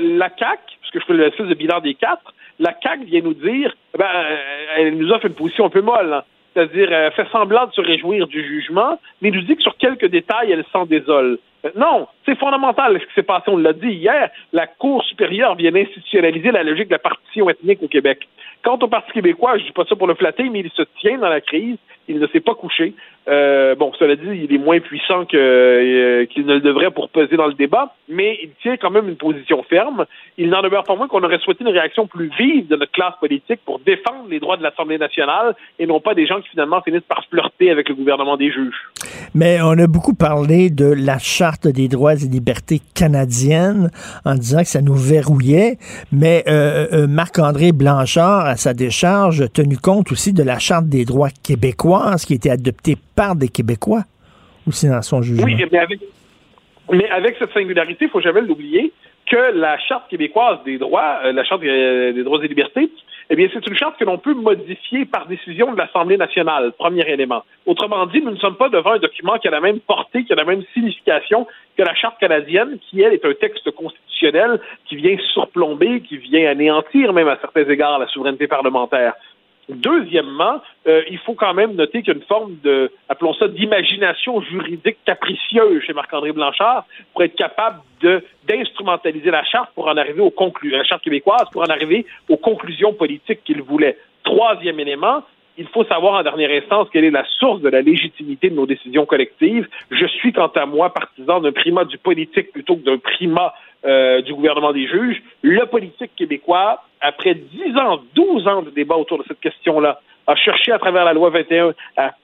le, la CAC, puisque je fais le fils de bilan des quatre, la CAC vient nous dire, ben, euh, elle nous offre une position un peu molle. hein. C'est-à-dire, elle fait semblant de se réjouir du jugement, mais nous dit que sur quelques détails, elle s'en désole. Euh, Non, c'est fondamental ce qui s'est passé. On l'a dit hier, la Cour supérieure vient institutionnaliser la logique de la partition ethnique au Québec. Quant au Parti québécois, je dis pas ça pour le flatter, mais il se tient dans la crise. Il ne s'est pas couché. Euh, bon, cela dit, il est moins puissant que, euh, qu'il ne le devrait pour peser dans le débat, mais il tient quand même une position ferme. Il n'en demeure pas moins qu'on aurait souhaité une réaction plus vive de notre classe politique pour défendre les droits de l'Assemblée nationale et non pas des gens qui finalement finissent par flirter avec le gouvernement des juges. Mais on a beaucoup parlé de la Charte des droits et libertés canadienne en disant que ça nous verrouillait, mais euh, euh, Marc-André Blanchard, à sa décharge, a tenu compte aussi de la Charte des droits québécoises qui a été adoptée des Québécois aussi dans son jugement? Oui, mais avec, mais avec cette singularité, il faut jamais l'oublier, que la Charte québécoise des droits, euh, la Charte euh, des droits et libertés, eh bien, c'est une charte que l'on peut modifier par décision de l'Assemblée nationale, premier élément. Autrement dit, nous ne sommes pas devant un document qui a la même portée, qui a la même signification que la Charte canadienne, qui, elle, est un texte constitutionnel qui vient surplomber, qui vient anéantir même à certains égards la souveraineté parlementaire. Deuxièmement, euh, il faut quand même noter qu'il y a une forme de, appelons ça, d'imagination juridique capricieuse chez Marc-André Blanchard pour être capable d'instrumentaliser la charte pour en arriver aux conclusions, la charte québécoise pour en arriver aux conclusions politiques qu'il voulait. Troisième élément, il faut savoir en dernière instance quelle est la source de la légitimité de nos décisions collectives. Je suis, quant à moi, partisan d'un primat du politique plutôt que d'un primat euh, du gouvernement des juges. Le politique québécois, après 10 ans, 12 ans de débat autour de cette question-là, a cherché à travers la loi 21 à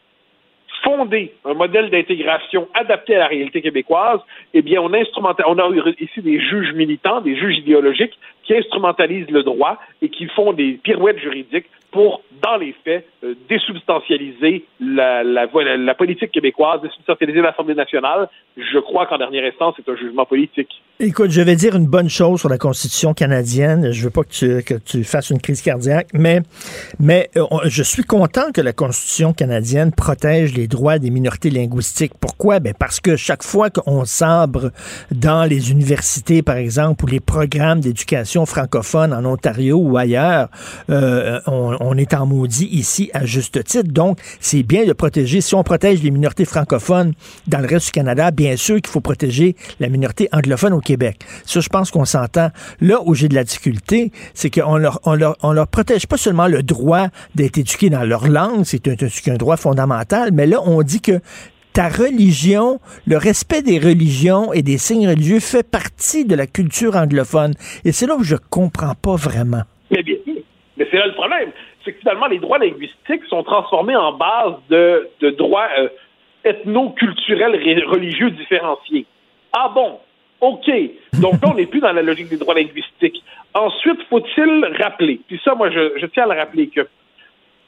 fonder un modèle d'intégration adapté à la réalité québécoise, eh bien, on, instrumenta- on a ici des juges militants, des juges idéologiques qui instrumentalisent le droit et qui font des pirouettes juridiques pour, dans les faits, euh, désubstantialiser la, politique québécoise, désubstantialiser l'Assemblée nationale. Je crois qu'en dernière instance, c'est un jugement politique. Écoute, je vais dire une bonne chose sur la Constitution canadienne. Je veux pas que tu, fasses une crise cardiaque, mais, euh, je suis content que la Constitution canadienne protège les droits des minorités linguistiques. Pourquoi? Ben parce que chaque fois qu'on sabre dans les universités, par exemple, ou les programmes d'éducation francophone en Ontario ou ailleurs, euh, on, est en maudit ici à juste titre. Donc, c'est bien de protéger. Si on protège les minorités francophones dans le reste du Canada, bien sûr qu'il faut protéger la minorité anglophone au Québec. Ça, je pense qu'on s'entend. Là où j'ai de la difficulté, c'est qu'on leur, protège pas seulement le droit d'être éduqué dans leur langue, c'est un droit fondamental, mais là, on dit que ta religion, le respect des religions et des signes religieux fait partie de la culture anglophone. Et c'est là où je comprends pas vraiment. Mais bien sûr. Mais c'est là le problème. C'est que finalement, les droits linguistiques sont transformés en base de, de droits euh, ethno-culturels religieux différenciés. Ah bon? OK. Donc là, on n'est plus dans la logique des droits linguistiques. Ensuite, faut-il rappeler, puis ça, moi, je tiens à le rappeler que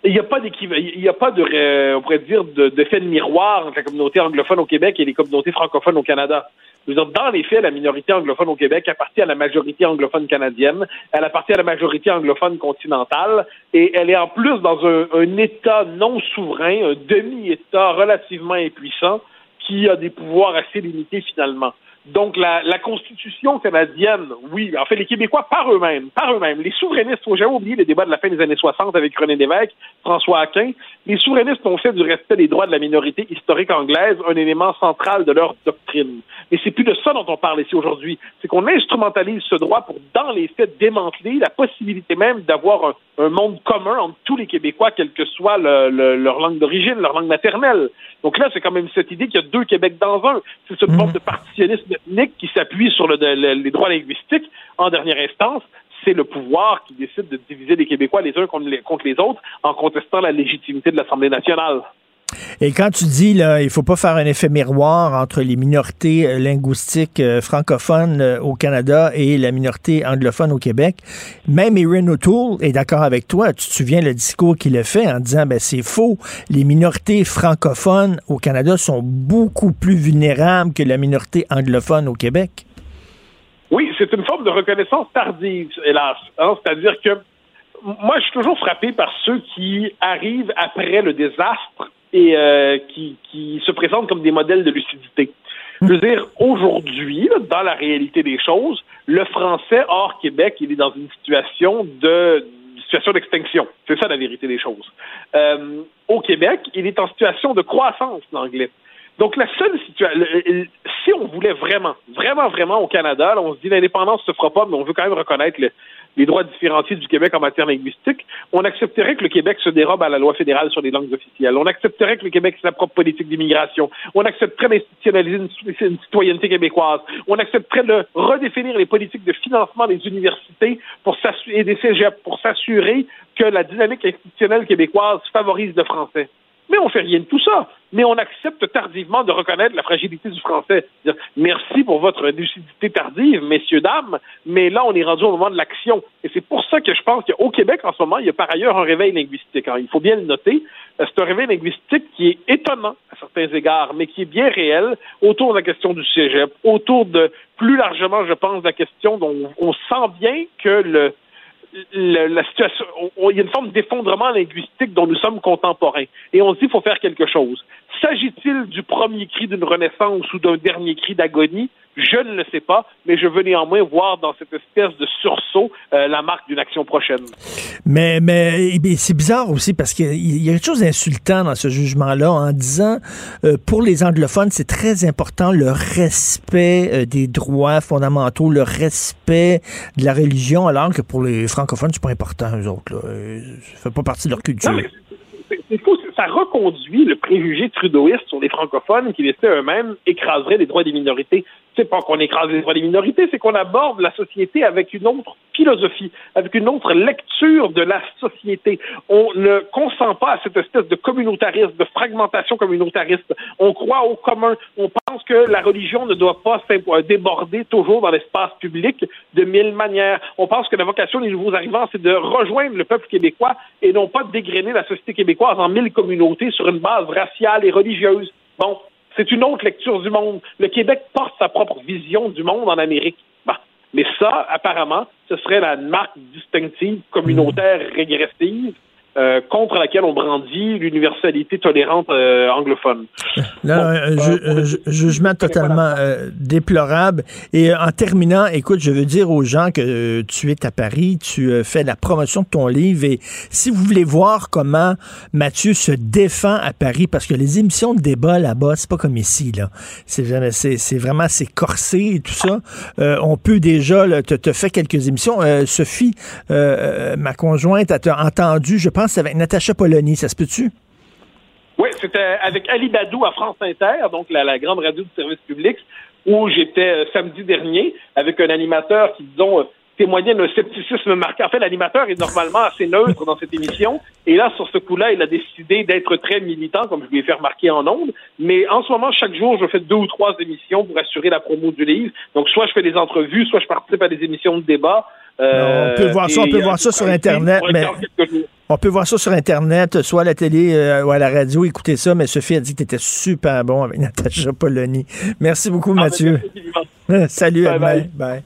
il n'y a pas il n'y a pas de, on pourrait dire, de- d'effet de, miroir entre la communauté anglophone au Québec et les communautés francophones au Canada. Dans les faits, la minorité anglophone au Québec appartient à la majorité anglophone canadienne, elle appartient à la majorité anglophone continentale, et elle est en plus dans un, un État non souverain, un demi-État relativement impuissant, qui a des pouvoirs assez limités finalement. Donc la, la, Constitution canadienne, oui, en fait les Québécois par eux-mêmes, par eux-mêmes, les souverainistes, faut jamais oublier les débats de la fin des années 60 avec René Lévesque, François Aquin, les souverainistes ont fait du respect des droits de la minorité historique anglaise un élément central de leur doctrine. Mais c'est plus de ça dont on parle ici aujourd'hui, c'est qu'on instrumentalise ce droit pour, dans les faits, démanteler la possibilité même d'avoir un, un, monde commun entre tous les Québécois, quelle que soit le, le, leur langue d'origine, leur langue maternelle. Donc là, c'est quand même cette idée qu'il y a deux Québec dans un. C'est cette forme de partitionnisme ethnique qui s'appuie sur le, les droits linguistiques en dernière instance. C'est le pouvoir qui décide de diviser les Québécois les uns contre les, contre les autres en contestant la légitimité de l'Assemblée nationale. Et quand tu dis là, il faut pas faire un effet miroir entre les minorités euh, linguistiques euh, francophones euh, au Canada et la minorité anglophone au Québec, même Erin O'Toole est d'accord avec toi. Tu te souviens le discours qu'il a fait en disant ben c'est faux, les minorités francophones au Canada sont beaucoup plus vulnérables que la minorité anglophone au Québec. Oui, c'est une forme de reconnaissance tardive, hélas. Hein. C'est-à-dire que moi, je suis toujours frappé par ceux qui arrivent après le désastre et euh, qui, se présentent comme des modèles de lucidité. Je veux dire, aujourd'hui, dans la réalité des choses, le français hors Québec, il est dans une situation de situation d'extinction. C'est ça la vérité des choses. Euh, au Québec, il est en situation de croissance, l'anglais. Donc, la seule situation, si on voulait vraiment, vraiment, vraiment au Canada, on se dit l'indépendance se fera pas, mais on veut quand même reconnaître le, les droits différenciés du Québec en matière linguistique, on accepterait que le Québec se dérobe à la loi fédérale sur les langues officielles. On accepterait que le Québec ait sa propre politique d'immigration. On accepterait d'institutionnaliser une, citoyenneté québécoise. On accepterait de redéfinir les politiques de financement des universités pour et des cégeps pour s'assurer que la dynamique institutionnelle québécoise favorise le français. Mais on fait rien de tout ça. Mais on accepte tardivement de reconnaître la fragilité du français. Merci pour votre lucidité tardive, messieurs, dames, mais là, on est rendu au moment de l'action. Et c'est pour ça que je pense qu'au Québec, en ce moment, il y a par ailleurs un réveil linguistique. il faut bien le noter. Euh, c'est un réveil linguistique qui est étonnant à certains égards, mais qui est bien réel autour de la question du cégep, autour de, plus largement, je pense, la question dont on sent bien que le, la situation, il y a une forme d'effondrement linguistique dont nous sommes contemporains. Et on se dit qu'il faut faire quelque chose. S'agit-il du premier cri d'une renaissance ou d'un dernier cri d'agonie? Je ne le sais pas, mais je veux néanmoins voir dans cette espèce de sursaut euh, la marque d'une action prochaine. Mais, mais eh c'est bizarre aussi parce qu'il y a quelque chose d'insultant dans ce jugement-là en disant euh, pour les anglophones, c'est très important le respect euh, des droits fondamentaux, le respect de la religion, alors que pour les francophones, c'est pas important, eux autres. Là. Ça fait pas partie de leur culture. C'est ça reconduit le préjugé trudeauiste sur les francophones qui laissaient eux-mêmes écraser les droits des minorités c'est pas qu'on écrase les droits des minorités, c'est qu'on aborde la société avec une autre philosophie, avec une autre lecture de la société. On ne consent pas à cette espèce de communautarisme, de fragmentation communautariste. On croit au commun. On pense que la religion ne doit pas déborder toujours dans l'espace public de mille manières. On pense que la vocation des nouveaux arrivants, c'est de rejoindre le peuple québécois et non pas de dégrainer la société québécoise en mille communautés sur une base raciale et religieuse. Bon, c'est une autre lecture du monde. Le Québec porte sa propre vision du monde en Amérique. Bah. Mais ça, apparemment, ce serait la marque distinctive communautaire régressive euh, contre laquelle on brandit l'universalité tolérante euh, anglophone. Là, un, euh, jugement totalement déplorable. Et en terminant, écoute, je veux dire aux gens que tu es à Paris, tu fais la promotion de ton livre et si vous voulez voir comment Mathieu se défend à Paris, parce que les émissions de débat là-bas, c'est pas comme ici, là. C'est c'est vraiment, c'est corsé et tout ça. on peut déjà, te, te fait quelques émissions. Sophie, ma conjointe, a entendu, je pense, c'est avec Natacha Polony, ça se peut-tu? Oui, c'était avec Ali Badou à France Inter, donc la, grande radio du service public, où j'étais euh, samedi dernier avec un animateur qui, disons, euh, témoignait d'un scepticisme marquant. En fait, l'animateur est normalement assez neutre dans cette émission. Et là, sur ce coup-là, il a décidé d'être très militant, comme je lui ai fait remarquer en ondes. Mais en ce moment, chaque jour, je fais deux ou trois émissions pour assurer la promo du livre. Donc, soit je fais des entrevues, soit je participe à des émissions de débat. Euh, on peut voir ça, on peut voir ça sur Internet, mais on peut voir ça sur Internet, soit à la télé euh, ou à la radio, écouter ça, mais Sophie a dit que tu étais super bon avec Natacha Polony. Merci beaucoup, ah, Mathieu. Salut, bye, bye.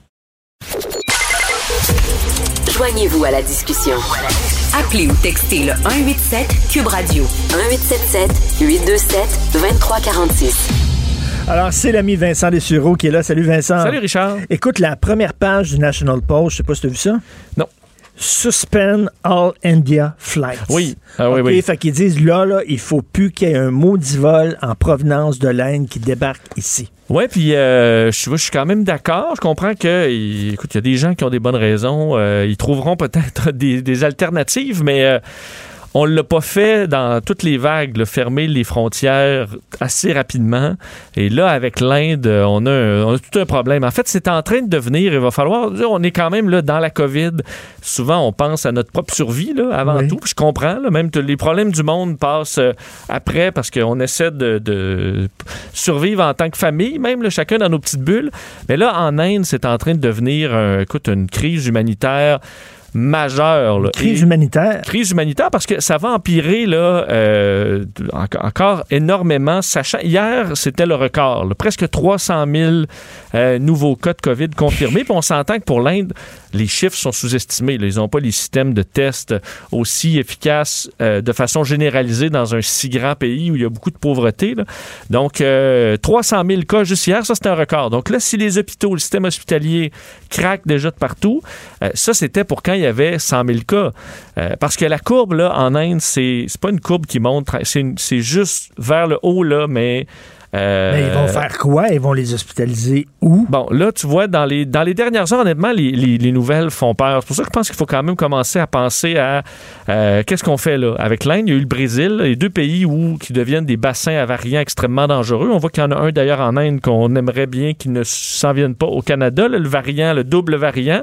Joignez-vous à la discussion. Appelez ou textez le 187 Cube Radio 1877 827 2346. Alors, c'est l'ami Vincent Dessureau qui est là. Salut Vincent. Salut Richard. Écoute, la première page du National Post, je sais pas si tu as vu ça. Non. Suspend all India flights. Oui. Ah, oui, OK, oui. Fait qu'ils disent là, là, il faut plus qu'il y ait un maudit vol en provenance de l'Inde qui débarque ici. Ouais, puis euh, je, je suis quand même d'accord. Je comprends que, il- écoute, il y a des gens qui ont des bonnes raisons. Euh, ils trouveront peut-être des, des alternatives, mais euh, on l'a pas fait dans toutes les vagues, là, fermer les frontières assez rapidement. Et là, avec l'Inde, euh, on a, un- on a tout un problème. En fait, c'est en train de devenir. Il va falloir. On est quand même là dans la COVID. Souvent, on pense à notre propre survie là, avant Oui. tout. Je comprends. là, même les problèmes du monde passent euh, après parce qu'on essaie de, de survivre en tant que famille, même chacun dans nos petites bulles. Mais là, en Inde, c'est en train de devenir, un- écoute, une crise humanitaire majeure. là. Crise Et- humanitaire. Crise humanitaire parce que ça va empirer là, euh, en- encore énormément. Sachant, hier, c'était le record. là. presque 300 000 euh, nouveaux cas de COVID confirmés. Puis on s'entend que pour l'Inde, les chiffres sont sous-estimés. Ils n'ont pas les systèmes de tests aussi efficaces euh, de façon généralisée dans un si grand pays où il y a beaucoup de pauvreté. là. Donc, euh, 300 000 cas juste hier, ça, c'est un record. Donc là, si les hôpitaux, le système hospitalier craquent déjà de partout, euh, ça, c'était pour quand il y avait 100 000 cas. Euh, parce que la courbe, là, en Inde, c'est pas une courbe qui monte, c'est juste vers le haut, là, mais... euh, Mais ils vont faire quoi? Ils vont les hospitaliser où? Bon, là, tu vois, dans les, dans les dernières heures, honnêtement, les, les- les nouvelles font peur. C'est pour ça que je pense qu'il faut quand même commencer à penser à euh, qu'est-ce qu'on fait là? Avec l'Inde, il y a eu le Brésil, les deux pays où, qui deviennent des bassins à variants extrêmement dangereux. On voit qu'il y en a un d'ailleurs en Inde qu'on aimerait bien qu'il ne s'en vienne pas au Canada, là, le variant, le double variant.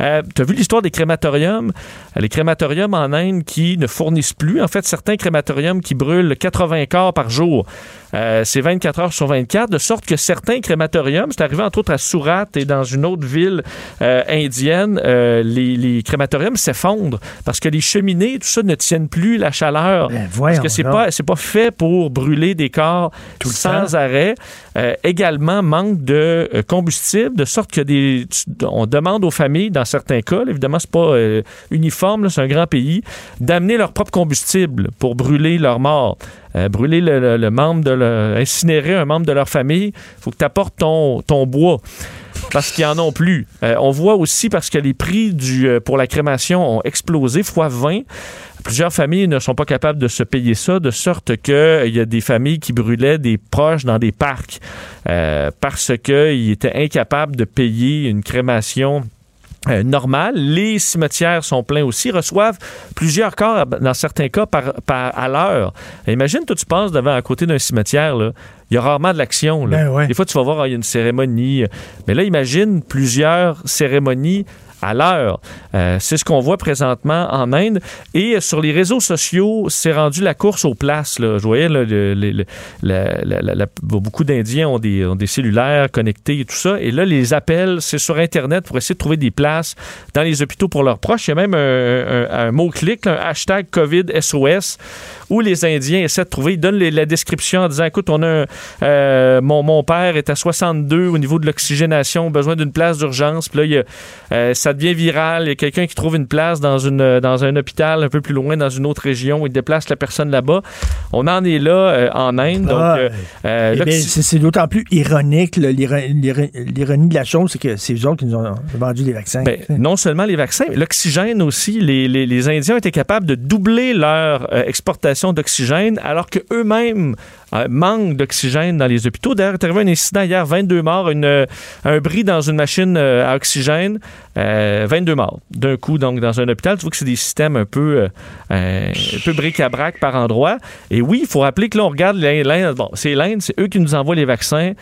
Euh, tu as vu l'histoire des crématoriums? Euh, Les crématoriums en Inde qui ne fournissent plus, en fait, certains crématoriums qui brûlent 80 corps par jour. Euh, c'est 24 heures sur 24, de sorte que certains crématoriums, c'est arrivé entre autres à Surat et dans une autre ville euh, indienne, euh, les, les crématoriums s'effondrent parce que les cheminées, tout ça, ne tiennent plus la chaleur. parce Ben, voyons que c'est pas, c'est pas fait pour brûler des corps Tout sans arrêt. Euh, également, manque de euh, combustible, de sorte que des, on demande aux familles, dans certains cas, évidemment, c'est pas euh, uniforme, c'est un grand pays, d'amener leur propre combustible pour brûler leurs morts. Euh, brûler le, membre de le, incinérer un membre de leur famille, il faut que tu apportes ton bois parce qu'ils en ont plus. Euh, on voit aussi parce que les prix du, euh, pour la crémation ont explosé fois 20. Plusieurs familles ne sont pas capables de se payer ça, de sorte qu'il y a des familles qui brûlaient des proches dans des parcs euh, parce qu'ils étaient incapables de payer une crémation euh, normale. Les cimetières sont pleins aussi, reçoivent plusieurs corps, dans certains cas, par, par- à l'heure. Imagine, toi, tu passes devant à côté d'un cimetière, là. Il y a rarement de l'action. Ben ouais. Des fois, tu vas voir, ah, il y a une cérémonie. Mais là, imagine plusieurs cérémonies à l'heure. Euh, c'est ce qu'on voit présentement en Inde. Et sur les réseaux sociaux, c'est rendu la course aux places. Là. Je voyais beaucoup d'Indiens ont des, cellulaires connectés et tout ça. Et là, les appels, c'est sur Internet pour essayer de trouver des places dans les hôpitaux pour leurs proches. Il y a même un, mot-clic, un hashtag COVID SOS, où les Indiens essaient de trouver. Ils donnent la description en disant, écoute, on a euh, mon, père est à 62 au niveau de l'oxygénation, besoin d'une place d'urgence. Puis là, euh, ça devient viral. Il y a quelqu'un qui trouve une place dans, une, dans un hôpital un peu plus loin, dans une autre région. Il déplace la personne là-bas. On en est là euh, en Inde. Donc, Ah, euh, euh, Eh c'est d'autant plus ironique. L'ironie de la chose, c'est que c'est eux autres qui nous ont vendu des vaccins. Ben, non seulement les vaccins, mais l'oxygène aussi. Les, les- les Indiens été capables de doubler leur exportation d'oxygène alors qu'eux-mêmes euh, manquent d'oxygène dans les hôpitaux. D'ailleurs, il est arrivé un incident hier, 22 morts, euh, un bris dans une machine euh, à oxygène, euh, 22 morts d'un coup donc dans un hôpital. Tu vois que c'est des systèmes un peu, peu bric-à-brac par endroit. Et oui, il faut rappeler que là, on regarde l'Inde- Bon, c'est l'Inde, c'est eux qui nous envoient les vaccins.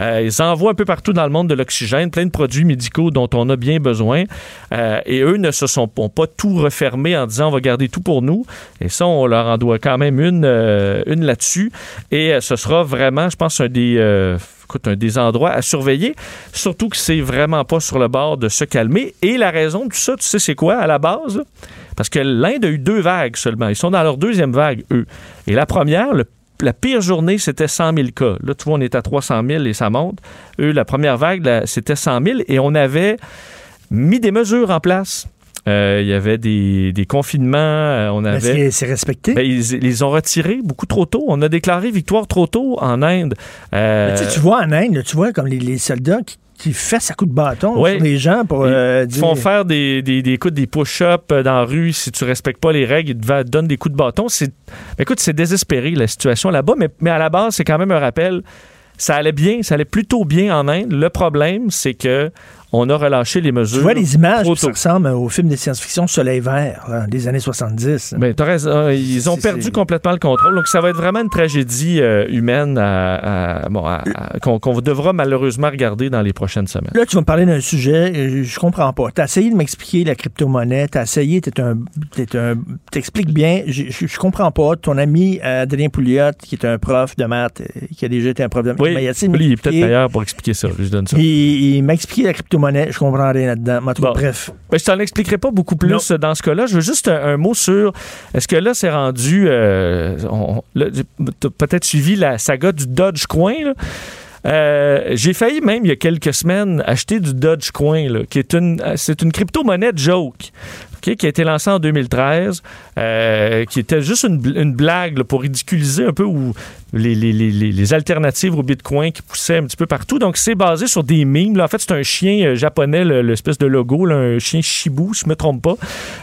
Euh, ils envoient un peu partout dans le monde de l'oxygène, plein de produits médicaux dont on a bien besoin. Euh, et eux ne se sont ont pas tout refermé en disant on va garder tout pour nous. Et ça, on leur en doit quand même une, euh, une là-dessus. Et ce sera vraiment, je pense, un des, endroits à surveiller. Surtout que c'est vraiment pas sur le bord de se calmer. Et la raison de tout ça, tu sais, c'est quoi à la base? Parce que l'Inde a eu deux vagues seulement. Ils sont dans leur deuxième vague, eux. Et la première, le la pire journée, c'était 100 000 cas. Là, tu vois, on est à 300 000 et ça monte. Eux, la première vague, c'était 100 000 et on avait mis des mesures en place. Euh, il y avait des, des confinements. euh, on avait. c'est respecté? Ben, ils, ils les ont retirés beaucoup trop tôt. On a déclaré victoire trop tôt en Inde. Euh, Mais tu, sais, tu vois en Inde, là, tu vois comme les, les soldats qui, qui fessent à coups de bâton Ouais. sur les gens pour Ils euh, dire... font faire des, des, des, écoute, des push-ups euh, dans la rue si tu respectes pas les règles. Ils te donnent des coups de bâton. C'est, écoute, c'est désespéré la situation là-bas. Mais, mais à la base, c'est quand même un rappel. Ça allait bien, ça allait plutôt bien en Inde. Le problème, c'est que on a relâché les mesures. Tu vois les images tôt. ressemblent au film de science-fiction Soleil vert là, des années 70. Ben, raison. Euh, Ils ont perdu complètement le contrôle. Donc, ça va être vraiment une tragédie euh, humaine à- à- bon, à- qu'on devra malheureusement regarder dans les prochaines semaines. Là, tu vas me parler d'un sujet, euh, je comprends pas. Tu as essayé de m'expliquer la crypto-monnaie, tu as essayé, tu un, t'expliques bien, je, comprends pas. Ton ami euh, Adrien Pouliot, qui est un prof de maths, qui a déjà été un prof de maths, Oui, il il est peut-être meilleur pour expliquer ça. Je donne ça. Il, il m'a expliqué la crypto-monnaie, je comprends rien là-dedans. Mais en tout cas, Bon. bref. Ben, je t'en expliquerai pas beaucoup plus Non. dans ce cas-là. Je veux juste un, un mot sur est-ce que là, c'est rendu. euh, t'as peut-être suivi la saga du Dogecoin. là. Euh, j'ai failli même il y a quelques semaines acheter du Dogecoin, là, qui est une, euh, c'est une crypto-monnaie joke. ok, qui a été lancée en 2013, euh, qui était juste une, bl- une blague là, pour ridiculiser un peu où les, les- les- les- alternatives au Bitcoin qui poussaient un petit peu partout. Donc, c'est basé sur des mimes. En fait, c'est un chien euh, japonais, le- l'espèce de logo, un chien Shibu, si je me trompe pas.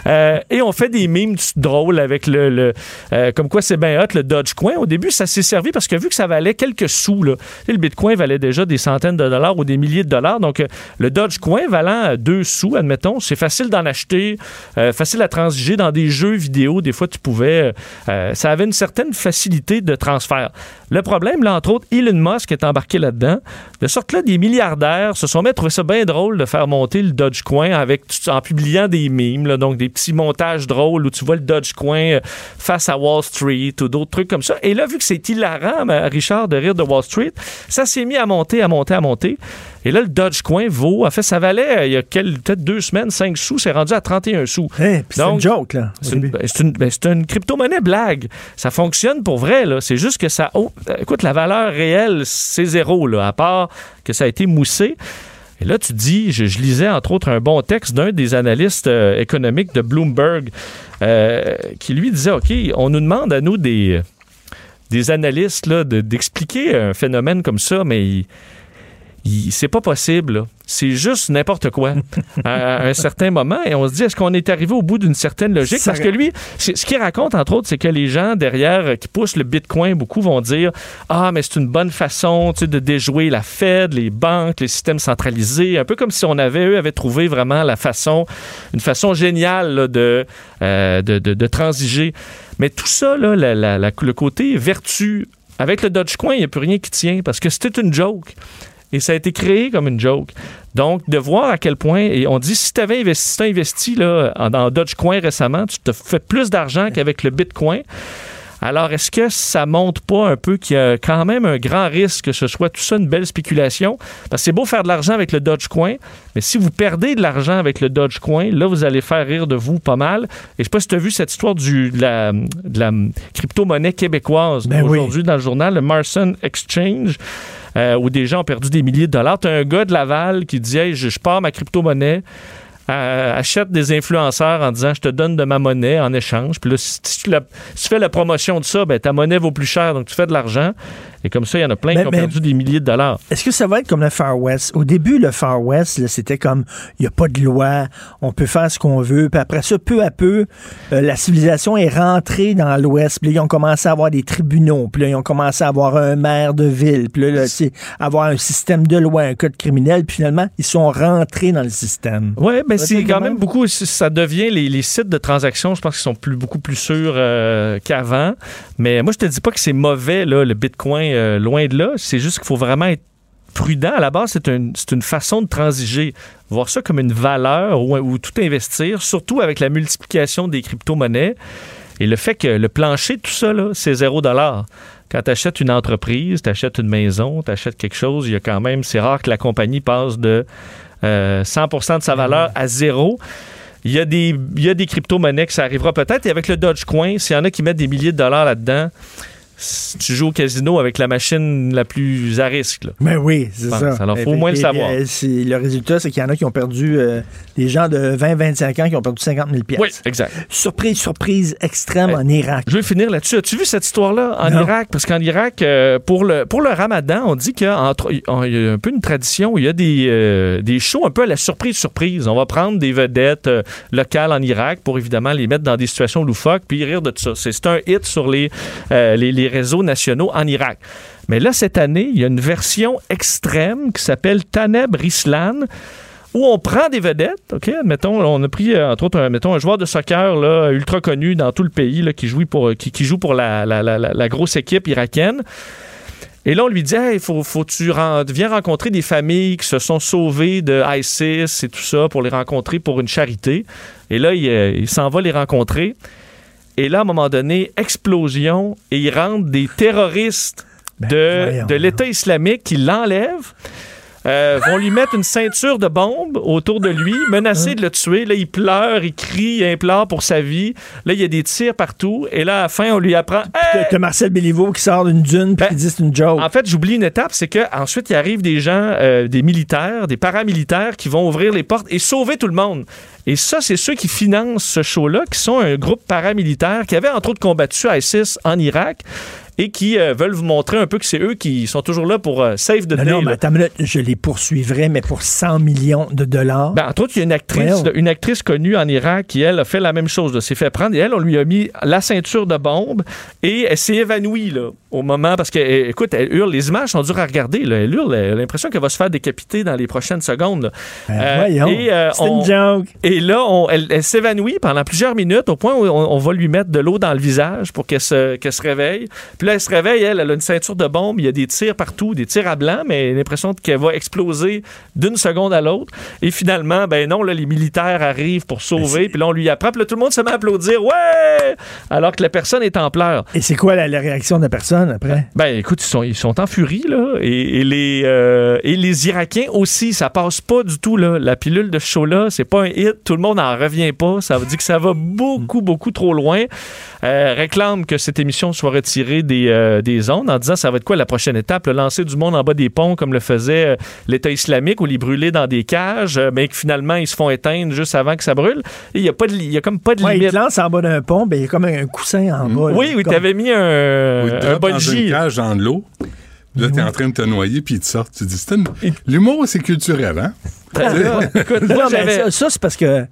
Euh, et on fait des mimes drôles avec le... le- euh, comme quoi c'est bien hot, le Dogecoin. Au début, ça s'est servi parce que vu que ça valait quelques sous, là, le Bitcoin valait déjà des centaines de dollars ou des milliers de dollars. Donc, le Dogecoin valant deux sous, admettons, c'est facile d'en acheter, facile à transiger dans des jeux vidéo. Des fois, tu pouvais... ça avait une certaine facilité de transfert. Le problème, là, entre autres, Elon Musk est embarqué là-dedans. De sorte que là, des milliardaires se sont mis à ça bien drôle de faire monter le Dogecoin avec, en publiant des mimes, donc des petits montages drôles où tu vois le Dogecoin euh, face à Wall Street ou d'autres trucs comme ça. Et là, vu que c'est hilarant, Richard, de rire de Wall Street, ça s'est mis à monter, à monter, à monter. Et là, le Dogecoin vaut, en fait, ça valait euh, il y a quel- peut-être deux semaines, 5 sous, c'est rendu à 31 sous. Hey, puis c'est une joke, là. c'est une, ben, une- ben, c'est une crypto-monnaie blague. Ça fonctionne pour vrai, là. C'est juste que ça. oh, euh, écoute, la valeur réelle, c'est zéro, là, à part que ça a été moussé. Et là, tu dis, je, je lisais entre autres un bon texte d'un des analystes euh, économiques de Bloomberg euh, qui lui disait OK, on nous demande à nous des, des analystes d'expliquer un phénomène comme ça, mais il- c'est pas possible. C'est juste n'importe quoi à, à un certain moment. Et on se dit, est-ce qu'on est arrivé au bout d'une certaine logique? Parce que lui, ce qu'il raconte, entre autres, c'est que les gens derrière euh, qui poussent le Bitcoin, beaucoup vont dire Ah, mais c'est une bonne façon tu sais, de déjouer la Fed, les banques, les systèmes centralisés. Un peu comme si on avait, eux, avaient trouvé vraiment la façon, une façon géniale là, de, euh, de, de- de transiger. Mais tout ça, là, la- la- la- le côté vertu, avec le Dogecoin, il n'y a plus rien qui tient parce que c'était une joke. Et ça a été créé comme une joke. Donc, de voir à quel point, et on dit, si tu avais investi, si investi là, dans Dogecoin récemment, tu te fais plus d'argent qu'avec le Bitcoin. Alors, est-ce que ça montre pas un peu qu'il y a quand même un grand risque que ce soit tout ça une belle spéculation? Parce que c'est beau faire de l'argent avec le Dogecoin, mais si vous perdez de l'argent avec le Dogecoin, là, vous allez faire rire de vous pas mal. Et je sais pas si tu as vu cette histoire du, de la, crypto-monnaie québécoise Ben oui. aujourd'hui dans le journal, le Marson Exchange. Euh, où des gens ont perdu des milliers de dollars. Tu un gars de Laval qui dit Hey, je, je pars ma crypto-monnaie, euh, achète des influenceurs en disant je te donne de ma monnaie en échange. Puis là, si tu, la- si tu fais la promotion de ça, ben, ta monnaie vaut plus cher, donc tu fais de l'argent. Et comme ça, il y en a plein Mais- qui ont mais- perdu des milliers de dollars. Est-ce que ça va être comme le Far West? Au début, le Far West, c'était comme, il n'y a pas de loi, on peut faire ce qu'on veut. Puis après ça, peu à peu, euh, la civilisation est rentrée dans l'Ouest. Puis là, ils ont commencé à avoir des tribunaux. Puis là, ils ont commencé à avoir un maire de ville. Puis là, là, avoir un système de loi, un code criminel. Puis finalement, ils sont rentrés dans le système. Oui, mais c'est quand même beaucoup. Ça devient les, les sites de transactions, je pense qu'ils sont plus, beaucoup plus sûrs euh, qu'avant. Mais moi, je te dis pas que c'est mauvais, là, le Bitcoin, euh, loin de là. C'est juste qu'il faut vraiment être prudent. À la base, c'est une, façon de transiger. Voir ça comme une valeur ou, ou tout investir, surtout avec la multiplication des crypto-monnaies. Et le fait que le plancher, tout ça, c'est zéro dollar. Quand tu achètes une entreprise, tu achètes une maison, tu achètes quelque chose, il y a quand même, c'est rare que la compagnie passe de euh, 100% de sa valeur à zéro. Il y a des, des crypto-monnaies que ça arrivera peut-être. Et avec le Dogecoin, s'il y en a qui mettent des milliers de dollars là-dedans, tu joues au casino avec la machine la plus à risque. Là. Ben oui, c'est ça. Alors, faut au moins le savoir. et, le résultat, c'est qu'il y en a qui ont perdu, euh, des gens de 20-25 ans qui ont perdu 50 000 pièces. Oui, exact. Surprise, surprise extrême en Irak. Je vais finir là-dessus. As-tu vu cette histoire-là en Non. Irak? Parce qu'en Irak, euh, pour, le, pour le ramadan, on dit qu'il y a y un peu une tradition où il y a des, euh, des shows un peu à la surprise-surprise. On va prendre des vedettes locales en Irak pour évidemment les mettre dans des situations loufoques puis rire de tout ça. C'est un hit sur les, les, réseaux nationaux en Irak. Mais là, cette année, il y a une version extrême qui s'appelle Taneb Rislan où on prend des vedettes, on a pris, euh, entre autres, un, un joueur de soccer là, ultra connu dans tout le pays qui, joue pour, pour la, grosse équipe irakienne. Et là, on lui dit, il faut, faut tu viens rencontrer des familles qui se sont sauvées de ISIS et tout ça pour les rencontrer pour une charité. Et là, euh, il s'en va les rencontrer. Et là, à un moment donné, explosion, et il rentre des terroristes de, de l'État islamique qui l'enlèvent. Euh, vont lui mettre une ceinture de bombe autour de lui, menacer de le tuer. Là, il pleure, il crie, il implore pour sa vie. Là, il y a des tirs partout. Et là, à la fin, on lui apprend T'as Marcel Béliveau qui sort d'une dune puis qui dit c'est une joke. en fait, j'oublie une étape, c'est qu'ensuite, il arrive des gens, euh, des militaires, des paramilitaires qui vont ouvrir les portes et sauver tout le monde. Et ça, c'est ceux qui financent ce show-là, qui sont un groupe paramilitaire qui avait entre autres combattu ISIS en Irak et qui euh, veulent vous montrer un peu que c'est eux qui sont toujours là pour euh, save the Non, day. non, mais attends minute, je les poursuivrais, mais pour 100 millions de dollars. Ben, entre autres, il y a une actrice, une actrice connue en Irak qui, elle, a fait la même chose. s'est fait prendre et elle, on lui a mis la ceinture de bombe et elle s'est évanouie là, au moment parce que, eh, écoute, elle hurle. Les images sont dures à regarder. Là. Elle hurle. Elle a l'impression qu'elle va se faire décapiter dans les prochaines secondes. Ben, voyons. et, euh, C'est une joke. Et là, on- elle, elle s'évanouit pendant plusieurs minutes au point où on, on va lui mettre de l'eau dans le visage pour qu'elle se, qu'elle se réveille. Puis là, elle se réveille, elle, elle a une ceinture de bombe. Il y a des tirs partout, des tirs à blanc, mais elle a l'impression qu'elle va exploser d'une seconde à l'autre. Et finalement, ben non, là, les militaires arrivent pour sauver. Puis là, on lui apprend. Puis là, tout le monde se met à applaudir. Ouais! Alors que la personne est en pleurs. Et c'est quoi la, la réaction de la personne? Après? Ben écoute, ils sont, ils sont en furie, là. Et, et les, euh, et les Irakiens aussi, ça passe pas du tout, là. La pilule de ce show-là, c'est pas un hit. Tout le monde n'en revient pas. Ça veut dire que ça va beaucoup, beaucoup trop loin. Euh, réclame que cette émission soit retirée des, euh, des ondes en disant ça va être quoi la prochaine étape? Le lancer du monde en bas des ponts comme le faisait euh, l'État islamique ou les brûler dans des cages, euh, mais que finalement ils se font éteindre juste avant que ça brûle. Il y a, pas de, y a comme pas de Ouais, il limite. te lance en bas d'un pont, ben, il y a comme un coussin en bas. là, Oui, oui, comme- t'avais mis un, Ou un dans une cage dans de l'eau. Là, t'es en train de te noyer, puis ils te sortent. Tu dis, c'est une- l'humour, c'est culturel, hein? Écoute, moi, Non, mais j'avais- ça, ça, c'est parce que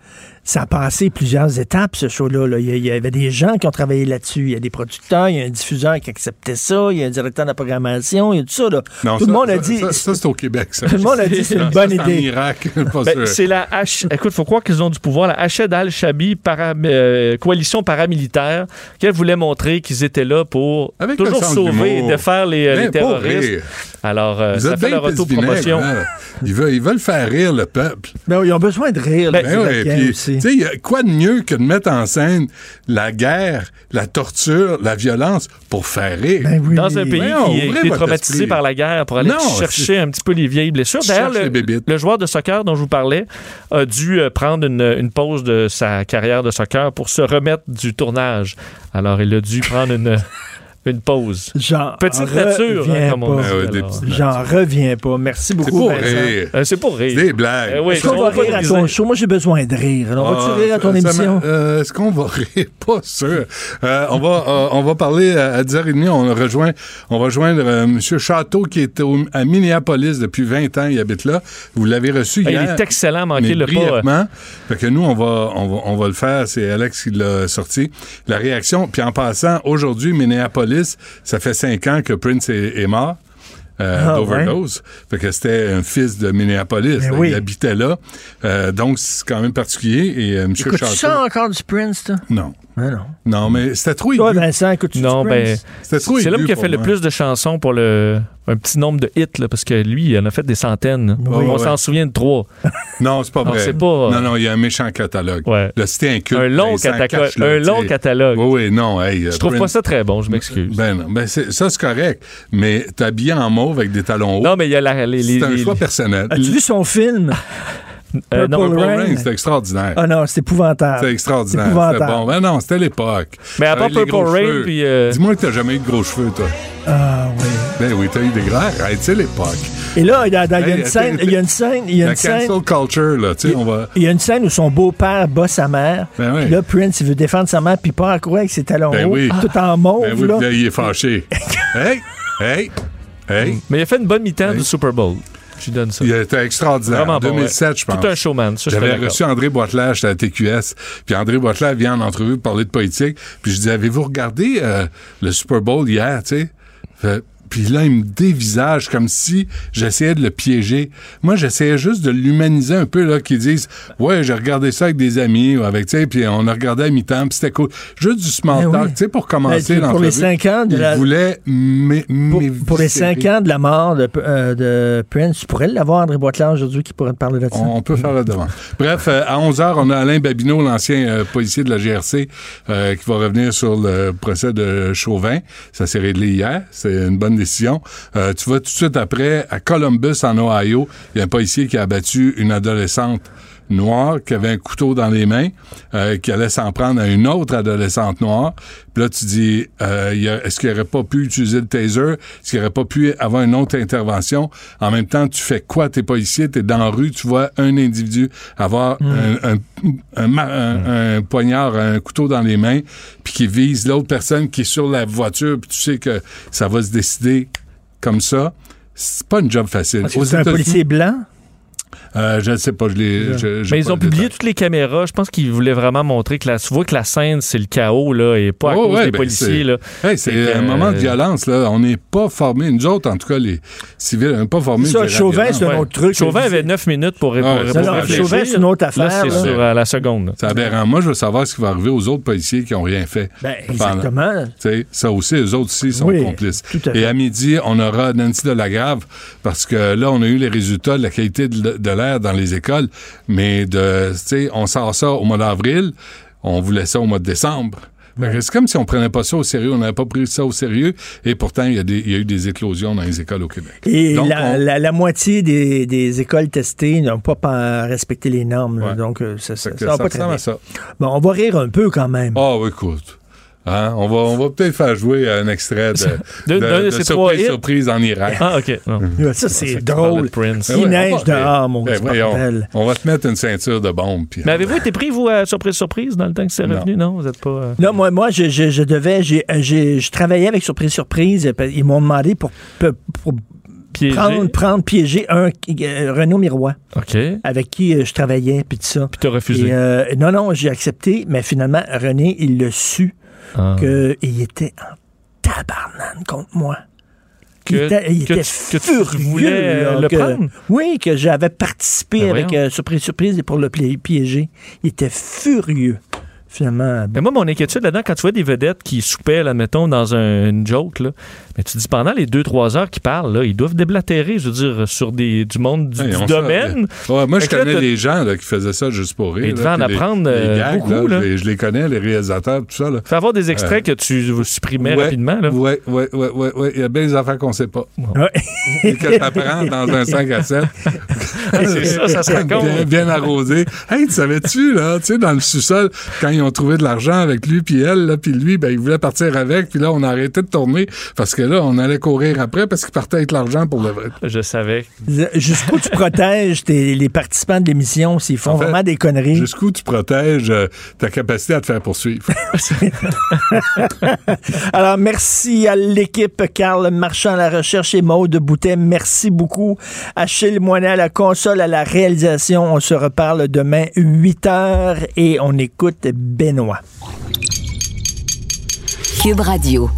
ça a passé plusieurs étapes, ce show-là. là. Il, y il avait des gens qui ont travaillé là-dessus. Il y a des producteurs, il y a un diffuseur qui acceptait ça, il y a un directeur de la programmation, il y a tout ça. là. Non, tout ça- le monde a dit. Ça, ça, c'est au Québec, ça. Tout le monde a dit c'est une bonne idée. Ben, c'est la H. Écoute, faut croire qu'ils ont du pouvoir. La Hached al-Shabi para- euh, coalition paramilitaire, qu'elle voulait montrer qu'ils étaient là pour Avec toujours sauver et défaire les, euh, Ben, les terroristes. Alors, euh, ça fait leur auto-promotion. hein? Ils veulent, ils veulent faire rire le peuple. Ben, ils ont besoin de rire. les Ben ouais, puis, aussi. y a quoi de mieux que de mettre en scène la guerre, la torture, la violence pour faire rire? Ben Dans un pays qui été votre traumatisé esprit. par la guerre pour aller Non, chercher un petit peu les vieilles blessures. D'ailleurs, le, joueur de soccer dont je vous parlais a dû euh, prendre une, une pause de sa carrière de soccer pour se remettre du tournage. Alors, il a dû prendre une, une pause. J'en Petite nature, reviens hein, comme on dit. Ah J'en reviens pas. Merci C'est beaucoup, pour Vincent. rire. Euh, c'est pour rire. C'est des blagues. Euh, oui, Est-ce qu'on va rire à ton show? Moi, j'ai besoin de rire. Alors, Ah, vas-tu rire à ton ça- émission? euh, Est-ce qu'on va rire? Pas sûr. Euh, on, va, euh, on va parler à, à 10h30. On rejoint, on va rejoindre euh, M. Château qui est au- à Minneapolis depuis 20 ans. Il habite là. Vous l'avez reçu Ah, il hier. est excellent, manquez le pas. Fait que nous, on va, on va, on va le faire. C'est Alex qui l'a sorti. La réaction. Puis en passant, aujourd'hui, Minneapolis, ça fait cinq ans que Prince est, est mort. euh, Ah, d'overdose. Fait que c'était un fils de Minneapolis. Ben là. oui. Il habitait là. Euh, donc, c'est quand même particulier. Et euh, M. Écoutes-tu Château... ça encore du Prince, toi? Non. Ah non. Non, mais c'était trop. Toi, Vincent, écoutes-tu Non, ben? C'était trop c'est l'homme qui a fait le plus de chansons pour le un petit nombre de hits, là, parce que lui, il en a fait des centaines. Oui, On ouais. s'en souvient de trois. Non, c'est pas Non, vrai. c'est pas- Non, non, il y a un méchant catalogue. Ouais. Là, c'était un culte. Un long catalogue. Un long tu catalogue. Oui, oui, non. Hey, Je trouve pas ça très bon, je m'excuse. Ben non, ben c'est- ça c'est correct, mais t'es habillé en mauve avec des talons hauts. Non, mais il y a la, les, les- c'est un les- choix personnel. As-tu vu son film? Euh, non, Purple Rain. Rain, c'était extraordinaire. Ah non, c'est épouvantable. C'était extraordinaire. C'est C'était épouvantable. bon. Ben non, c'était l'époque. Mais à part Purple Rain, cheveux. puis, euh, Dis-moi que t'as jamais eu de gros cheveux, toi? Ah oui. Ben oui, t'as eu des grands. Arrête, c'est l'époque. Et là, il y a, une scène, il y a une scène, il y a La une scène. cancel culture, là, tu sais, on va... Il y a une scène où son beau-père bat sa mère. Ben oui. Là, Prince, il veut défendre sa mère, puis part à courir avec ses talons Ben hauts, tout en mauve. Ben oui, là. puis là, il est fâché. hey, hey, hey. Mais il a fait une bonne mi-temps du Super Bowl. Je lui donne ça. Il était extraordinaire. Vraiment en bon, 2007, ouais. je pense. Tout un showman, J'avais reçu André Boitelage j'étais à la TQS. Puis André Boitelage vient en entrevue pour parler de politique. Puis je dis, avez-vous regardé euh, le Super Bowl hier, tu sais? Puis là, il me dévisage comme si j'essayais de le piéger. Moi, j'essayais juste de l'humaniser un peu, là, qu'ils disent, ouais, j'ai regardé ça avec des amis, ou avec, tu sais, puis on a regardé à mi-temps, puis c'était cool. Juste du small Ben talk, oui. tu sais, pour commencer Ben, pour les cinq ans de il la- voulait Pour, pour les cinq ans de la mort de, euh, de Prince, tu pourrais l'avoir, André Boitelard, aujourd'hui, qui pourrait te parler de ça. On, on peut faire la demande. Bref, euh, à 11h, on a Alain Babineau, l'ancien euh, policier de la GRC, euh, qui va revenir sur le procès de Chauvin. Ça s'est réglé hier. C'est une bonne Euh, tu vois, tout de suite après, à Columbus, en Ohio, il y a un policier qui a abattu une adolescente noire qui avait un couteau dans les mains, euh, qui allait s'en prendre à une autre adolescente noire. Puis là, tu dis, euh, est-ce qu'il n'aurait pas pu utiliser le taser? Est-ce qu'il n'aurait pas pu avoir une autre intervention? En même temps, tu fais quoi? T'es pas ici, t'es dans la rue, tu vois un individu avoir un, un, un ma- un- un poignard, un couteau dans les mains, puis qui vise l'autre personne qui est sur la voiture, puis tu sais que ça va se décider comme ça. C'est pas une job facile. Aux C'est un policier blanc? Euh, je ne sais pas, je Mais ils ont publié toutes les caméras. Je pense qu'ils voulaient vraiment montrer que la, tu vois que la scène, c'est le chaos, là, et pas à Oh, cause ouais, des ben, policiers, c'est-. Hey, un moment de violence, là. On n'est pas formés. Nous autres, en tout cas, les civils, on n'est pas formés. Ça, de la Chauvin, c'est un autre truc. Chauvin avait 9 minutes pour, répondre. Ouais, pour non, réfléchir. Chauvin, c'est une autre affaire, Là, c'est sur à la seconde. C'est aberrant. Moi, je veux savoir ce qui va arriver aux autres policiers qui n'ont rien fait. Ben, exactement. Tu sais, ça aussi, eux autres aussi sont Oui, complices. à. Et à midi, on aura Nancy Delagrave parce que là, on a eu les résultats de la qualité de, de dans les écoles, mais de, on sort ça au mois d'avril, on voulait ça au mois de décembre. Que C'est comme si on prenait pas ça au sérieux, on n'avait pas pris ça au sérieux, et pourtant, il y, a des- il y a eu des éclosions dans les écoles au Québec. Et Donc, la, on- la- la moitié des, des écoles testées n'ont pas pa- respecté les normes. là. donc, euh, ça, ça, va pas très bien. ça. Bon, on va rire un peu quand même. Ah, oui, écoute. Hein, On va, on va peut-être faire jouer un extrait de, De- de surprise, surprise en Irak. Ah, OK. Non. Ça, c'est drôle. Prince. Il ouais, neige va- dehors, mon ben. On va te mettre une ceinture de bombe. puis- Mais avez-vous été pris, vous, à surprise, surprise, dans le temps que c'est Non. revenu? Non, vous n'êtes pas. euh, Non, moi, moi je, je- je devais, j'ai, euh, j'ai- je travaillais avec Surprise Surprise. Ils m'ont demandé pour, pour Piégé. prendre, prendre, piéger un euh, Renaud Miroir, OK. avec qui euh, je travaillais, puis tout ça. Puis t'as refusé? Et, euh, non, non, j'ai accepté, mais finalement, René, il l'a su Ah. qu'il était en tabarnane contre moi. Il Que- était, il que était tu- que tu furieux, voulais, là, le que- prendre? Oui, que j'avais participé Ben avec euh, Surprise Surprise pour le pi- piéger. Il était furieux. Finalement, Mais moi, mon inquiétude là-dedans, quand tu vois des vedettes qui soupaient, là, mettons, dans un, une joke, là, mais tu dis pendant les 2-3 heures qu'ils parlent, là, ils doivent déblatérer, je veux dire, sur des, du monde du, Hey, du on domaine. Ouais, moi, je là, connais des gens là, qui faisaient ça juste pour rire. Et là, devant en les- apprendre, les euh, gags, beaucoup, là, là. Je, les, je les connais, les réalisateurs, tout ça. Là. Fait avoir des extraits Euh, que tu supprimais ouais, rapidement. Là. Oui, oui, oui, oui, oui. Il y a bien des affaires qu'on ne sait pas. Ouais. Et que t'apprends dans un 5 à 7. c'est ça, ça se raconte. Bien, bien arrosé. Hey, tu savais-tu, là, tu sais, dans le sous-sol, quand ils ont trouvé de l'argent avec lui puis elle, là, puis lui, ben, il voulait partir avec, puis là, on a arrêté de tourner parce que là, on allait courir après parce qu'il partait avec l'argent pour le vrai. Je savais. jusqu'où tu protèges tes- les participants de l'émission s'ils font En fait, vraiment des conneries? Jusqu'où tu protèges euh, ta capacité à te faire poursuivre. Alors, merci à l'équipe Carl Marchand à la recherche et Maude Boutet. Merci beaucoup. Achille Moinet à la console, à la réalisation. On se reparle demain 8 heures et on écoute Benoît. Cube Radio.